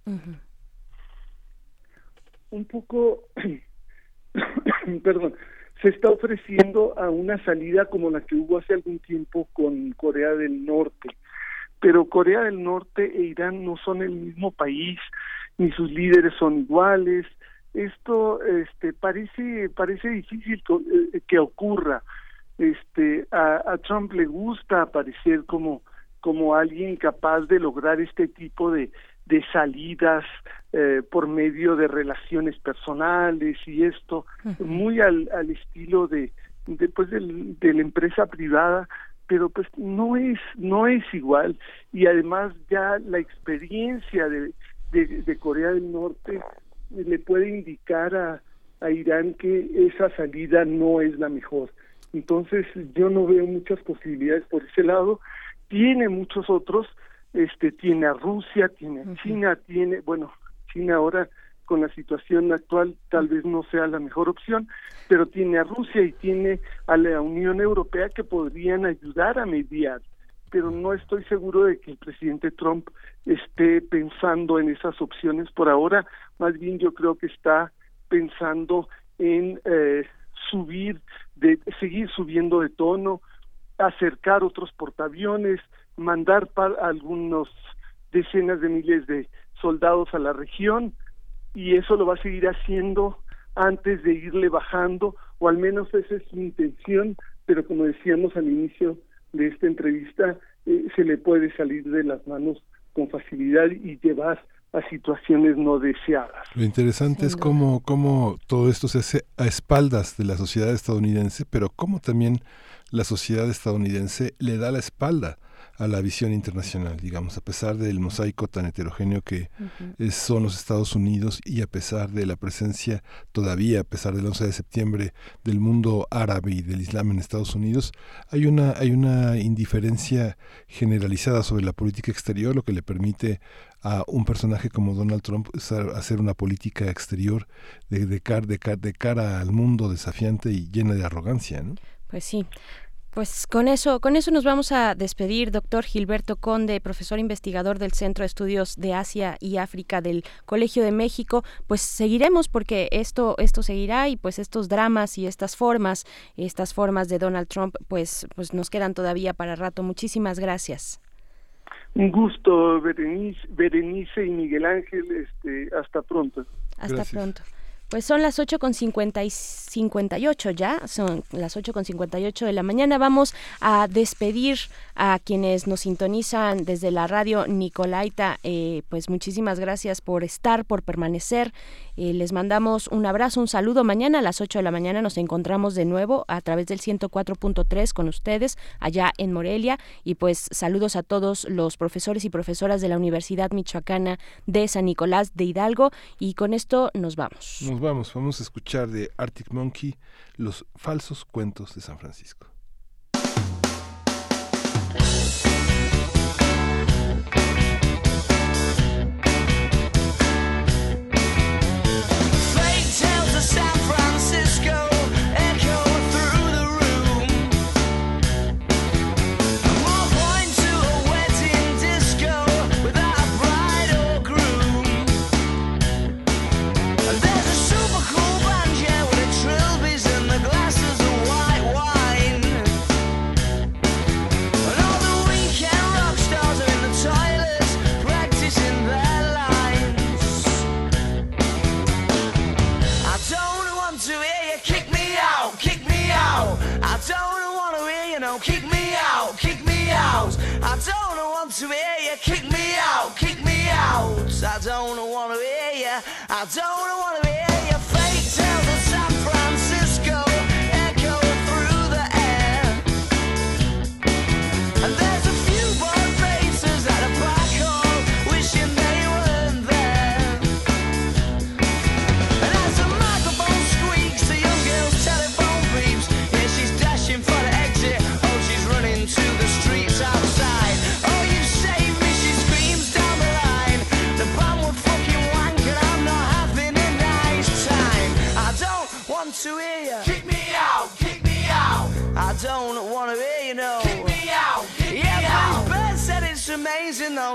Un poco, perdón, se está ofreciendo a una salida como la que hubo hace algún tiempo con Corea del Norte, pero Corea del Norte e Irán no son el mismo país, ni sus líderes son iguales. Esto este parece parece difícil eh, que ocurra este a, a Trump le gusta aparecer como como alguien capaz de lograr este tipo de de salidas eh, por medio de relaciones personales y esto muy al, al estilo de después de, de la empresa privada pero pues no es no es igual. Y además ya la experiencia de, de, de Corea del Norte le puede indicar a, a Irán que esa salida no es la mejor entonces yo no veo muchas posibilidades por ese lado. Tiene muchos otros, este tiene a Rusia, tiene a China, tiene, bueno, China ahora con la situación actual tal vez no sea la mejor opción, pero tiene a Rusia y tiene a la Unión Europea que podrían ayudar a mediar, pero no estoy seguro de que el presidente Trump esté pensando en esas opciones por ahora, más bien yo creo que está pensando en eh, subir, de seguir subiendo de tono, acercar otros portaaviones, mandar algunos decenas de miles de soldados a la región y eso lo va a seguir haciendo antes de irle bajando, o al menos esa es su intención, pero como decíamos al inicio de esta entrevista, eh, se le puede salir de las manos con facilidad y llevar a situaciones no deseadas. Lo interesante es cómo, cómo todo esto se hace a espaldas de la sociedad estadounidense, pero cómo también la sociedad estadounidense le da la espalda a la visión internacional, digamos, a pesar del mosaico tan heterogéneo que son los Estados Unidos y a pesar de la presencia todavía, a pesar del 11 de septiembre, del mundo árabe y del Islam en Estados Unidos, hay una, hay una indiferencia generalizada sobre la política exterior, lo que le permite a un personaje como Donald Trump hacer una política exterior de, de, de cara al mundo desafiante y llena de arrogancia. ¿no? Pues sí. Pues con eso, con eso nos vamos a despedir, doctor Gilberto Conde, profesor investigador del Centro de Estudios de Asia y África del Colegio de México. Pues seguiremos porque esto, esto seguirá y pues estos dramas y estas formas, estas formas de Donald Trump, pues, pues nos quedan todavía para rato. Muchísimas gracias. Un gusto, Berenice, Berenice y Miguel Ángel. Este, hasta pronto. Hasta pronto. Pues son las 8 con 50 y 58 ya, son las 8 con 58 de la mañana. Vamos a despedir a quienes nos sintonizan desde la radio Nicolaita. Eh, pues muchísimas gracias por estar, por permanecer. Eh, les mandamos un abrazo, un saludo. Mañana a las 8 de la mañana nos encontramos de nuevo a través del 104.3 con ustedes allá en Morelia. Y pues saludos a todos los profesores y profesoras de la Universidad Michoacana de San Nicolás de Hidalgo. Y con esto nos vamos vamos, vamos a escuchar de Arctic Monkey los falsos cuentos de San Francisco.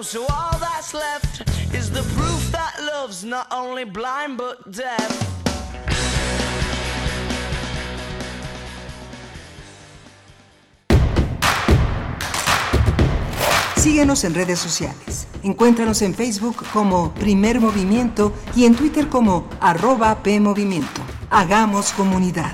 So all that's left is the proof that love's not only blind but deaf. Síguenos en redes sociales. Encuéntranos en Facebook como Primer Movimiento y en Twitter como arroba PMovimiento. Hagamos comunidad.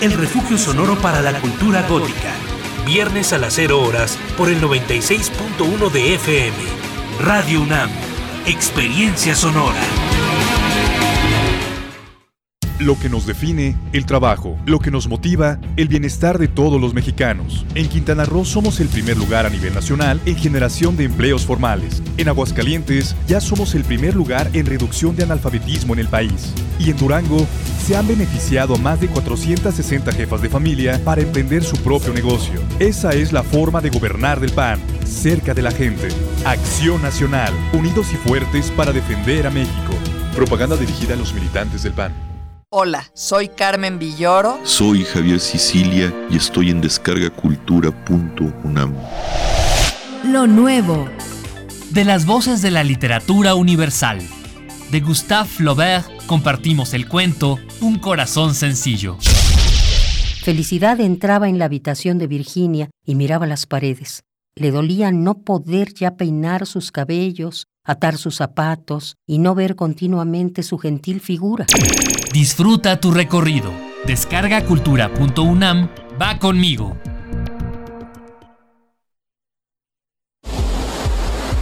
el refugio sonoro para la cultura gótica. Viernes a las 0 horas por el 96.1 de FM. Radio UNAM, Experiencia Sonora. Lo que nos define, el trabajo. Lo que nos motiva, el bienestar de todos los mexicanos. En Quintana Roo somos el primer lugar a nivel nacional en generación de empleos formales. En Aguascalientes ya somos el primer lugar en reducción de analfabetismo en el país. Y en Durango se han beneficiado a más de 460 jefas de familia para emprender su propio negocio. Esa es la forma de gobernar del PAN, cerca de la gente. Acción Nacional, unidos y fuertes para defender a México. Propaganda dirigida a los militantes del PAN. Hola, soy Carmen Villoro. Soy Javier Sicilia y estoy en descargacultura.unam. Lo nuevo. De las voces de la literatura universal. De Gustave Flaubert compartimos el cuento Un corazón sencillo. Felicidad entraba en la habitación de Virginia y miraba las paredes. Le dolía no poder ya peinar sus cabellos, atar sus zapatos y no ver continuamente su gentil figura. Disfruta tu recorrido. Descarga cultura.unam. Va conmigo.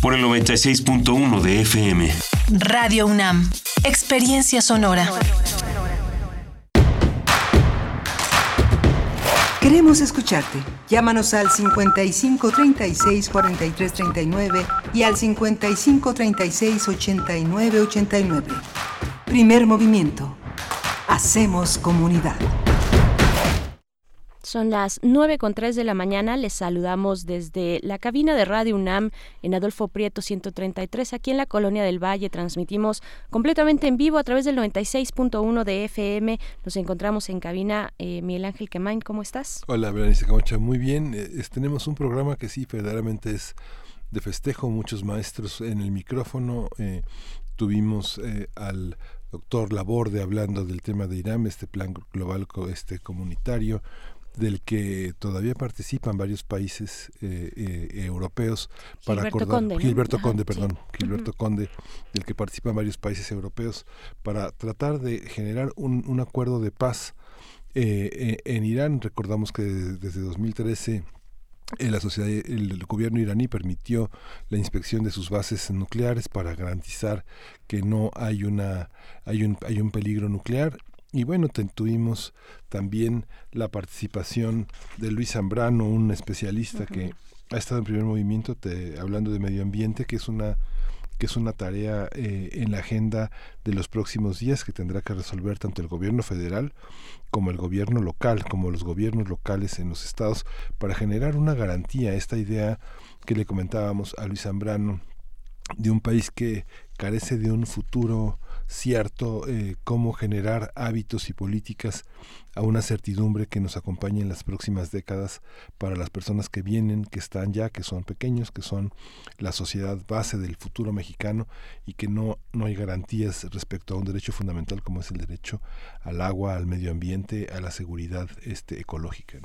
por el 96.1 de FM. Radio UNAM. Experiencia sonora. Queremos escucharte. Llámanos al 55 36 43 39 y al 55 36 89 89. Primer movimiento. Hacemos comunidad. Son las 9 con 3 de la mañana. Les saludamos desde la cabina de Radio UNAM en Adolfo Prieto 133, aquí en la Colonia del Valle. Transmitimos completamente en vivo a través del 96.1 de FM. Nos encontramos en cabina. Eh, Miguel Ángel Quemain, ¿cómo estás? Hola, Berenice Camacha. Muy bien. Eh, tenemos un programa que sí, verdaderamente es de festejo. Muchos maestros en el micrófono. Eh, tuvimos al doctor Laborde hablando del tema de IRAM, este plan global este comunitario del que todavía participan varios países eh, eh, europeos para Gilberto acordar Conde, ¿no? Gilberto Conde, sí. perdón, Gilberto. Conde, del que participan varios países europeos para tratar de generar un, un acuerdo de paz eh, eh, en Irán. Recordamos que desde 2013 eh, la sociedad, el gobierno iraní permitió la inspección de sus bases nucleares para garantizar que no hay una hay un hay un peligro nuclear y bueno tuvimos también la participación de Luis Zambrano un especialista que ha estado en primer movimiento te- hablando de medio ambiente que es una que es una tarea eh, en la agenda de los próximos días que tendrá que resolver tanto el gobierno federal como el gobierno local, como los gobiernos locales en los estados, para generar una garantía, esta idea que le comentábamos a Luis Zambrano, de un país que carece de un futuro cierto, eh, cómo generar hábitos y políticas a una certidumbre que nos acompañe en las próximas décadas para las personas que vienen, que están ya, que son pequeños, que son la sociedad base del futuro mexicano y que no, no hay garantías respecto a un derecho fundamental como es el derecho al agua, al medio ambiente, a la seguridad este, ecológica.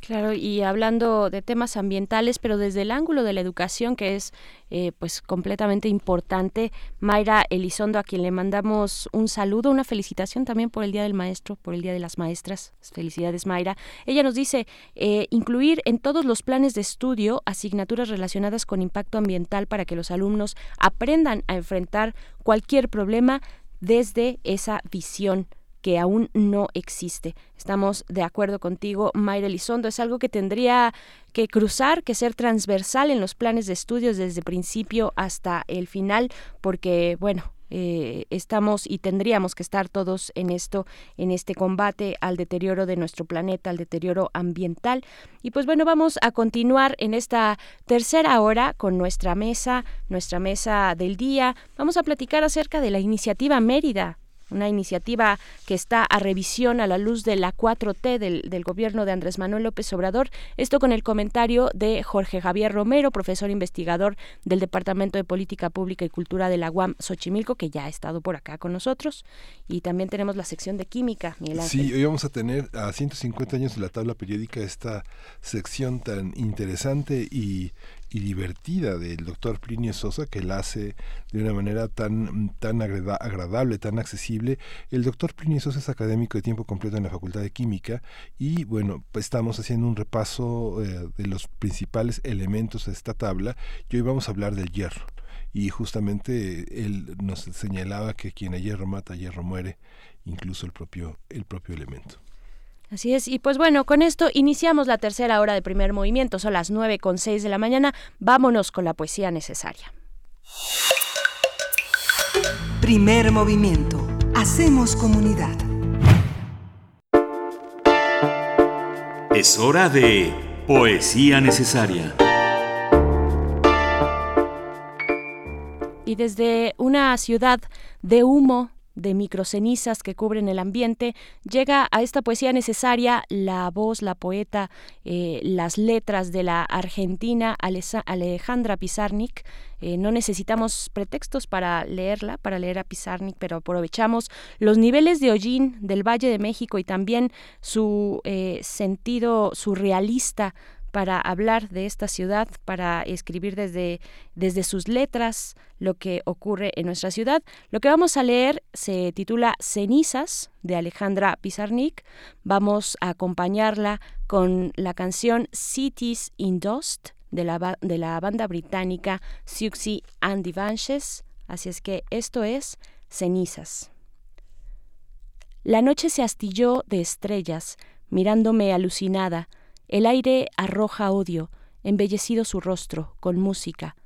Claro, y hablando de temas ambientales, pero desde el ángulo de la educación, que es eh, pues completamente importante, Mayra Elizondo, a quien le mandamos un saludo, una felicitación también por el Día del Maestro, por el Día de las Maestras. Felicidades, Mayra. Ella nos dice, eh, incluir en todos los planes de estudio asignaturas relacionadas con impacto ambiental para que los alumnos aprendan a enfrentar cualquier problema desde esa visión que aún no existe. Estamos de acuerdo contigo, Mayra Elizondo. Es algo que tendría que cruzar, que ser transversal en los planes de estudios desde principio hasta el final, porque, bueno, eh, estamos y tendríamos que estar todos en esto, en este combate al deterioro de nuestro planeta, al deterioro ambiental. Y pues bueno, vamos a continuar en esta tercera hora con nuestra mesa, nuestra mesa del día. Vamos a platicar acerca de la iniciativa Mérida, una iniciativa que está a revisión a la luz de la 4T del, del gobierno de Andrés Manuel López Obrador. Esto con el comentario de Jorge Javier Romero, profesor investigador del Departamento de Política Pública y Cultura de la UAM Xochimilco, que ya ha estado por acá con nosotros. Y también tenemos la sección de química, Miguel Ángel. Sí, hoy vamos a tener a 150 años de la tabla periódica esta sección tan interesante y y divertida del doctor Plinio Sosa que la hace de una manera tan, tan agradable, tan accesible. El doctor Plinio Sosa es académico de tiempo completo en la Facultad de Química y bueno, estamos haciendo un repaso eh, de los principales elementos de esta tabla y hoy vamos a hablar del hierro. Y justamente él nos señalaba que quien a hierro mata, a hierro muere, incluso el propio, el propio elemento. Así es, y pues bueno, con esto iniciamos la tercera hora de primer movimiento, son las nueve con seis de la mañana, vámonos con la poesía necesaria. Primer movimiento, hacemos comunidad. Es hora de poesía necesaria. Y desde una ciudad de humo, de microcenizas que cubren el ambiente, llega a esta poesía necesaria la voz, la poeta, eh, las letras de la argentina Alejandra Pizarnik. Eh, no necesitamos pretextos para leerla, para leer a Pizarnik, pero aprovechamos los niveles de hollín del Valle de México y también su eh, sentido surrealista para hablar de esta ciudad, para escribir desde, desde sus letras lo que ocurre en nuestra ciudad. Lo que vamos a leer se titula Cenizas de Alejandra Pizarnik. Vamos a acompañarla con la canción Cities in Dust de la, de la banda británica Siouxsie and the Banshees. Así es que esto es Cenizas. La noche se astilló de estrellas, mirándome alucinada, el aire arroja odio, embellecido su rostro, con música.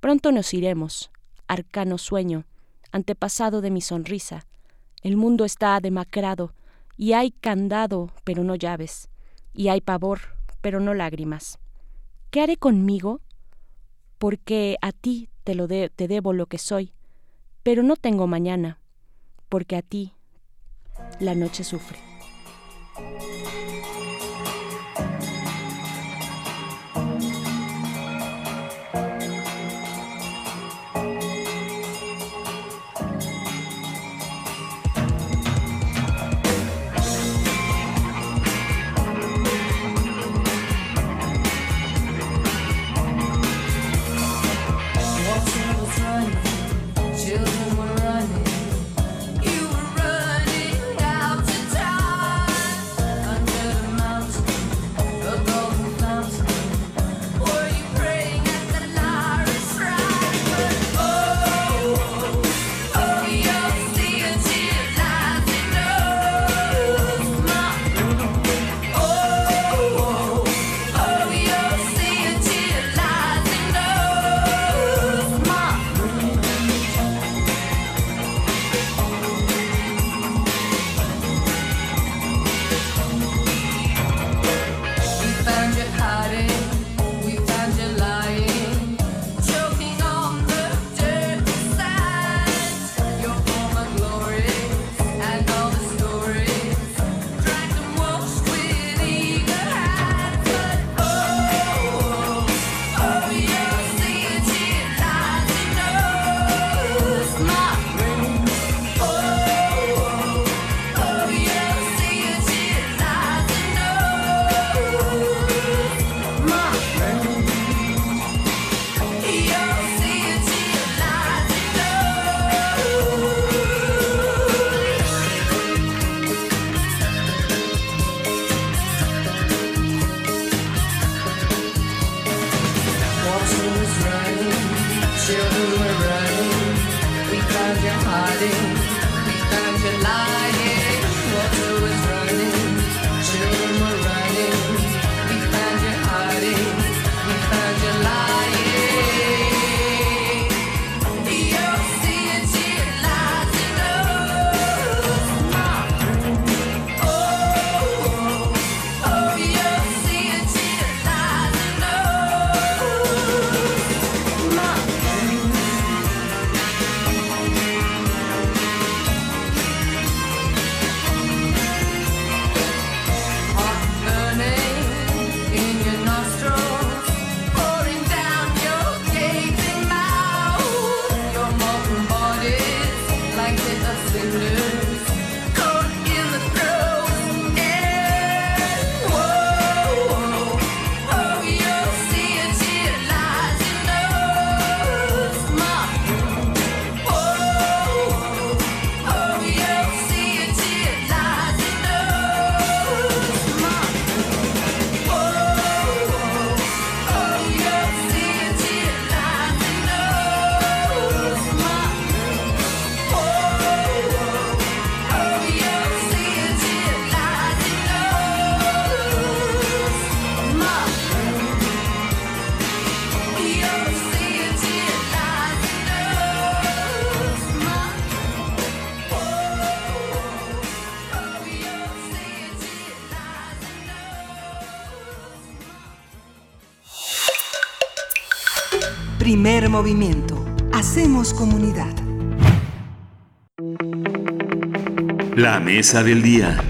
Pronto nos iremos, arcano sueño, antepasado de mi sonrisa. El mundo está demacrado, y hay candado, pero no llaves, y hay pavor, pero no lágrimas. ¿Qué haré conmigo? Porque a ti te lo te debo lo que soy, pero no tengo mañana, porque a ti la noche sufre. Primer movimiento. Hacemos comunidad. La mesa del día.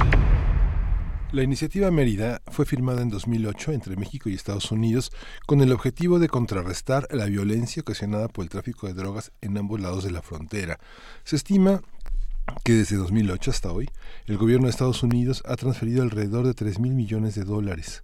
La iniciativa Mérida fue firmada en 2008 entre México y Estados Unidos con el objetivo de contrarrestar la violencia ocasionada por el tráfico de drogas en ambos lados de la frontera. Se estima que desde 2008 hasta hoy el gobierno de Estados Unidos ha transferido alrededor de 3 mil millones de dólares.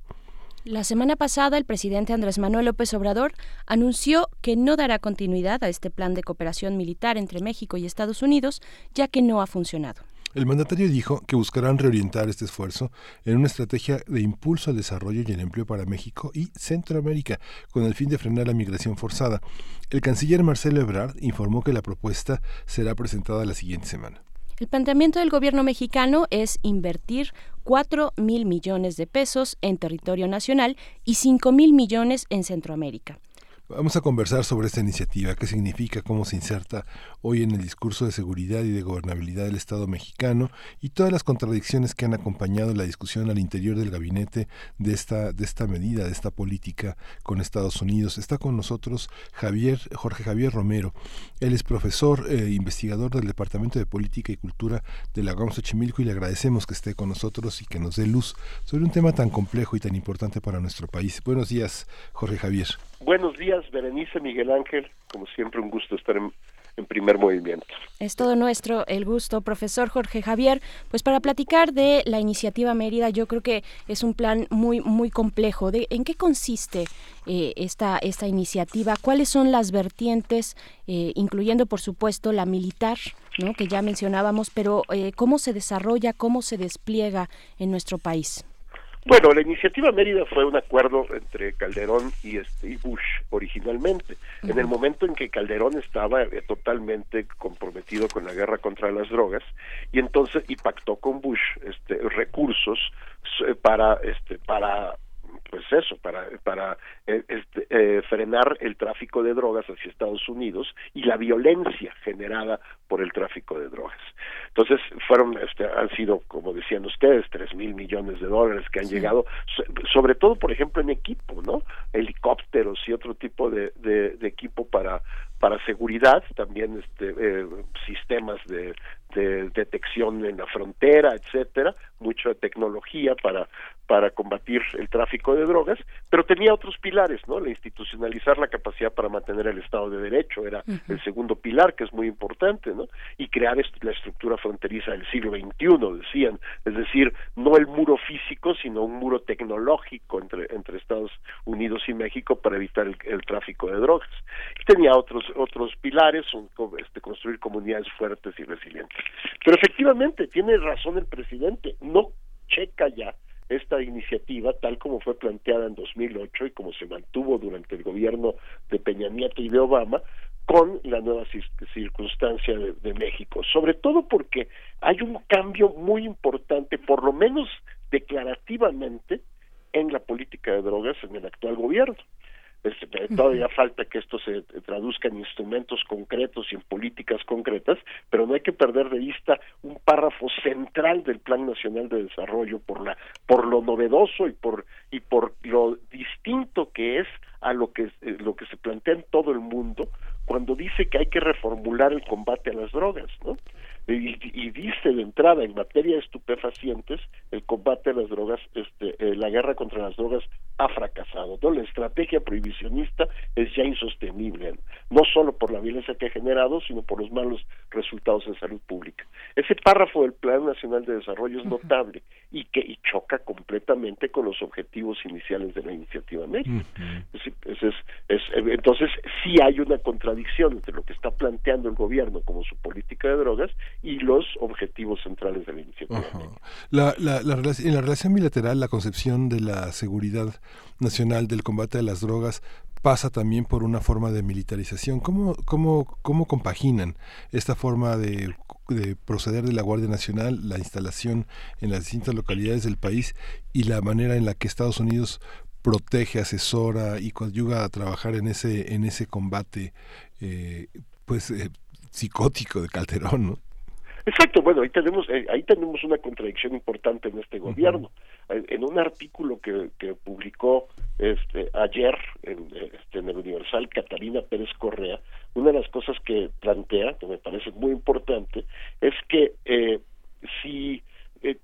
La semana pasada, el presidente Andrés Manuel López Obrador anunció que no dará continuidad a este plan de cooperación militar entre México y Estados Unidos, ya que no ha funcionado. El mandatario dijo que buscarán reorientar este esfuerzo en una estrategia de impulso al desarrollo y el empleo para México y Centroamérica, con el fin de frenar la migración forzada. El canciller Marcelo Ebrard informó que la propuesta será presentada la siguiente semana. El planteamiento del gobierno mexicano es invertir 4 mil millones de pesos en territorio nacional y 5 mil millones en Centroamérica. Vamos a conversar sobre esta iniciativa, qué significa, cómo se inserta hoy en el discurso de seguridad y de gobernabilidad del Estado mexicano y todas las contradicciones que han acompañado la discusión al interior del gabinete de esta, de esta medida, de esta política con Estados Unidos. Está con nosotros Javier, Jorge Javier Romero. Él es profesor, eh, investigador del Departamento de Política y Cultura de la UAM Xochimilco y le agradecemos que esté con nosotros y que nos dé luz sobre un tema tan complejo y tan importante para nuestro país. Buenos días, Jorge Javier. Buenos días, Berenice Miguel Ángel. Como siempre, un gusto estar en, primer movimiento. Es todo nuestro el gusto, profesor Jorge Javier. Pues para platicar de la iniciativa Mérida, yo creo que es un plan muy muy complejo. De, ¿En qué consiste eh, esta esta iniciativa? ¿Cuáles son las vertientes, eh, incluyendo por supuesto la militar, ¿no? que ya mencionábamos, pero eh, cómo se desarrolla, cómo se despliega en nuestro país? Bueno, la iniciativa Mérida fue un acuerdo entre Calderón y, este, y Bush originalmente. En el momento en que Calderón estaba eh, totalmente comprometido con la guerra contra las drogas y entonces y pactó con Bush este, recursos eh, para este para pues eso, para, para eh, este, eh, frenar el tráfico de drogas hacia Estados Unidos y la violencia generada por el tráfico de drogas. Entonces, fueron, este, han sido, como decían ustedes, tres mil millones de dólares que han llegado, sobre todo, por ejemplo, en equipo, ¿no? Helicópteros y otro tipo de, de, de equipo para para seguridad, también este, eh, sistemas de, de, detección en la frontera, etcétera, mucha tecnología para para combatir el tráfico de drogas, pero tenía otros pilares, ¿no? La institucionalizar la capacidad para mantener el Estado de Derecho era el segundo pilar, que es muy importante, ¿no? Y crear la estructura fronteriza del siglo XXI, decían, es decir, no el muro físico, sino un muro tecnológico entre, entre Estados Unidos y México para evitar el, el tráfico de drogas. Y tenía otros otros pilares, este, construir comunidades fuertes y resilientes. Pero efectivamente, tiene razón el presidente, no checa ya esta iniciativa tal como fue planteada en 2008 y como se mantuvo durante el gobierno de Peña Nieto y de Obama con la nueva circunstancia de, de, México, sobre todo porque hay un cambio muy importante, por lo menos declarativamente, en la política de drogas en el actual gobierno. Este, todavía falta que esto se traduzca en instrumentos concretos y en políticas concretas, pero no hay que perder de vista un párrafo central del Plan Nacional de Desarrollo por la por lo novedoso y por y por lo distinto que es a lo que eh, lo que se plantea en todo el mundo cuando dice que hay que reformular el combate a las drogas, ¿no? y, dice de entrada en materia de estupefacientes el combate a las drogas este eh, la guerra contra las drogas ha fracasado ¿no? la estrategia prohibicionista es ya insostenible no solo por la violencia que ha generado sino por los malos resultados en salud pública ese párrafo del plan nacional de desarrollo es notable y que y choca completamente con los objetivos iniciales de la iniciativa América entonces sí hay una contradicción entre lo que está planteando el gobierno como su política de drogas y los objetivos centrales de la iniciativa. La, la, la, en la relación bilateral, la concepción de la seguridad nacional del combate a las drogas pasa también por una forma de militarización. ¿Cómo, cómo, cómo compaginan esta forma de, de, proceder de la Guardia Nacional, la instalación en las distintas localidades del país y la manera en la que Estados Unidos protege, asesora y coadyuga a trabajar en ese, en ese combate eh, pues eh, psicótico de Calderón, ¿no? Exacto, bueno, ahí tenemos eh, ahí tenemos una contradicción importante en este gobierno. En un artículo que, que publicó este ayer en, este, en el Universal, Catalina Pérez Correa, una de las cosas que plantea, que me parece muy importante, es que eh, si, eh,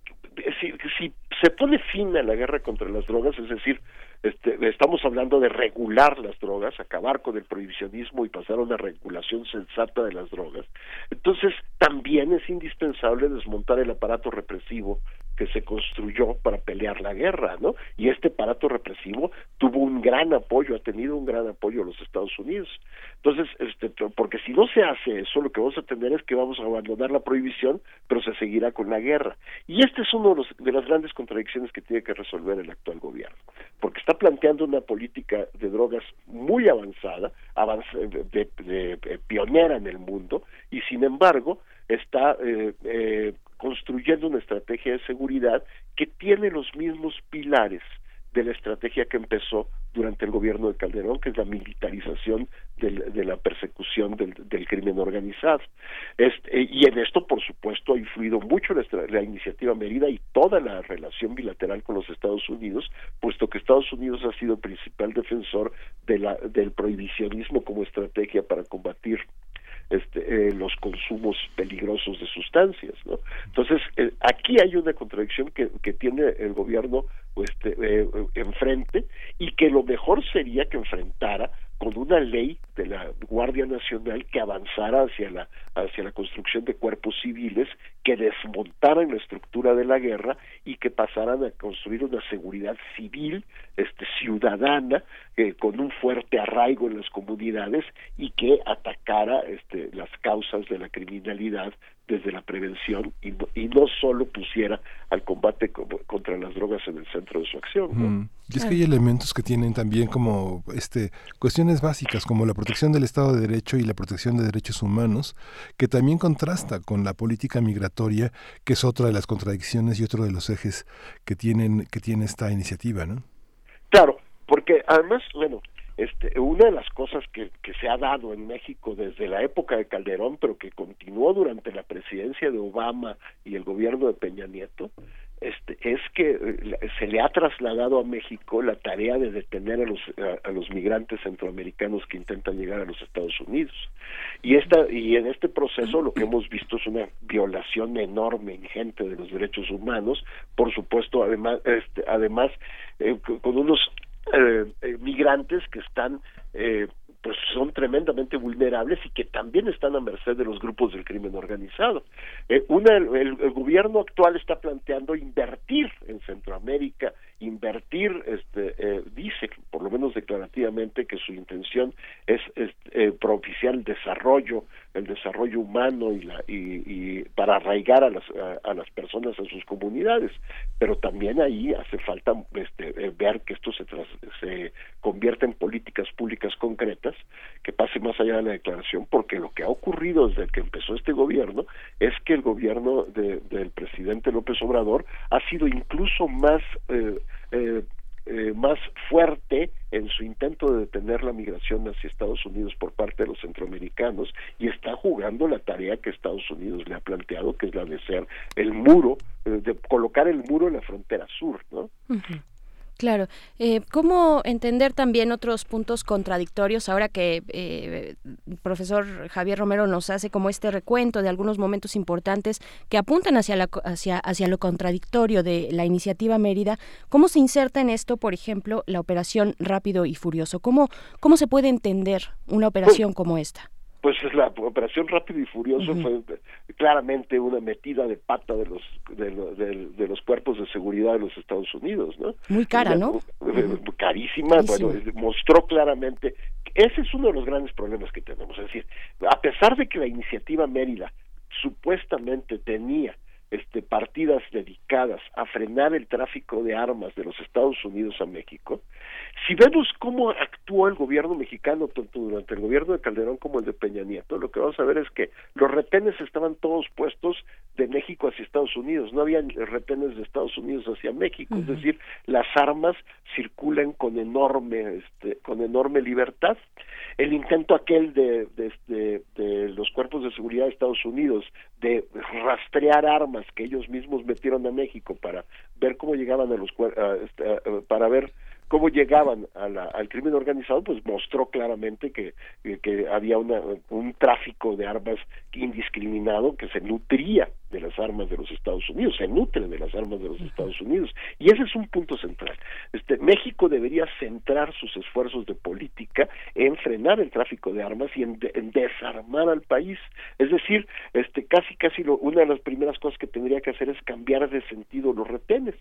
si se pone fin a la guerra contra las drogas, es decir, este, estamos hablando de regular las drogas, acabar con el prohibicionismo y pasar a una regulación sensata de las drogas. Entonces, también es indispensable desmontar el aparato represivo que se construyó para pelear la guerra, ¿no? Y este aparato represivo tuvo un gran apoyo, ha tenido un gran apoyo a los Estados Unidos. Entonces, este, porque si no se hace eso, lo que vamos a tener es que vamos a abandonar la prohibición, pero se seguirá con la guerra. Y este es uno de, los, de las grandes contradicciones que tiene que resolver el actual gobierno, porque está planteando una política de drogas muy avanzada, de, pionera en el mundo, y sin embargo está eh, eh, construyendo una estrategia de seguridad que tiene los mismos pilares de la estrategia que empezó durante el gobierno de Calderón, que es la militarización de la persecución del, crimen organizado. Este, y en esto, por supuesto, ha influido mucho la, la, iniciativa Mérida y toda la relación bilateral con los Estados Unidos, puesto que Estados Unidos ha sido el principal defensor del prohibicionismo como estrategia para combatir este, eh, los consumos peligrosos de sustancias. ¿no? Entonces, eh, aquí hay una contradicción que, que tiene el gobierno este, eh, enfrente y que lo mejor sería que enfrentara con una ley de la Guardia Nacional que avanzara hacia la hacia la construcción de cuerpos civiles que desmontaran la estructura de la guerra y que pasaran a construir una seguridad civil este ciudadana eh, con un fuerte arraigo en las comunidades y que atacara este las causas de la criminalidad desde la prevención y no, y no solo pusiera al combate contra las drogas en el centro de su acción. Y es que hay elementos que tienen también como este cuestiones básicas como la protección del Estado de Derecho y la protección de derechos humanos, que también contrasta con la política migratoria, que es otra de las contradicciones y otro de los ejes que tienen que tiene esta iniciativa, ¿no? Claro, porque además, bueno, este, una de las cosas que, que, se ha dado en México desde la época de Calderón, pero que continuó durante la presidencia de Obama y el gobierno de Peña Nieto, este, es que eh, se le ha trasladado a México la tarea de detener a los, a, los migrantes centroamericanos que intentan llegar a los Estados Unidos. Y, esta, y en este proceso lo que hemos visto es una violación enorme, ingente de los derechos humanos, por supuesto, además, este, además eh, con unos eh, eh, migrantes que están eh, pues son tremendamente vulnerables y que también están a merced de los grupos del crimen organizado. Eh, el, gobierno actual está planteando invertir en Centroamérica, invertir, este, eh, dice, por lo menos declarativamente, que su intención es, eh, propiciar el desarrollo, el desarrollo humano y, la, y, para arraigar a las, a, las personas a sus comunidades. Pero también ahí hace falta este, ver que esto se, se convierta en políticas públicas concretas que pase más allá de la declaración, porque lo que ha ocurrido desde que empezó este gobierno es que el gobierno del presidente López Obrador ha sido incluso más eh, eh, eh, más fuerte en su intento de detener la migración hacia Estados Unidos por parte de los centroamericanos y está jugando la tarea que Estados Unidos le ha planteado, que es la de ser el muro, de colocar el muro en la frontera sur, ¿no? Claro. Eh, ¿Cómo entender también otros puntos contradictorios ahora que eh, profesor Javier Romero nos hace como este recuento de algunos momentos importantes que apuntan hacia, la, hacia, hacia lo contradictorio de la iniciativa Mérida? ¿Cómo se inserta en esto, por ejemplo, la operación Rápido y Furioso? ¿Cómo, cómo se puede entender una operación como esta? pues la operación rápido y furioso fue claramente una metida de pata de los de, los cuerpos de seguridad de los Estados Unidos no muy cara no carísima bueno mostró claramente ese es uno de los grandes problemas que tenemos. Es decir a pesar de que la iniciativa Mérida supuestamente tenía este, partidas dedicadas a frenar el tráfico de armas de los Estados Unidos a México, si vemos cómo actuó el gobierno mexicano, tanto durante el gobierno de Calderón como el de Peña Nieto, lo que vamos a ver es que los retenes estaban todos puestos de México hacia Estados Unidos, no había retenes de Estados Unidos hacia México, es decir, las armas circulan con enorme, este, con enorme libertad. El intento aquel de, de, de los cuerpos de seguridad de Estados Unidos de rastrear armas que ellos mismos metieron a México para ver cómo llegaban a los este, para ver cómo llegaban al crimen organizado, pues mostró claramente que, que había una, un tráfico de armas indiscriminado que se nutría de las armas de los Estados Unidos, se nutre de las armas de los Estados Unidos. Y ese es un punto central. Este, México debería centrar sus esfuerzos de política en frenar el tráfico de armas y en, desarmar al país. Es decir, este, casi, casi lo, una de las primeras cosas que tendría que hacer es cambiar de sentido los retenes.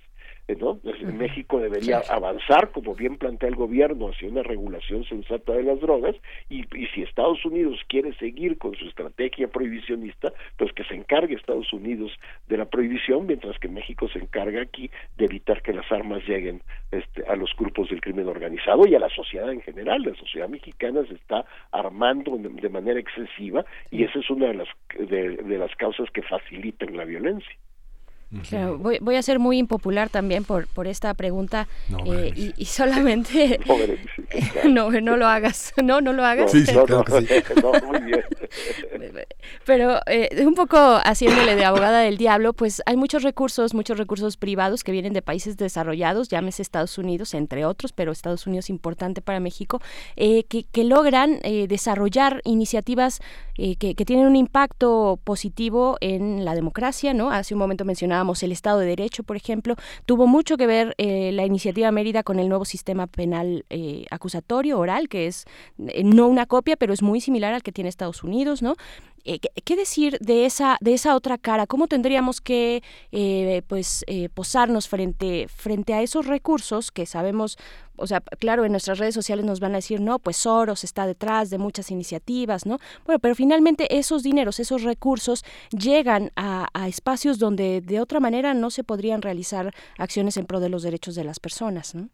¿no? México debería avanzar, como bien plantea el gobierno, hacia una regulación sensata de las drogas y, y si Estados Unidos quiere seguir con su estrategia prohibicionista, pues que se encargue Estados Unidos de la prohibición, mientras que México se encarga aquí de evitar que las armas lleguen este, a los grupos del crimen organizado y a la sociedad en general. La sociedad mexicana se está armando de, manera excesiva y esa es una de las, de las causas que facilitan la violencia voy, voy, a ser muy impopular también por, por esta pregunta eh, y, solamente no, no, lo hagas, no, no lo hagas. Pero eh, un poco haciéndole de abogada del diablo, pues hay muchos recursos, muchos recursos privados que vienen de países desarrollados, llámese Estados Unidos, entre otros, pero Estados Unidos importante para México, eh, que, que, logran desarrollar iniciativas que, que tienen un impacto positivo en la democracia, ¿no? Hace un momento mencionaba el Estado de Derecho, por ejemplo, tuvo mucho que ver eh, la iniciativa Mérida con el nuevo sistema penal eh, acusatorio oral, que es eh, no una copia, pero es muy similar al que tiene Estados Unidos, ¿no? ¿qué, decir de esa, de esa otra cara? ¿Cómo tendríamos que pues, posarnos frente, frente a esos recursos que sabemos, o sea, claro, en nuestras redes sociales nos van a decir, no, pues Soros está detrás de muchas iniciativas, ¿no? Bueno, pero finalmente esos dineros, esos recursos llegan a, espacios donde de otra manera no se podrían realizar acciones en pro de los derechos de las personas, ¿no?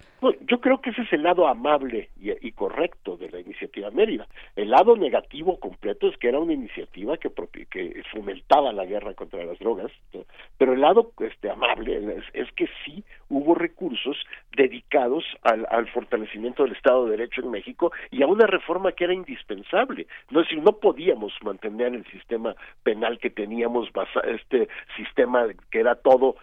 yo creo que ese es el lado amable y, y correcto de la iniciativa Mérida. El lado negativo completo es que era una iniciativa que, que fomentaba la guerra contra las drogas, pero el lado este, amable es, que sí hubo recursos dedicados al, al, fortalecimiento del Estado de Derecho en México y a una reforma que era indispensable. No es decir, no podíamos mantener el sistema penal que teníamos, este sistema que era todo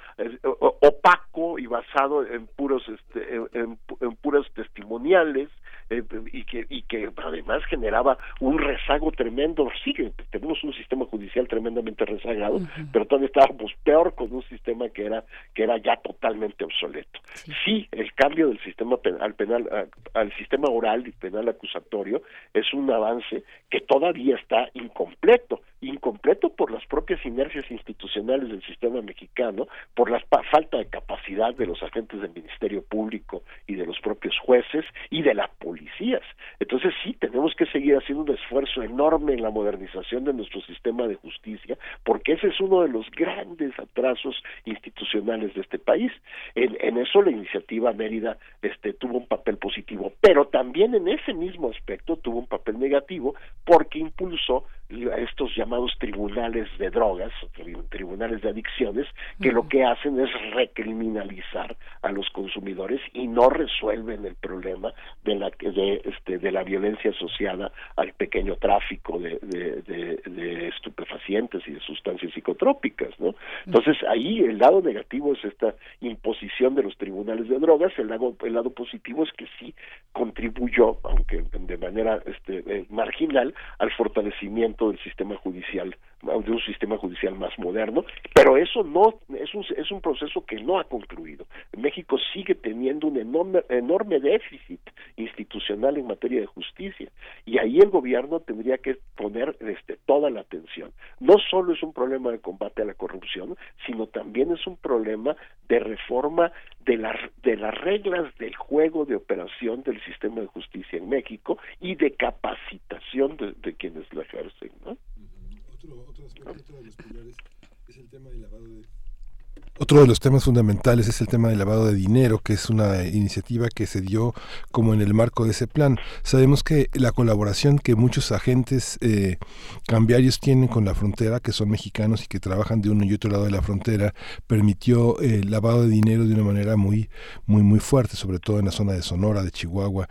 opaco y basado en puros, este, en, en puros testimoniales, eh, y que y que además generaba un rezago tremendo. Sigue tenemos un sistema judicial tremendamente rezagado pero todavía estábamos peor con un sistema que era que era ya totalmente obsoleto. Sí, el cambio del sistema penal al penal al sistema oral y penal acusatorio es un avance que todavía está incompleto incompleto por las propias inercias institucionales del sistema mexicano, por la falta de capacidad de los agentes del Ministerio Público y de los propios jueces y de las policías. Entonces sí, tenemos que seguir haciendo un esfuerzo enorme en la modernización de nuestro sistema de justicia, porque ese es uno de los grandes atrasos institucionales de este país. En, en eso la iniciativa Mérida este, tuvo un papel positivo, pero también en ese mismo aspecto tuvo un papel negativo porque impulsó estos llamados tribunales de drogas, tribunales de adicciones, que lo que hacen es recriminalizar a los consumidores y no resuelven el problema de la de, este, de la violencia asociada al pequeño tráfico de, de, estupefacientes y de sustancias psicotrópicas, ¿no? Entonces ahí el lado negativo es esta imposición de los tribunales de drogas, el lado el lado positivo es que sí contribuyó, aunque de manera este, eh, marginal, al fortalecimiento del sistema judicial, de un sistema judicial más moderno, pero eso no es un, es un proceso que no ha concluido. México sigue teniendo un enorme, enorme déficit institucional en materia de justicia y ahí el gobierno tendría que poner este, toda la atención. No solo es un problema de combate a la corrupción, sino también es un problema de reforma de, la, de las reglas del juego de operación del sistema de justicia en México y de capacitación de, de quienes lo ejercen. Otro, de los temas fundamentales es el tema del lavado de dinero, que es una iniciativa que se dio como en el marco de ese plan. Sabemos que la colaboración que muchos agentes eh, cambiarios tienen con la frontera, que son mexicanos y que trabajan de uno y otro lado de la frontera, permitió el lavado de dinero de una manera muy, muy, muy fuerte, sobre todo en la zona de Sonora, de Chihuahua,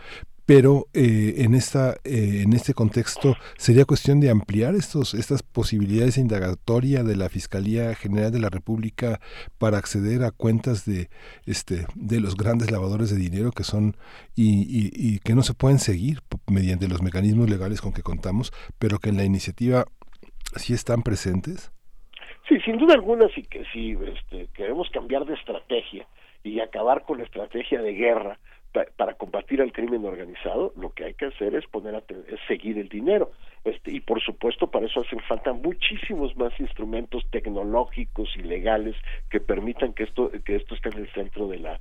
pero eh, en esta eh, en este contexto sería cuestión de ampliar estos estas posibilidades de indagatoria de la Fiscalía General de la República para acceder a cuentas de este de los grandes lavadores de dinero que son y, y que no se pueden seguir mediante los mecanismos legales con que contamos, pero que en la iniciativa sí están presentes. Sí, sin duda alguna, si, que, si este, queremos cambiar de estrategia y acabar con la estrategia de guerra para combatir al crimen organizado, lo que hay que hacer es poner a es seguir el dinero. Este, y por supuesto, para eso hacen falta muchísimos más instrumentos tecnológicos y legales que permitan que esto, que esto esté en el centro de la,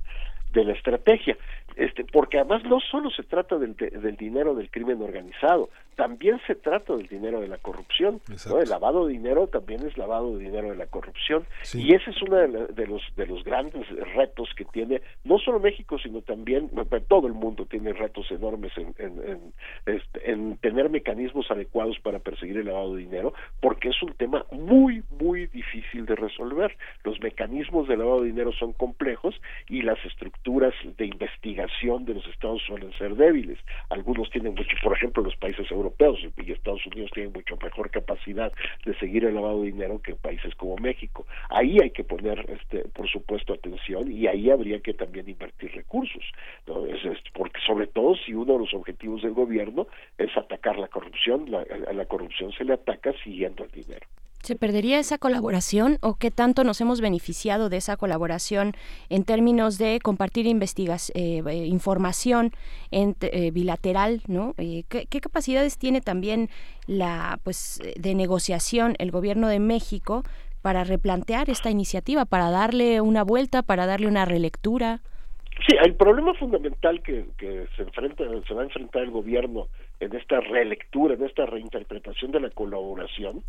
de la estrategia. Este, porque además no solo se trata del, del dinero del crimen organizado, también se trata del dinero de la corrupción. ¿no? El lavado de dinero también es lavado de dinero de la corrupción. Y ese es uno de, los, de los grandes retos que tiene no solo México, sino también todo el mundo tiene retos enormes en, en, este, en, tener mecanismos adecuados para perseguir el lavado de dinero, porque es un tema muy, muy difícil de resolver. Los mecanismos de lavado de dinero son complejos y las estructuras de investigación de los estados suelen ser débiles. Algunos tienen mucho, por ejemplo, los países europeos europeos y Estados Unidos tienen mucho mejor capacidad de seguir el lavado de dinero que países como México. Ahí hay que poner, este, por supuesto, atención y ahí habría que también invertir recursos, ¿no? es, porque sobre todo si uno de los objetivos del gobierno es atacar la corrupción, la, a la corrupción se le ataca siguiendo el dinero. ¿Se perdería esa colaboración o qué tanto nos hemos beneficiado de esa colaboración en términos de compartir eh, eh, información eh, bilateral? ¿no? ¿qué, ¿qué, capacidades tiene también la pues de negociación el gobierno de México para replantear esta iniciativa, para darle una vuelta, para darle una relectura? Sí, el problema fundamental que, que se enfrenta, se va a enfrentar el gobierno en esta relectura, en esta reinterpretación de la colaboración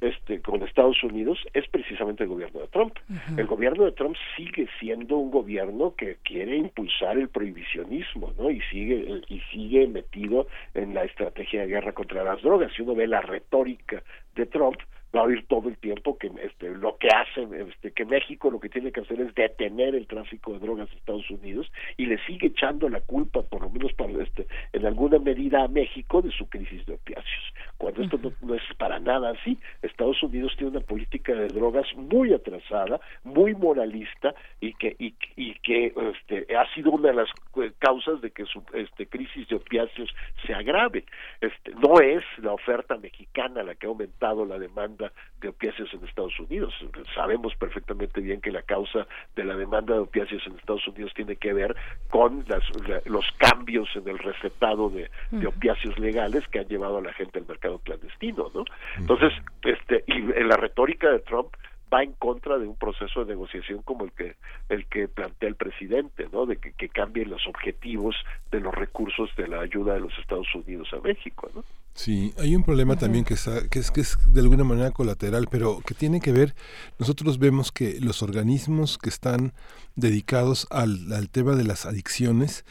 este, con Estados Unidos es precisamente el gobierno de Trump. El gobierno de Trump sigue siendo un gobierno que quiere impulsar el prohibicionismo, ¿no? Y sigue y sigue metido en la estrategia de guerra contra las drogas. Si uno ve la retórica de Trump, va a oír todo el tiempo que este, lo que hace este, que México lo que tiene que hacer es detener el tráfico de drogas a Estados Unidos y le sigue echando la culpa por lo menos para este en alguna medida a México de su crisis de opiáceos. Cuando esto no, es para nada así. Estados Unidos tiene una política de drogas muy atrasada muy moralista y que y, y que este, ha sido una de las causas de que su este crisis de opiáceos se agrave. Este no es la oferta mexicana la que ha aumentado la demanda de opiáceos en Estados Unidos. Sabemos perfectamente bien que la causa de la demanda de opiáceos en Estados Unidos tiene que ver con las, los cambios en el recetado de, de, opiáceos legales que han llevado a la gente al mercado clandestino, ¿no? Entonces, este, y en la retórica de Trump va en contra de un proceso de negociación como el que el que plantea el presidente, ¿no? De que, cambien los objetivos de los recursos de la ayuda de los Estados Unidos a México, ¿no? Sí, hay un problema también que, está, que, es, que es de alguna manera colateral, pero que tiene que ver, nosotros vemos que los organismos que están dedicados al tema de las adicciones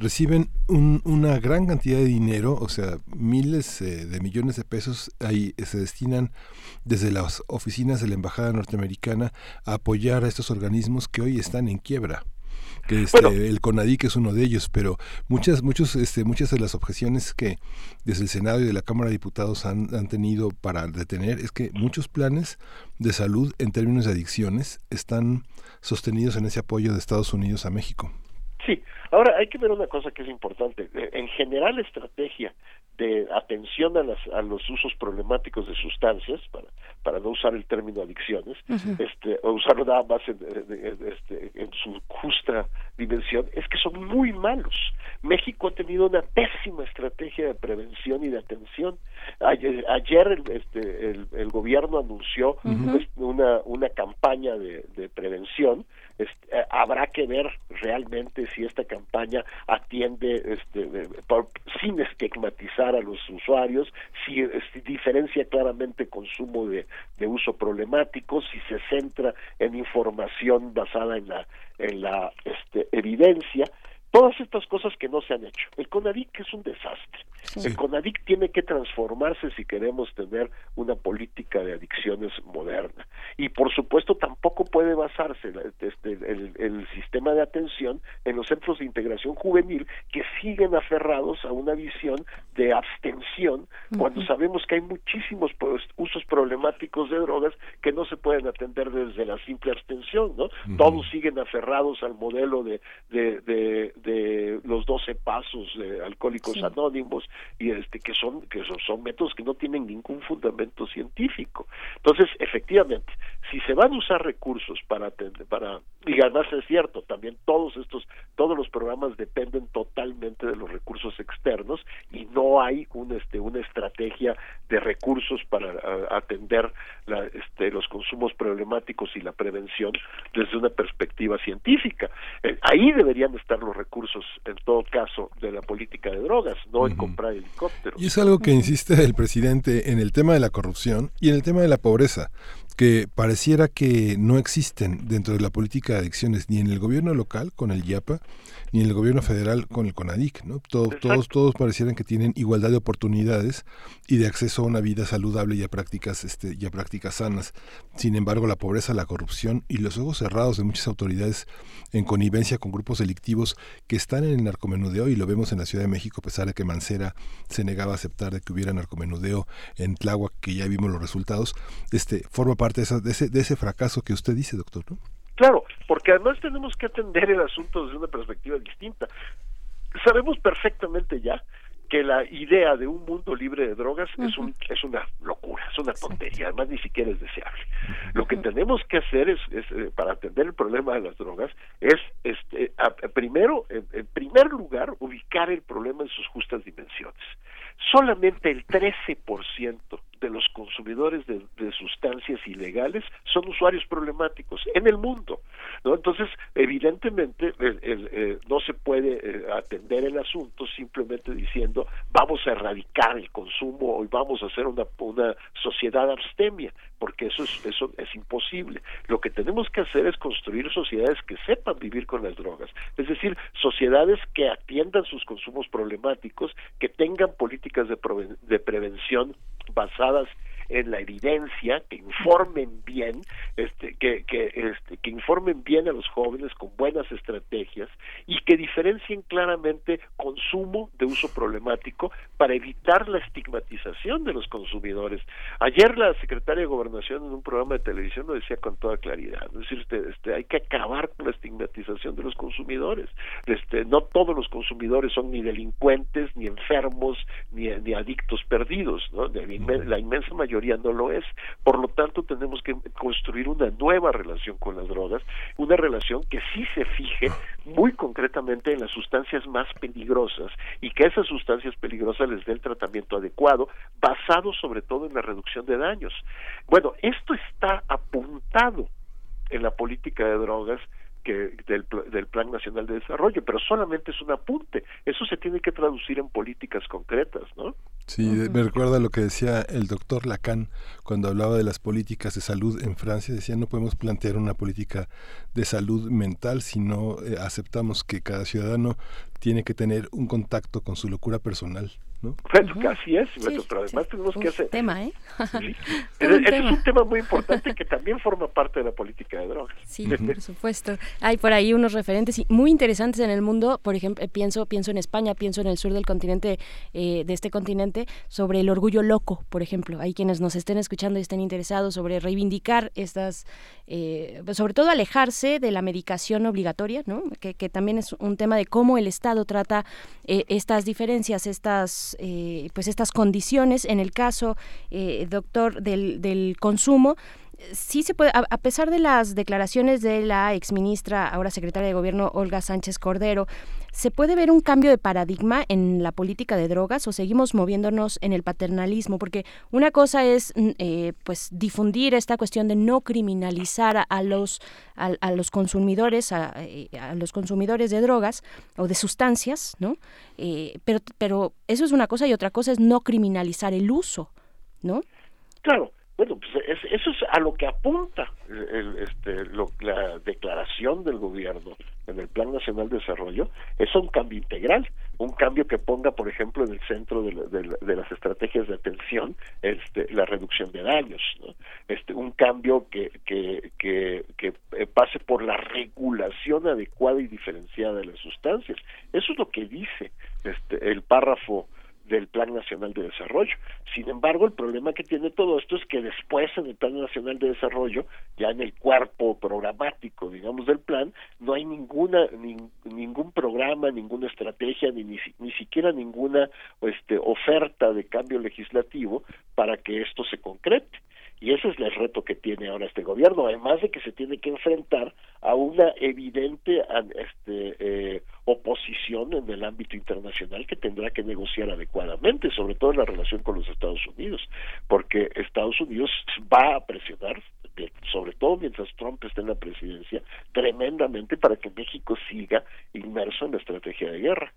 reciben un, una gran cantidad de dinero, o sea, miles eh, de millones de pesos ahí se destinan desde las oficinas de la Embajada Norteamericana a apoyar a estos organismos que hoy están en quiebra que este, el CONADIC es uno de ellos, pero muchas, muchos, este, muchas de las objeciones que desde el Senado y de la Cámara de Diputados han, han tenido para detener es que muchos planes de salud en términos de adicciones están sostenidos en ese apoyo de Estados Unidos a México. Sí, ahora hay que ver una cosa que es importante. En general, la estrategia de atención a, las, a los usos problemáticos de sustancias, para, para no usar el término adicciones, este, o usarlo nada más en, este, en su justa dimensión, es que son muy malos. México ha tenido una pésima estrategia de prevención y de atención. Ayer, ayer el, este, el, el, gobierno anunció una, una campaña de, de prevención. Este, habrá que ver realmente si esta campaña atiende este, sin estigmatizar a los usuarios, si, diferencia claramente consumo de, uso problemático, si se centra en información basada en la, en la este, evidencia, todas estas cosas que no se han hecho. El CONADIC es un desastre. El CONADIC tiene que transformarse si queremos tener una política de adicciones moderna. Y por supuesto tampoco puede basarse este, el, sistema de atención en los centros de integración juvenil que siguen aferrados a una visión de abstención cuando sabemos que hay muchísimos pues, usos problemáticos de drogas que no se pueden atender desde la simple abstención, ¿no? Todos siguen aferrados al modelo de, de, de, los 12 pasos de alcohólicos anónimos y este que son que son, métodos que no tienen ningún fundamento científico. Entonces efectivamente si se van a usar recursos para para y además es cierto también todos estos todos los programas dependen totalmente de los recursos externos y no hay un, este una estrategia de recursos para atender la, este, los consumos problemáticos y la prevención desde una perspectiva científica. Eh, ahí deberían estar los recursos en todo caso de la política de drogas no en comprar y es algo que insiste el presidente en el tema de la corrupción y en el tema de la pobreza que pareciera que no existen dentro de la política de adicciones ni en el gobierno local con el IAPA ni en el gobierno federal con el CONADIC, ¿no? todos todos parecieran que tienen igualdad de oportunidades y de acceso a una vida saludable y a prácticas este y a prácticas sanas. Sin embargo, la pobreza, la corrupción y los ojos cerrados de muchas autoridades en connivencia con grupos delictivos que están en el narcomenudeo y lo vemos en la Ciudad de México a pesar de que Mancera se negaba a aceptar de que hubiera narcomenudeo en Tláhuac, que ya vimos los resultados, este forma parte de, ese, de ese fracaso que usted dice, doctor, ¿no? Claro, porque además tenemos que atender el asunto desde una perspectiva distinta. Sabemos perfectamente ya que la idea de un mundo libre de drogas es, un, es una locura, es una tontería, además ni siquiera es deseable. Lo que tenemos que hacer es, eh, para atender el problema de las drogas es este, primero, en, primer lugar, ubicar el problema en sus justas dimensiones. Solamente el 13% de los consumidores de, sustancias ilegales son usuarios problemáticos en el mundo. ¿no? Entonces, evidentemente, eh, no se puede eh, atender el asunto simplemente diciendo vamos a erradicar el consumo y vamos a hacer una, una sociedad abstemia, porque eso es, eso es imposible. Lo que tenemos que hacer es construir sociedades que sepan vivir con las drogas, es decir, sociedades que atiendan sus consumos problemáticos, que tengan políticas de, de prevención basadas en la evidencia, que informen bien, este, que, que, este, que informen bien a los jóvenes con buenas estrategias y que diferencien claramente consumo de uso problemático para evitar la estigmatización de los consumidores. Ayer la secretaria de Gobernación en un programa de televisión lo decía con toda claridad, es este, este, hay que acabar con la estigmatización de los consumidores. Este, no todos los consumidores son ni delincuentes, ni enfermos, ni, ni adictos perdidos, ¿no? La inmensa mayoría no lo es. Por lo tanto, tenemos que construir una nueva relación con las drogas, una relación que sí se fije muy concretamente en las sustancias más peligrosas y que esas sustancias peligrosas les dé el tratamiento adecuado, basado sobre todo en la reducción de daños. Bueno, esto está apuntado en la política de drogas que del, del Plan Nacional de Desarrollo, pero solamente es un apunte. Eso se tiene que traducir en políticas concretas, ¿no? Sí, me recuerda lo que decía el doctor Lacan cuando hablaba de las políticas de salud en Francia. Decía, no podemos plantear una política de salud mental si no eh, aceptamos que cada ciudadano tiene que tener un contacto con su locura personal. ¿No? así es, pero además tenemos que hacer... tema, ¿eh? es, un tema muy importante que también forma parte de la política de drogas. Sí, por supuesto. Hay por ahí unos referentes muy interesantes en el mundo, por ejemplo, pienso, pienso en España, pienso en el sur del continente, eh, de este continente, sobre el orgullo loco, por ejemplo. Hay quienes nos estén escuchando y estén interesados sobre reivindicar estas, eh, sobre todo alejarse de la medicación obligatoria, ¿no? que, también es un tema de cómo el Estado trata eh, estas diferencias, estas eh, pues estas condiciones en el caso eh, doctor del consumo sí se puede, a, pesar de las declaraciones de la exministra, ahora secretaria de Gobierno, Olga Sánchez Cordero, ¿se puede ver un cambio de paradigma en la política de drogas o seguimos moviéndonos en el paternalismo? Porque una cosa es mm, eh, pues difundir esta cuestión de no criminalizar a, los a, los consumidores, eh, a, los consumidores de drogas o de sustancias, ¿no? Eh, pero, pero eso es una cosa y otra cosa es no criminalizar el uso, ¿no? Claro, Bueno, pues eso es a lo que apunta este, la declaración del gobierno en el Plan Nacional de Desarrollo, es un cambio integral, un cambio que ponga, por ejemplo, en el centro de, las estrategias de atención este, la reducción de daños, este, un cambio que, que, que, que pase por la regulación adecuada y diferenciada de las sustancias. Eso es lo que dice este, el párrafo del Plan Nacional de Desarrollo. Sin embargo, el problema que tiene todo esto es que después en el Plan Nacional de Desarrollo, ya en el cuerpo programático, digamos, del plan, no hay ninguna ningún programa, ninguna estrategia, ni, ni, siquiera ninguna este, oferta de cambio legislativo para que esto se concrete. Y ese es el reto que tiene ahora este gobierno, además de que se tiene que enfrentar a una evidente este, eh, oposición en el ámbito internacional que tendrá que negociar adecuadamente, sobre todo en la relación con los Estados Unidos, porque Estados Unidos va a presionar, sobre todo mientras Trump esté en la presidencia, tremendamente para que México siga inmerso en la estrategia de guerra.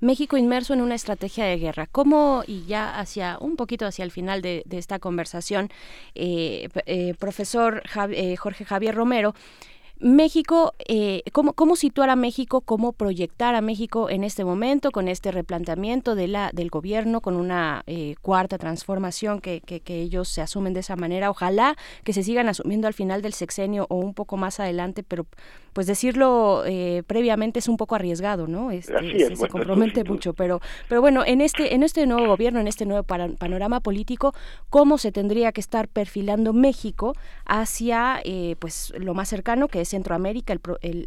México inmerso en una estrategia de guerra. ¿Cómo, y ya hacia un poquito hacia el final de, esta conversación, eh, eh, profesor eh, Jorge Javier Romero, México, eh, ¿cómo, ¿cómo, situar a México, cómo proyectar a México en este momento con este replanteamiento de la, del gobierno, con una eh, cuarta transformación que, que, ellos se asumen de esa manera? Ojalá que se sigan asumiendo al final del sexenio o un poco más adelante, pero pues decirlo eh, previamente es un poco arriesgado, ¿no? Este, se, compromete mucho, pero, pero bueno, en este, en este nuevo gobierno, en este nuevo panorama político, ¿cómo se tendría que estar perfilando México hacia pues lo más cercano que es Centroamérica,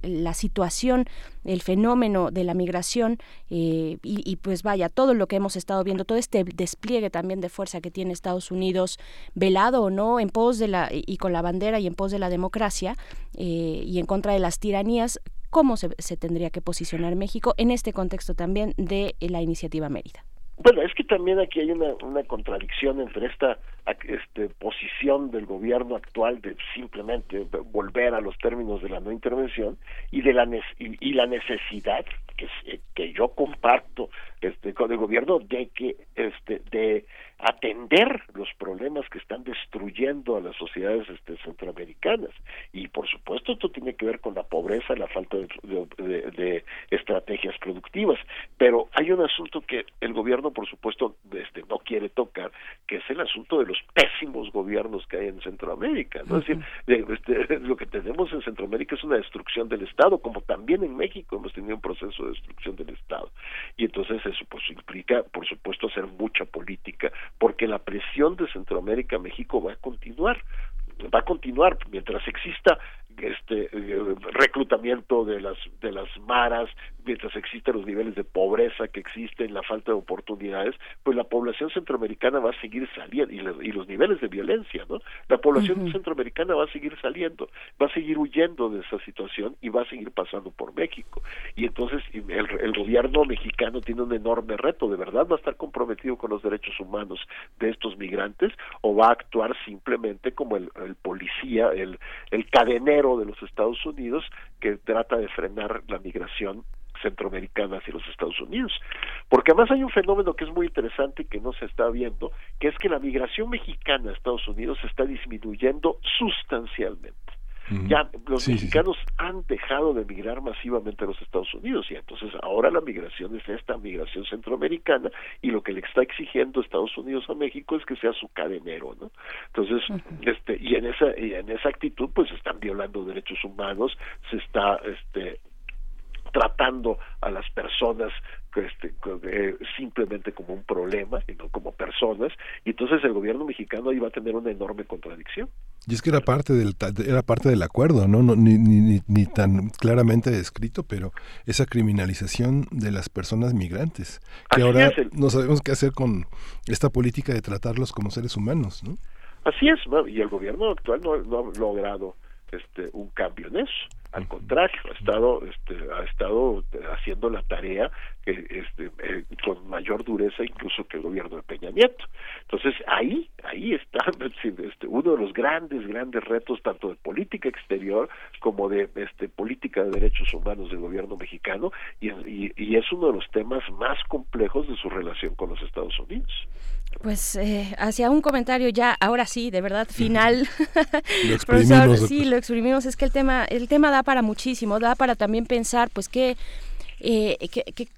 la situación, el fenómeno de la migración eh, y, pues vaya, todo lo que hemos estado viendo, todo este despliegue también de fuerza que tiene Estados Unidos, velado o no, en pos de la, y con la bandera y en pos de la democracia eh, y en contra de las tiranías, ¿cómo se tendría que posicionar México en este contexto también de la iniciativa Mérida? Bueno, es que también aquí hay una, una contradicción entre esta este, posición del gobierno actual de simplemente volver a los términos de la no intervención y de la y, la necesidad que, que yo comparto este, con el gobierno de que este, de atender los problemas que están destruyendo a las sociedades este, centroamericanas. Y por supuesto esto tiene que ver con la pobreza la falta de, estrategias productivas. Pero hay un asunto que el gobierno por supuesto este, no quiere tocar que es el asunto de los pésimos gobiernos que hay en Centroamérica ¿no? es decir este, lo que tenemos en Centroamérica es una destrucción del Estado como también en México hemos tenido un proceso de destrucción del Estado. Y entonces eso pues implica por supuesto hacer mucha política porque la presión de Centroamérica a México va a continuar va a continuar mientras exista este eh, reclutamiento de las de las maras mientras existen los niveles de pobreza que existen la falta de oportunidades pues la población centroamericana va a seguir saliendo y, los niveles de violencia no la población centroamericana va a seguir saliendo va a seguir huyendo de esa situación y va a seguir pasando por México. Y entonces el, el gobierno mexicano tiene un enorme reto de verdad va a estar comprometido con los derechos humanos de estos migrantes o va a actuar simplemente como el, el policía el, el cadenero de los Estados Unidos que trata de frenar la migración centroamericana hacia los Estados Unidos. Porque además hay un fenómeno que es muy interesante y que no se está viendo, que es que la migración mexicana a Estados Unidos está disminuyendo sustancialmente. Ya los mexicanos han dejado de migrar masivamente a los Estados Unidos y entonces ahora la migración es esta migración centroamericana y lo que le está exigiendo Estados Unidos a México es que sea su cadenero, ¿no? Entonces, este y en esa y en esa actitud pues están violando derechos humanos, se está este tratando a las personas este, simplemente como un problema y no como personas y entonces el gobierno mexicano iba a tener una enorme contradicción. Y es que era parte del era parte del acuerdo no, no ni, ni, ni tan claramente descrito pero esa criminalización de las personas migrantes que ahora no sabemos qué hacer con esta política de tratarlos como seres humanos no así es y el gobierno actual no, no ha logrado este un cambio en eso al contrario ha estado este, ha estado haciendo la tarea este, eh, con mayor dureza incluso que el gobierno de Peña Nieto. Entonces ahí ahí está este, uno de los grandes grandes retos tanto de política exterior como de este política de derechos humanos del gobierno mexicano y, y, y es uno de los temas más complejos de su relación con los Estados Unidos Pues eh, hacia un comentario ya, ahora sí, de verdad, final. lo Profesor, sí, lo exprimimos. Es que el tema, el tema da para muchísimo, da para también pensar, pues, qué eh,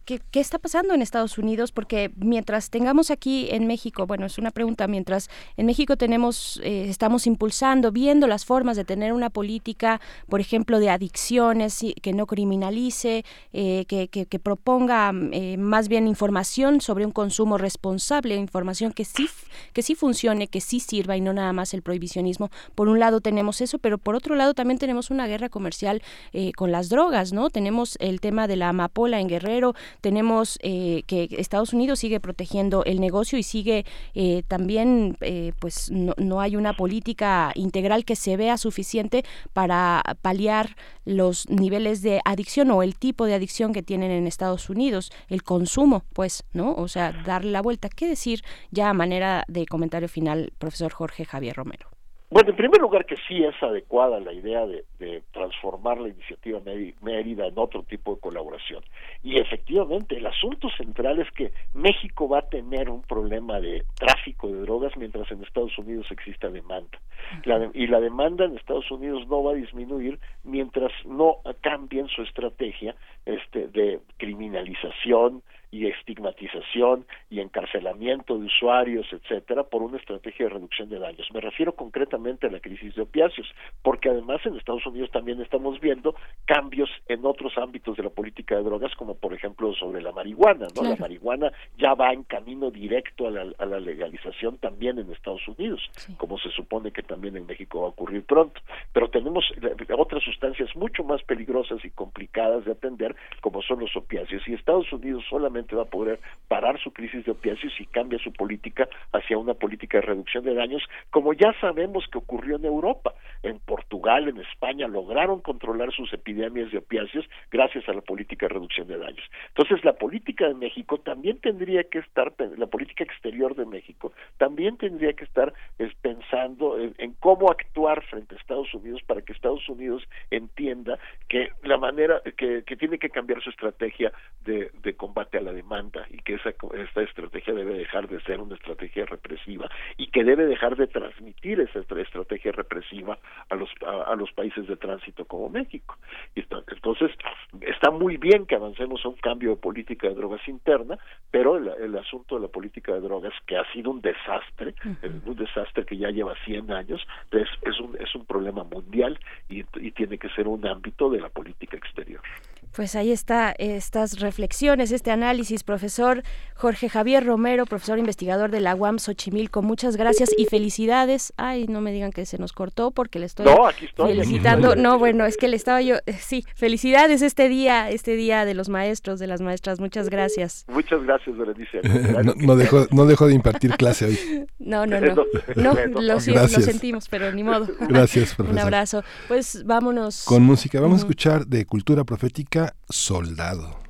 ¿qué, está pasando en Estados Unidos? Porque mientras tengamos aquí en México, bueno, es una pregunta, mientras en México tenemos, eh, estamos impulsando, viendo las formas de tener una política, por ejemplo, de adicciones, que no criminalice, eh, que, que, proponga eh, más bien información sobre un consumo responsable, información que sí, que sí funcione, que sí sirva y no nada más el prohibicionismo. Por un lado tenemos eso, pero por otro lado también tenemos una guerra comercial con las drogas, ¿no? Tenemos el tema de la Pola en Guerrero, tenemos eh, que Estados Unidos sigue protegiendo el negocio y sigue eh, también, eh, pues no, no, hay una política integral que se vea suficiente para paliar los niveles de adicción o el tipo de adicción que tienen en Estados Unidos, el consumo, pues, ¿no? O sea, darle la vuelta. ¿Qué decir ya a manera de comentario final, profesor Jorge Javier Romero? Bueno, en primer lugar que sí es adecuada la idea de, transformar la iniciativa Mérida en otro tipo de colaboración. Y efectivamente, el asunto central es que México va a tener un problema de tráfico de drogas mientras en Estados Unidos exista demanda. y la demanda en Estados Unidos no va a disminuir mientras no cambien su estrategia este, de criminalización, y estigmatización y encarcelamiento de usuarios, etcétera, por una estrategia de reducción de daños. Me refiero concretamente a la crisis de opiáceos, porque además en Estados Unidos también estamos viendo cambios en otros ámbitos de la política de drogas, como por ejemplo sobre la marihuana, ¿no? La marihuana ya va en camino directo a la, legalización también en Estados Unidos, como se supone que también en México va a ocurrir pronto. Pero tenemos otras sustancias mucho más peligrosas y complicadas de atender, como son los opiáceos, y Estados Unidos solamente va a poder parar su crisis de opiáceos y cambia su política hacia una política de reducción de daños, como ya sabemos que ocurrió en Europa. En Portugal, en España, lograron controlar sus epidemias de opiáceos gracias a la política de reducción de daños. Entonces, la política de México también tendría que estar, la política exterior de México también tendría que estar pensando en, cómo actuar frente a Estados Unidos para que Estados Unidos entienda que la manera que, tiene que cambiar su estrategia de, de combate a la demanda y que esa, esta estrategia debe dejar de ser una estrategia represiva y que debe dejar de transmitir esa estrategia represiva a los, a, los países de tránsito como México. entonces, está muy bien que avancemos a un cambio de política de drogas interna, pero el, asunto de la política de drogas, que ha sido un desastre, un desastre que ya lleva 100 años, es, es, un, es un problema mundial y tiene que ser un ámbito de la política exterior. Pues ahí está estas reflexiones, este análisis, profesor Jorge Javier Romero, profesor investigador de la UAM Xochimilco. Muchas gracias y felicidades. Ay, no me digan que se nos cortó porque le estoy, felicitando. No, bueno, es que le estaba yo. Eh, sí, felicidades este día, este día de los maestros, de las maestras. Muchas gracias. Muchas gracias, Berenice. no, no, dejó, no dejó de impartir clase hoy. No, no, no. No, lo, lo, sentimos, pero ni modo. Gracias, profesor. Un abrazo. Pues vámonos. Con música. Vamos a escuchar de Cultura Profética Soldado.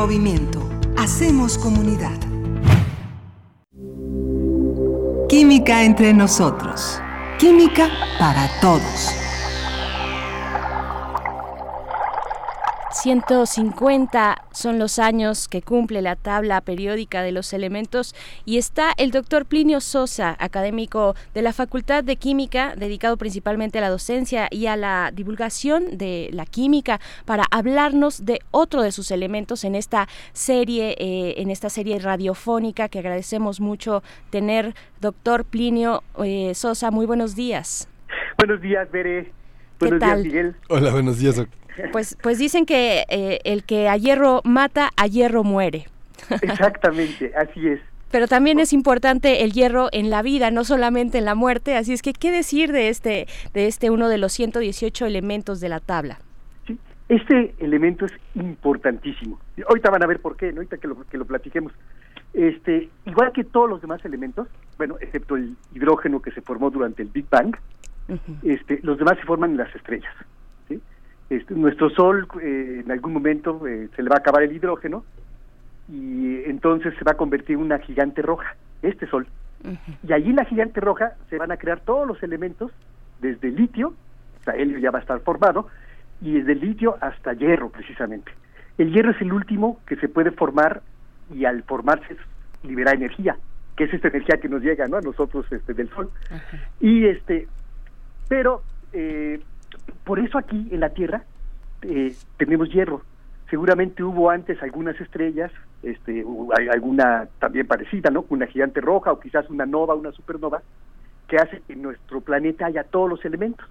Movimiento. Hacemos comunidad. Química entre nosotros. Química para todos. 150 son los años que cumple la tabla periódica de los elementos y está el doctor Plinio Sosa, académico de la Facultad de Química, dedicado principalmente a la docencia y a la divulgación de la química, para hablarnos de otro de sus elementos en esta serie, eh, en esta serie radiofónica que agradecemos mucho tener. Doctor Plinio eh, Sosa, muy buenos días. Buenos días, Bere. Buenos días, Miguel. Hola, buenos días, doctor. Pues, pues dicen que eh, el que a hierro mata, a hierro muere. Exactamente, así es. Pero también es importante el hierro en la vida, no solamente en la muerte. Así es que, ¿qué decir de este, de este uno de los 118 elementos de la tabla? Sí, este elemento es importantísimo. Ahorita van a ver por qué, ¿no? ahorita que lo, que lo platiquemos. Este, igual que todos los demás elementos, bueno, excepto el hidrógeno que se formó durante el Big Bang, este, los demás se forman en las estrellas. Este, nuestro Sol eh, en algún momento eh, se le va a acabar el hidrógeno y entonces se va a convertir en una gigante roja, este Sol. Y allí en la gigante roja se van a crear todos los elementos, desde litio, o sea, helio ya va a estar formado, y desde litio hasta hierro precisamente. El hierro es el último que se puede formar y al formarse libera energía, que es esta energía que nos llega ¿no? a nosotros este, del Sol. Y este, pero eh, por eso aquí en la Tierra eh, tenemos hierro. Seguramente hubo antes algunas estrellas, este, alguna también parecida, ¿no? Una gigante roja o quizás una nova, una supernova, que hace que en nuestro planeta haya todos los elementos.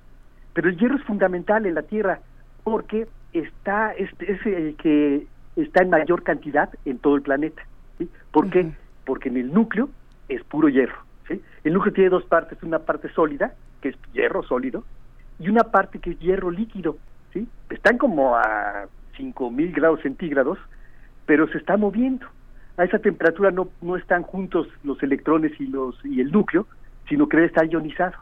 Pero el hierro es fundamental en la Tierra porque está es, es el que está en mayor cantidad en todo el planeta. ¿sí? ¿Por qué? Porque en el núcleo es puro hierro. ¿sí? El núcleo tiene dos partes, una parte sólida, que es hierro sólido, y una parte que es hierro líquido, ¿sí? Están como a 5000 grados centígrados, pero se está moviendo. A esa temperatura no, no están juntos los electrones y los y el núcleo, sino que estar ionizado,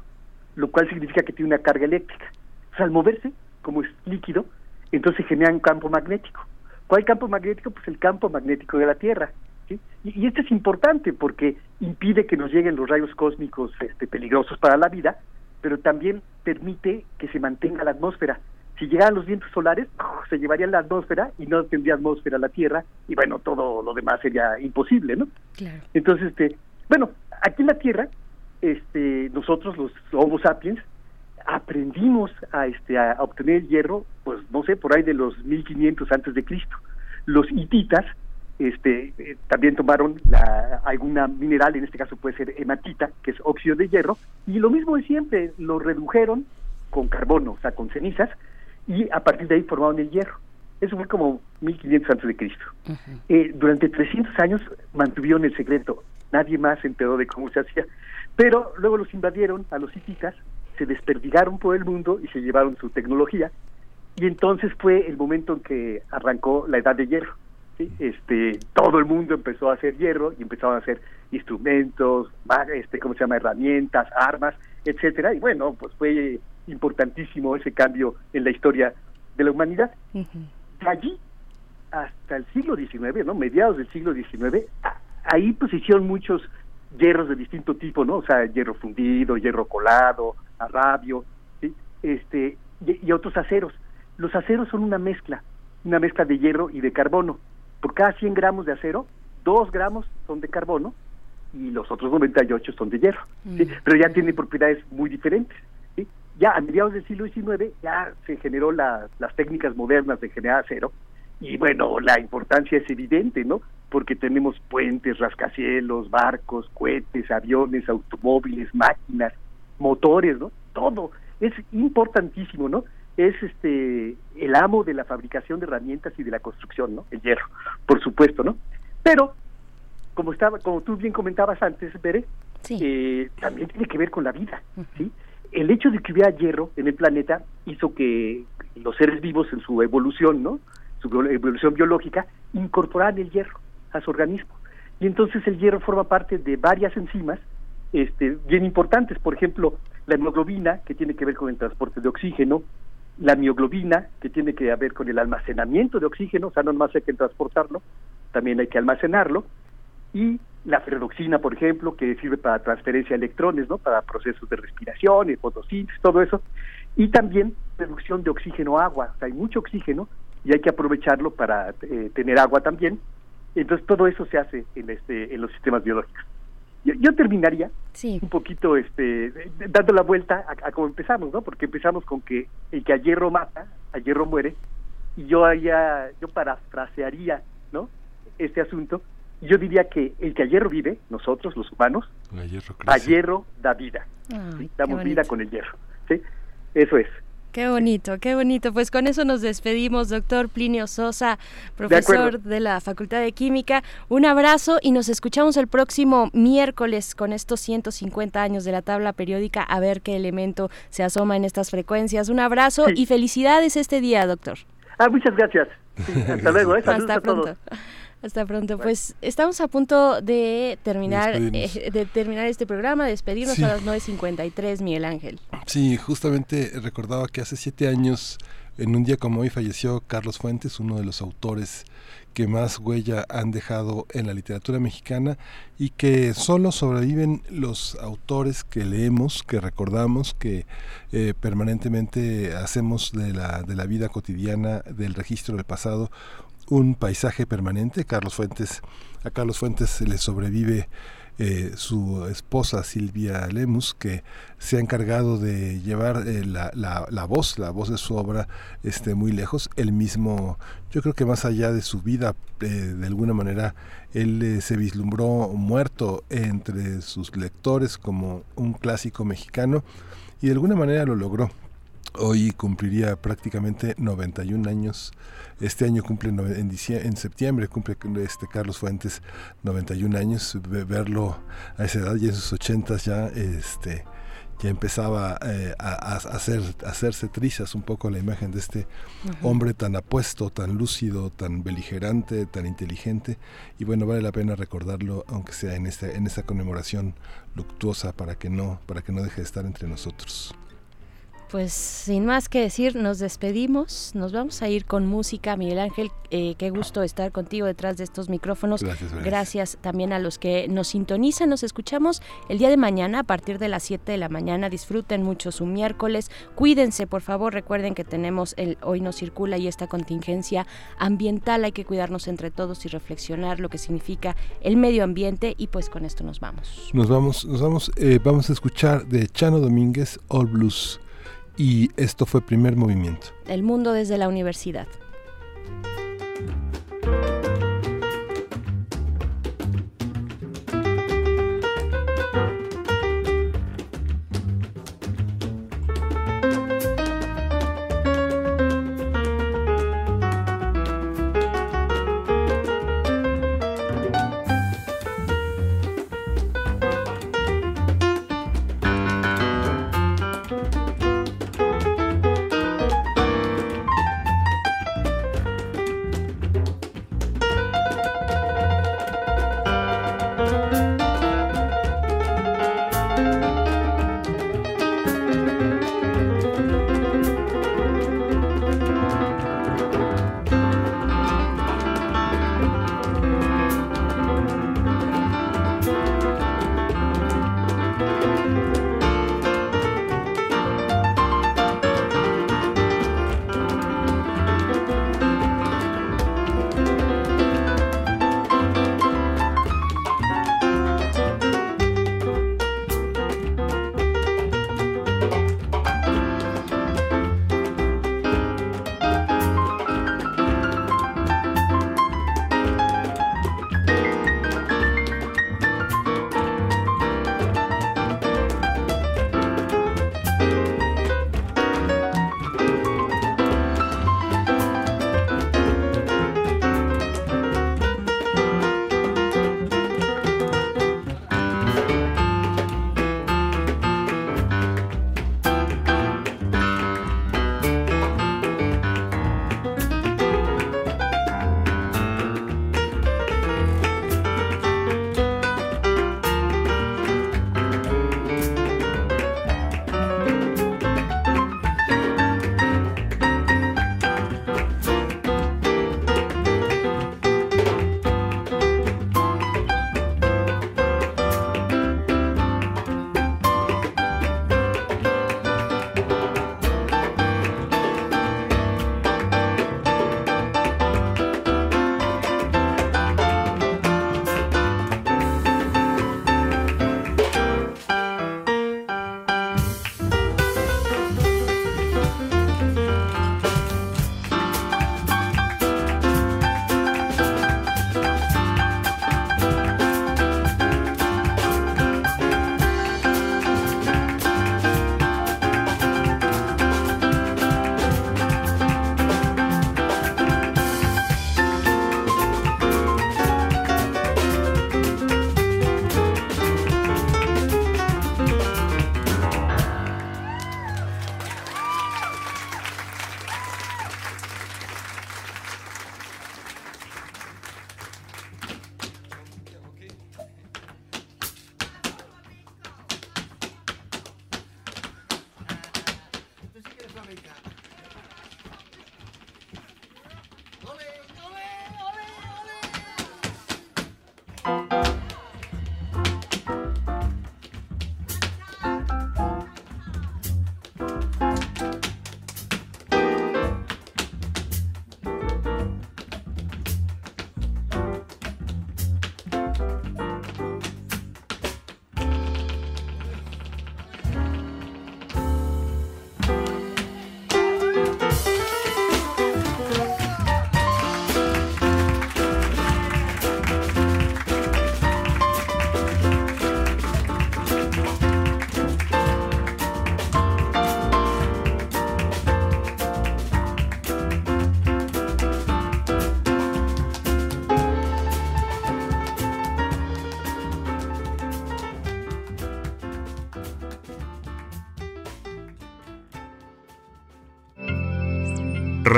lo cual significa que tiene una carga eléctrica. O sea, al moverse, como es líquido, entonces genera un campo magnético. ¿Cuál campo magnético? Pues el campo magnético de la Tierra. ¿sí? Y, y, esto es importante porque impide que nos lleguen los rayos cósmicos este, peligrosos para la vida, pero también permite que se mantenga la atmósfera. Si llegaran los vientos solares, se llevarían la atmósfera y no tendría atmósfera la Tierra y bueno, todo lo demás sería imposible, ¿no? Claro. Entonces, este, bueno, aquí en la Tierra, este, nosotros los Homo sapiens aprendimos a este a obtener el hierro, pues no sé, por ahí de los 1500 antes de Cristo. Los hititas este eh, también tomaron la, alguna mineral, en este caso puede ser hematita, que es óxido de hierro, y lo mismo de siempre, lo redujeron con carbono, o sea, con cenizas, y a partir de ahí formaron el hierro. Eso fue como 1500 antes de Cristo. Eh, durante 300 años mantuvieron el secreto, nadie más se enteró de cómo se hacía, pero luego los invadieron a los hititas, se desperdigaron por el mundo y se llevaron su tecnología, y entonces fue el momento en que arrancó la edad de hierro ¿sí? este todo el mundo empezó a hacer hierro y empezaron a hacer instrumentos este cómo se llama herramientas armas etcétera. Y bueno pues fue importantísimo ese cambio en la historia de la humanidad. De allí hasta el siglo XIX no mediados del siglo XIX ahí pues hicieron muchos hierros de distinto tipo no o sea hierro fundido hierro colado arabio ¿sí? este y, y otros aceros. Los aceros son una mezcla una mezcla de hierro y de carbono por cada 100 gramos de acero, 2 gramos son de carbono y los otros 98 son de hierro. ¿sí? Pero ya tienen propiedades muy diferentes. ¿sí? Ya a mediados del siglo XIX ya se generó la, las técnicas modernas de generar acero y bueno, la importancia es evidente, ¿no? Porque tenemos puentes, rascacielos, barcos, cohetes, aviones, automóviles, máquinas, motores, ¿no? Todo es importantísimo, ¿no? Es este el amo de la fabricación de herramientas y de la construcción, ¿no? El hierro, por supuesto, ¿no? Pero como estaba, como tú bien comentabas antes, Bere, eh, también tiene que ver con la vida, ¿sí? El hecho de que hubiera hierro en el planeta hizo que los seres vivos en su evolución, ¿no? Su evolución biológica incorporaran el hierro a su organismo. Y entonces el hierro forma parte de varias enzimas este, bien importantes, por ejemplo, la hemoglobina, que tiene que ver con el transporte de oxígeno, la mioglobina, que tiene que ver con el almacenamiento de oxígeno, o sea, no más hay que transportarlo, también hay que almacenarlo, y la ferrodoxina, por ejemplo, que sirve para transferencia de electrones, ¿no? Para procesos de respiración fotosíntesis, todo eso, y también reducción de oxígeno-agua, o sea, hay mucho oxígeno y hay que aprovecharlo para eh, tener agua también, entonces todo eso se hace en este en los sistemas biológicos. Yo, terminaría un poquito este dando la vuelta a, cómo empezamos, ¿no? Porque empezamos con que el que a hierro mata, a hierro muere, y yo haya, yo parafrasearía, ¿no? Este asunto, yo diría que el que a hierro vive, nosotros los humanos, a hierro da vida. Damos vida con el hierro, ¿sí? Eso es. Qué bonito, qué bonito. Pues con eso nos despedimos, doctor Plinio Sosa, profesor de, la Facultad de Química. Un abrazo y nos escuchamos el próximo miércoles con estos 150 años de la tabla periódica a ver qué elemento se asoma en estas frecuencias. Un abrazo y felicidades este día, doctor. Ah, muchas gracias. hasta luego. ¿eh? Hasta pronto. Hasta pronto. Pues estamos a punto de terminar eh, de terminar este programa, despedirnos a las 9.53, Miguel Ángel. Sí, justamente recordaba que hace siete años, en un día como hoy, falleció Carlos Fuentes, uno de los autores que más huella han dejado en la literatura mexicana y que solo sobreviven los autores que leemos, que recordamos, que eh, permanentemente hacemos de la, de la vida cotidiana, del registro del pasado, un paisaje permanente. Carlos Fuentes, a Carlos Fuentes le sobrevive eh, su esposa Silvia Lemus, que se ha encargado de llevar eh, la, la, voz, la voz de su obra este, muy lejos. Él mismo, yo creo que más allá de su vida, eh, de alguna manera, él se vislumbró muerto entre sus lectores como un clásico mexicano y de alguna manera lo logró. Hoy cumpliría prácticamente 91 años este año cumple en, en septiembre, cumple este Carlos Fuentes 91 años. Verlo a esa edad, y en sus 80 ya, este, ya empezaba eh, a, hacer, hacerse trizas un poco la imagen de este hombre tan apuesto, tan lúcido, tan beligerante, tan inteligente. Y bueno, vale la pena recordarlo, aunque sea en esta, en esta conmemoración luctuosa, para que no, para que no deje de estar entre nosotros. Pues sin más que decir, nos despedimos, nos vamos a ir con música. Miguel Ángel, eh, qué gusto estar contigo detrás de estos micrófonos. Gracias, también a los que nos sintonizan, nos escuchamos el día de mañana a partir de las 7 de la mañana. Disfruten mucho su miércoles, cuídense por favor, recuerden que tenemos el Hoy no circula y esta contingencia ambiental, hay que cuidarnos entre todos y reflexionar lo que significa el medio ambiente y pues con esto nos vamos. Nos vamos, nos vamos, eh, vamos a escuchar de Chano Domínguez All Blues y esto fue primer movimiento. El mundo desde la universidad.